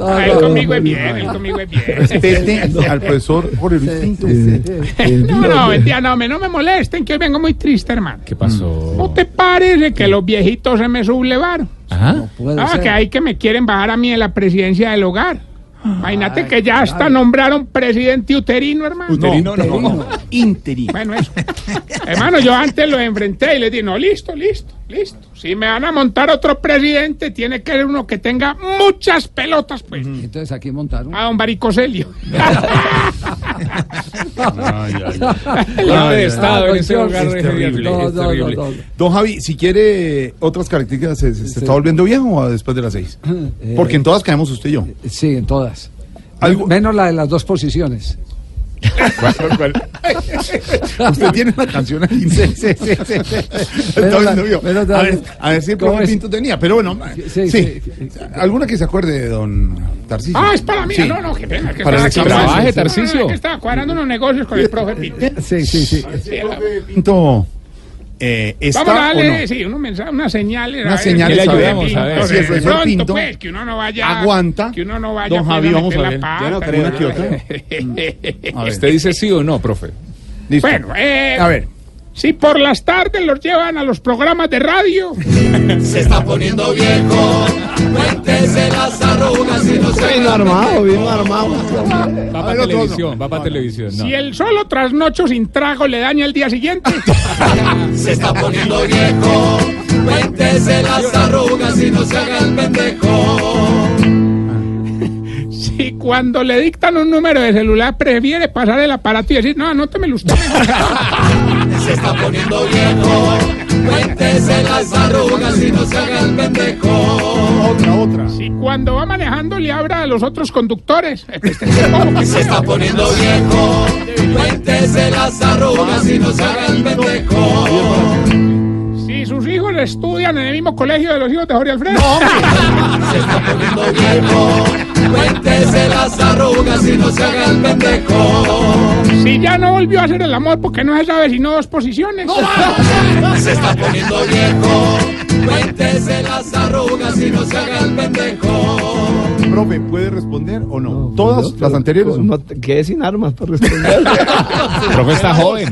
Ah, él conmigo es bien, él conmigo es bien. Respete al profesor Jorge Luis Pinto. No, no, mentira, no, me, no me molesten, que hoy vengo muy triste, hermano. ¿Qué pasó? ¿No te parece que los viejitos se me sublevaron? Ajá. Puede Ah, ser. que hay que me quieren bajar a mí en la presidencia del hogar. Imagínate que ya hasta nombraron presidente uterino, hermano. Uterino, no. Interino. Bueno, eso. Hermano, yo antes lo enfrenté y le dije, no, listo, listo, listo. Si me van a montar otro presidente, tiene que ser uno que tenga muchas pelotas, pues. Entonces aquí montaron. A don Baricoselio. De Estado en ese Dios, hogar es terrible, geriátrico. No, Es no, no, terrible. no. Don Javi, si quiere otras características, ¿se, está volviendo viejo o después de las seis? Eh, Porque en todas caemos usted y yo. Sí, en todas. Algo- Menos la de las dos posiciones. Usted tiene una canción ahí. Sí, sí, sí, sí. Está Menos la- la- A ver, a ver si el ¿Cómo profe? Pinto tenía, pero bueno. Sí, Sí, sí. ¿Alguna que se acuerde de don Tarcisio? Ah, es para mí. Sí. No, no, qué pena. Que Para el aquí- examen. Trabaje, No, no, Tarcisio. es que estaba cuadrando unos negocios con el profe Pinto. Sí, sí, sí. Sí, la- Pinto eh, está Vamos a o darle, no? sí, unos mensajes, unas señales. Unas a ver, señales, a Si el de profesor pronto, Pinto pues, que uno no vaya, aguanta. que uno no vaya Don Javi, vamos a ver. la Yo no pata, creo. ¿no? Una que otra. A ver. ¿Usted dice sí o no, profe? Listo. Bueno, eh, A ver. si por las tardes los llevan a los programas de radio, Se está poniendo viejo. Cuéntese las arrugas y no se Vino armado, vino armado. Va para televisión, va para televisión. Si el solo trasnocho sin trago le daña el día siguiente, Se está poniendo viejo. Cuéntese las arrugas y no se haga el pendejo. Cuando le dictan un número de celular prefiere pasar el aparato y decir, no, anótemelo usted. Se está poniendo viejo. Cuéntese las arrugas y no se haga el pendejo. Otra, otra. Si cuando va manejando le abra a los otros conductores. Este Se está poniendo viejo. Cuéntese las arrugas y no se haga el pendejo. Si sus hijos estudian en el mismo colegio de los hijos de Jorge Alfredo. Se está poniendo viejo. Cuéntese las arrugas y no se haga el pendejo. Si ya no volvió a hacer el amor porque no se sabe sino dos posiciones. Se está poniendo viejo. Cuéntese las arrugas y no se haga el pendejo. Profe, ¿puede responder o no? Todas las anteriores. No te quedes sin armas para responder. Profe está joven.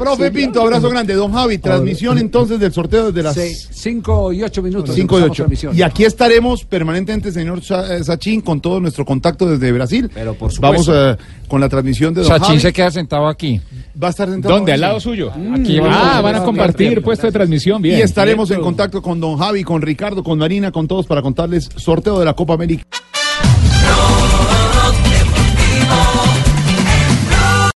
Profe Pinto, abrazo grande. Don Javi, transmisión entonces del sorteo desde las Sí, cinco y ocho minutos. 5 de empezamos 8. transmisión. Y aquí estaremos permanentemente, señor eh, Sachin, con todo nuestro contacto desde Brasil. Pero por Vamos supuesto. eh, con la transmisión de Don Sachin Javi. se queda sentado aquí. Va a estar sentado ¿Dónde? ¿Al lado suyo? Aquí Ah, van a compartir puesto de transmisión. Bien. Y estaremos en contacto con Don Javi, con Ricardo, con Marina, con todos para contarles sorteo de la Copa América. No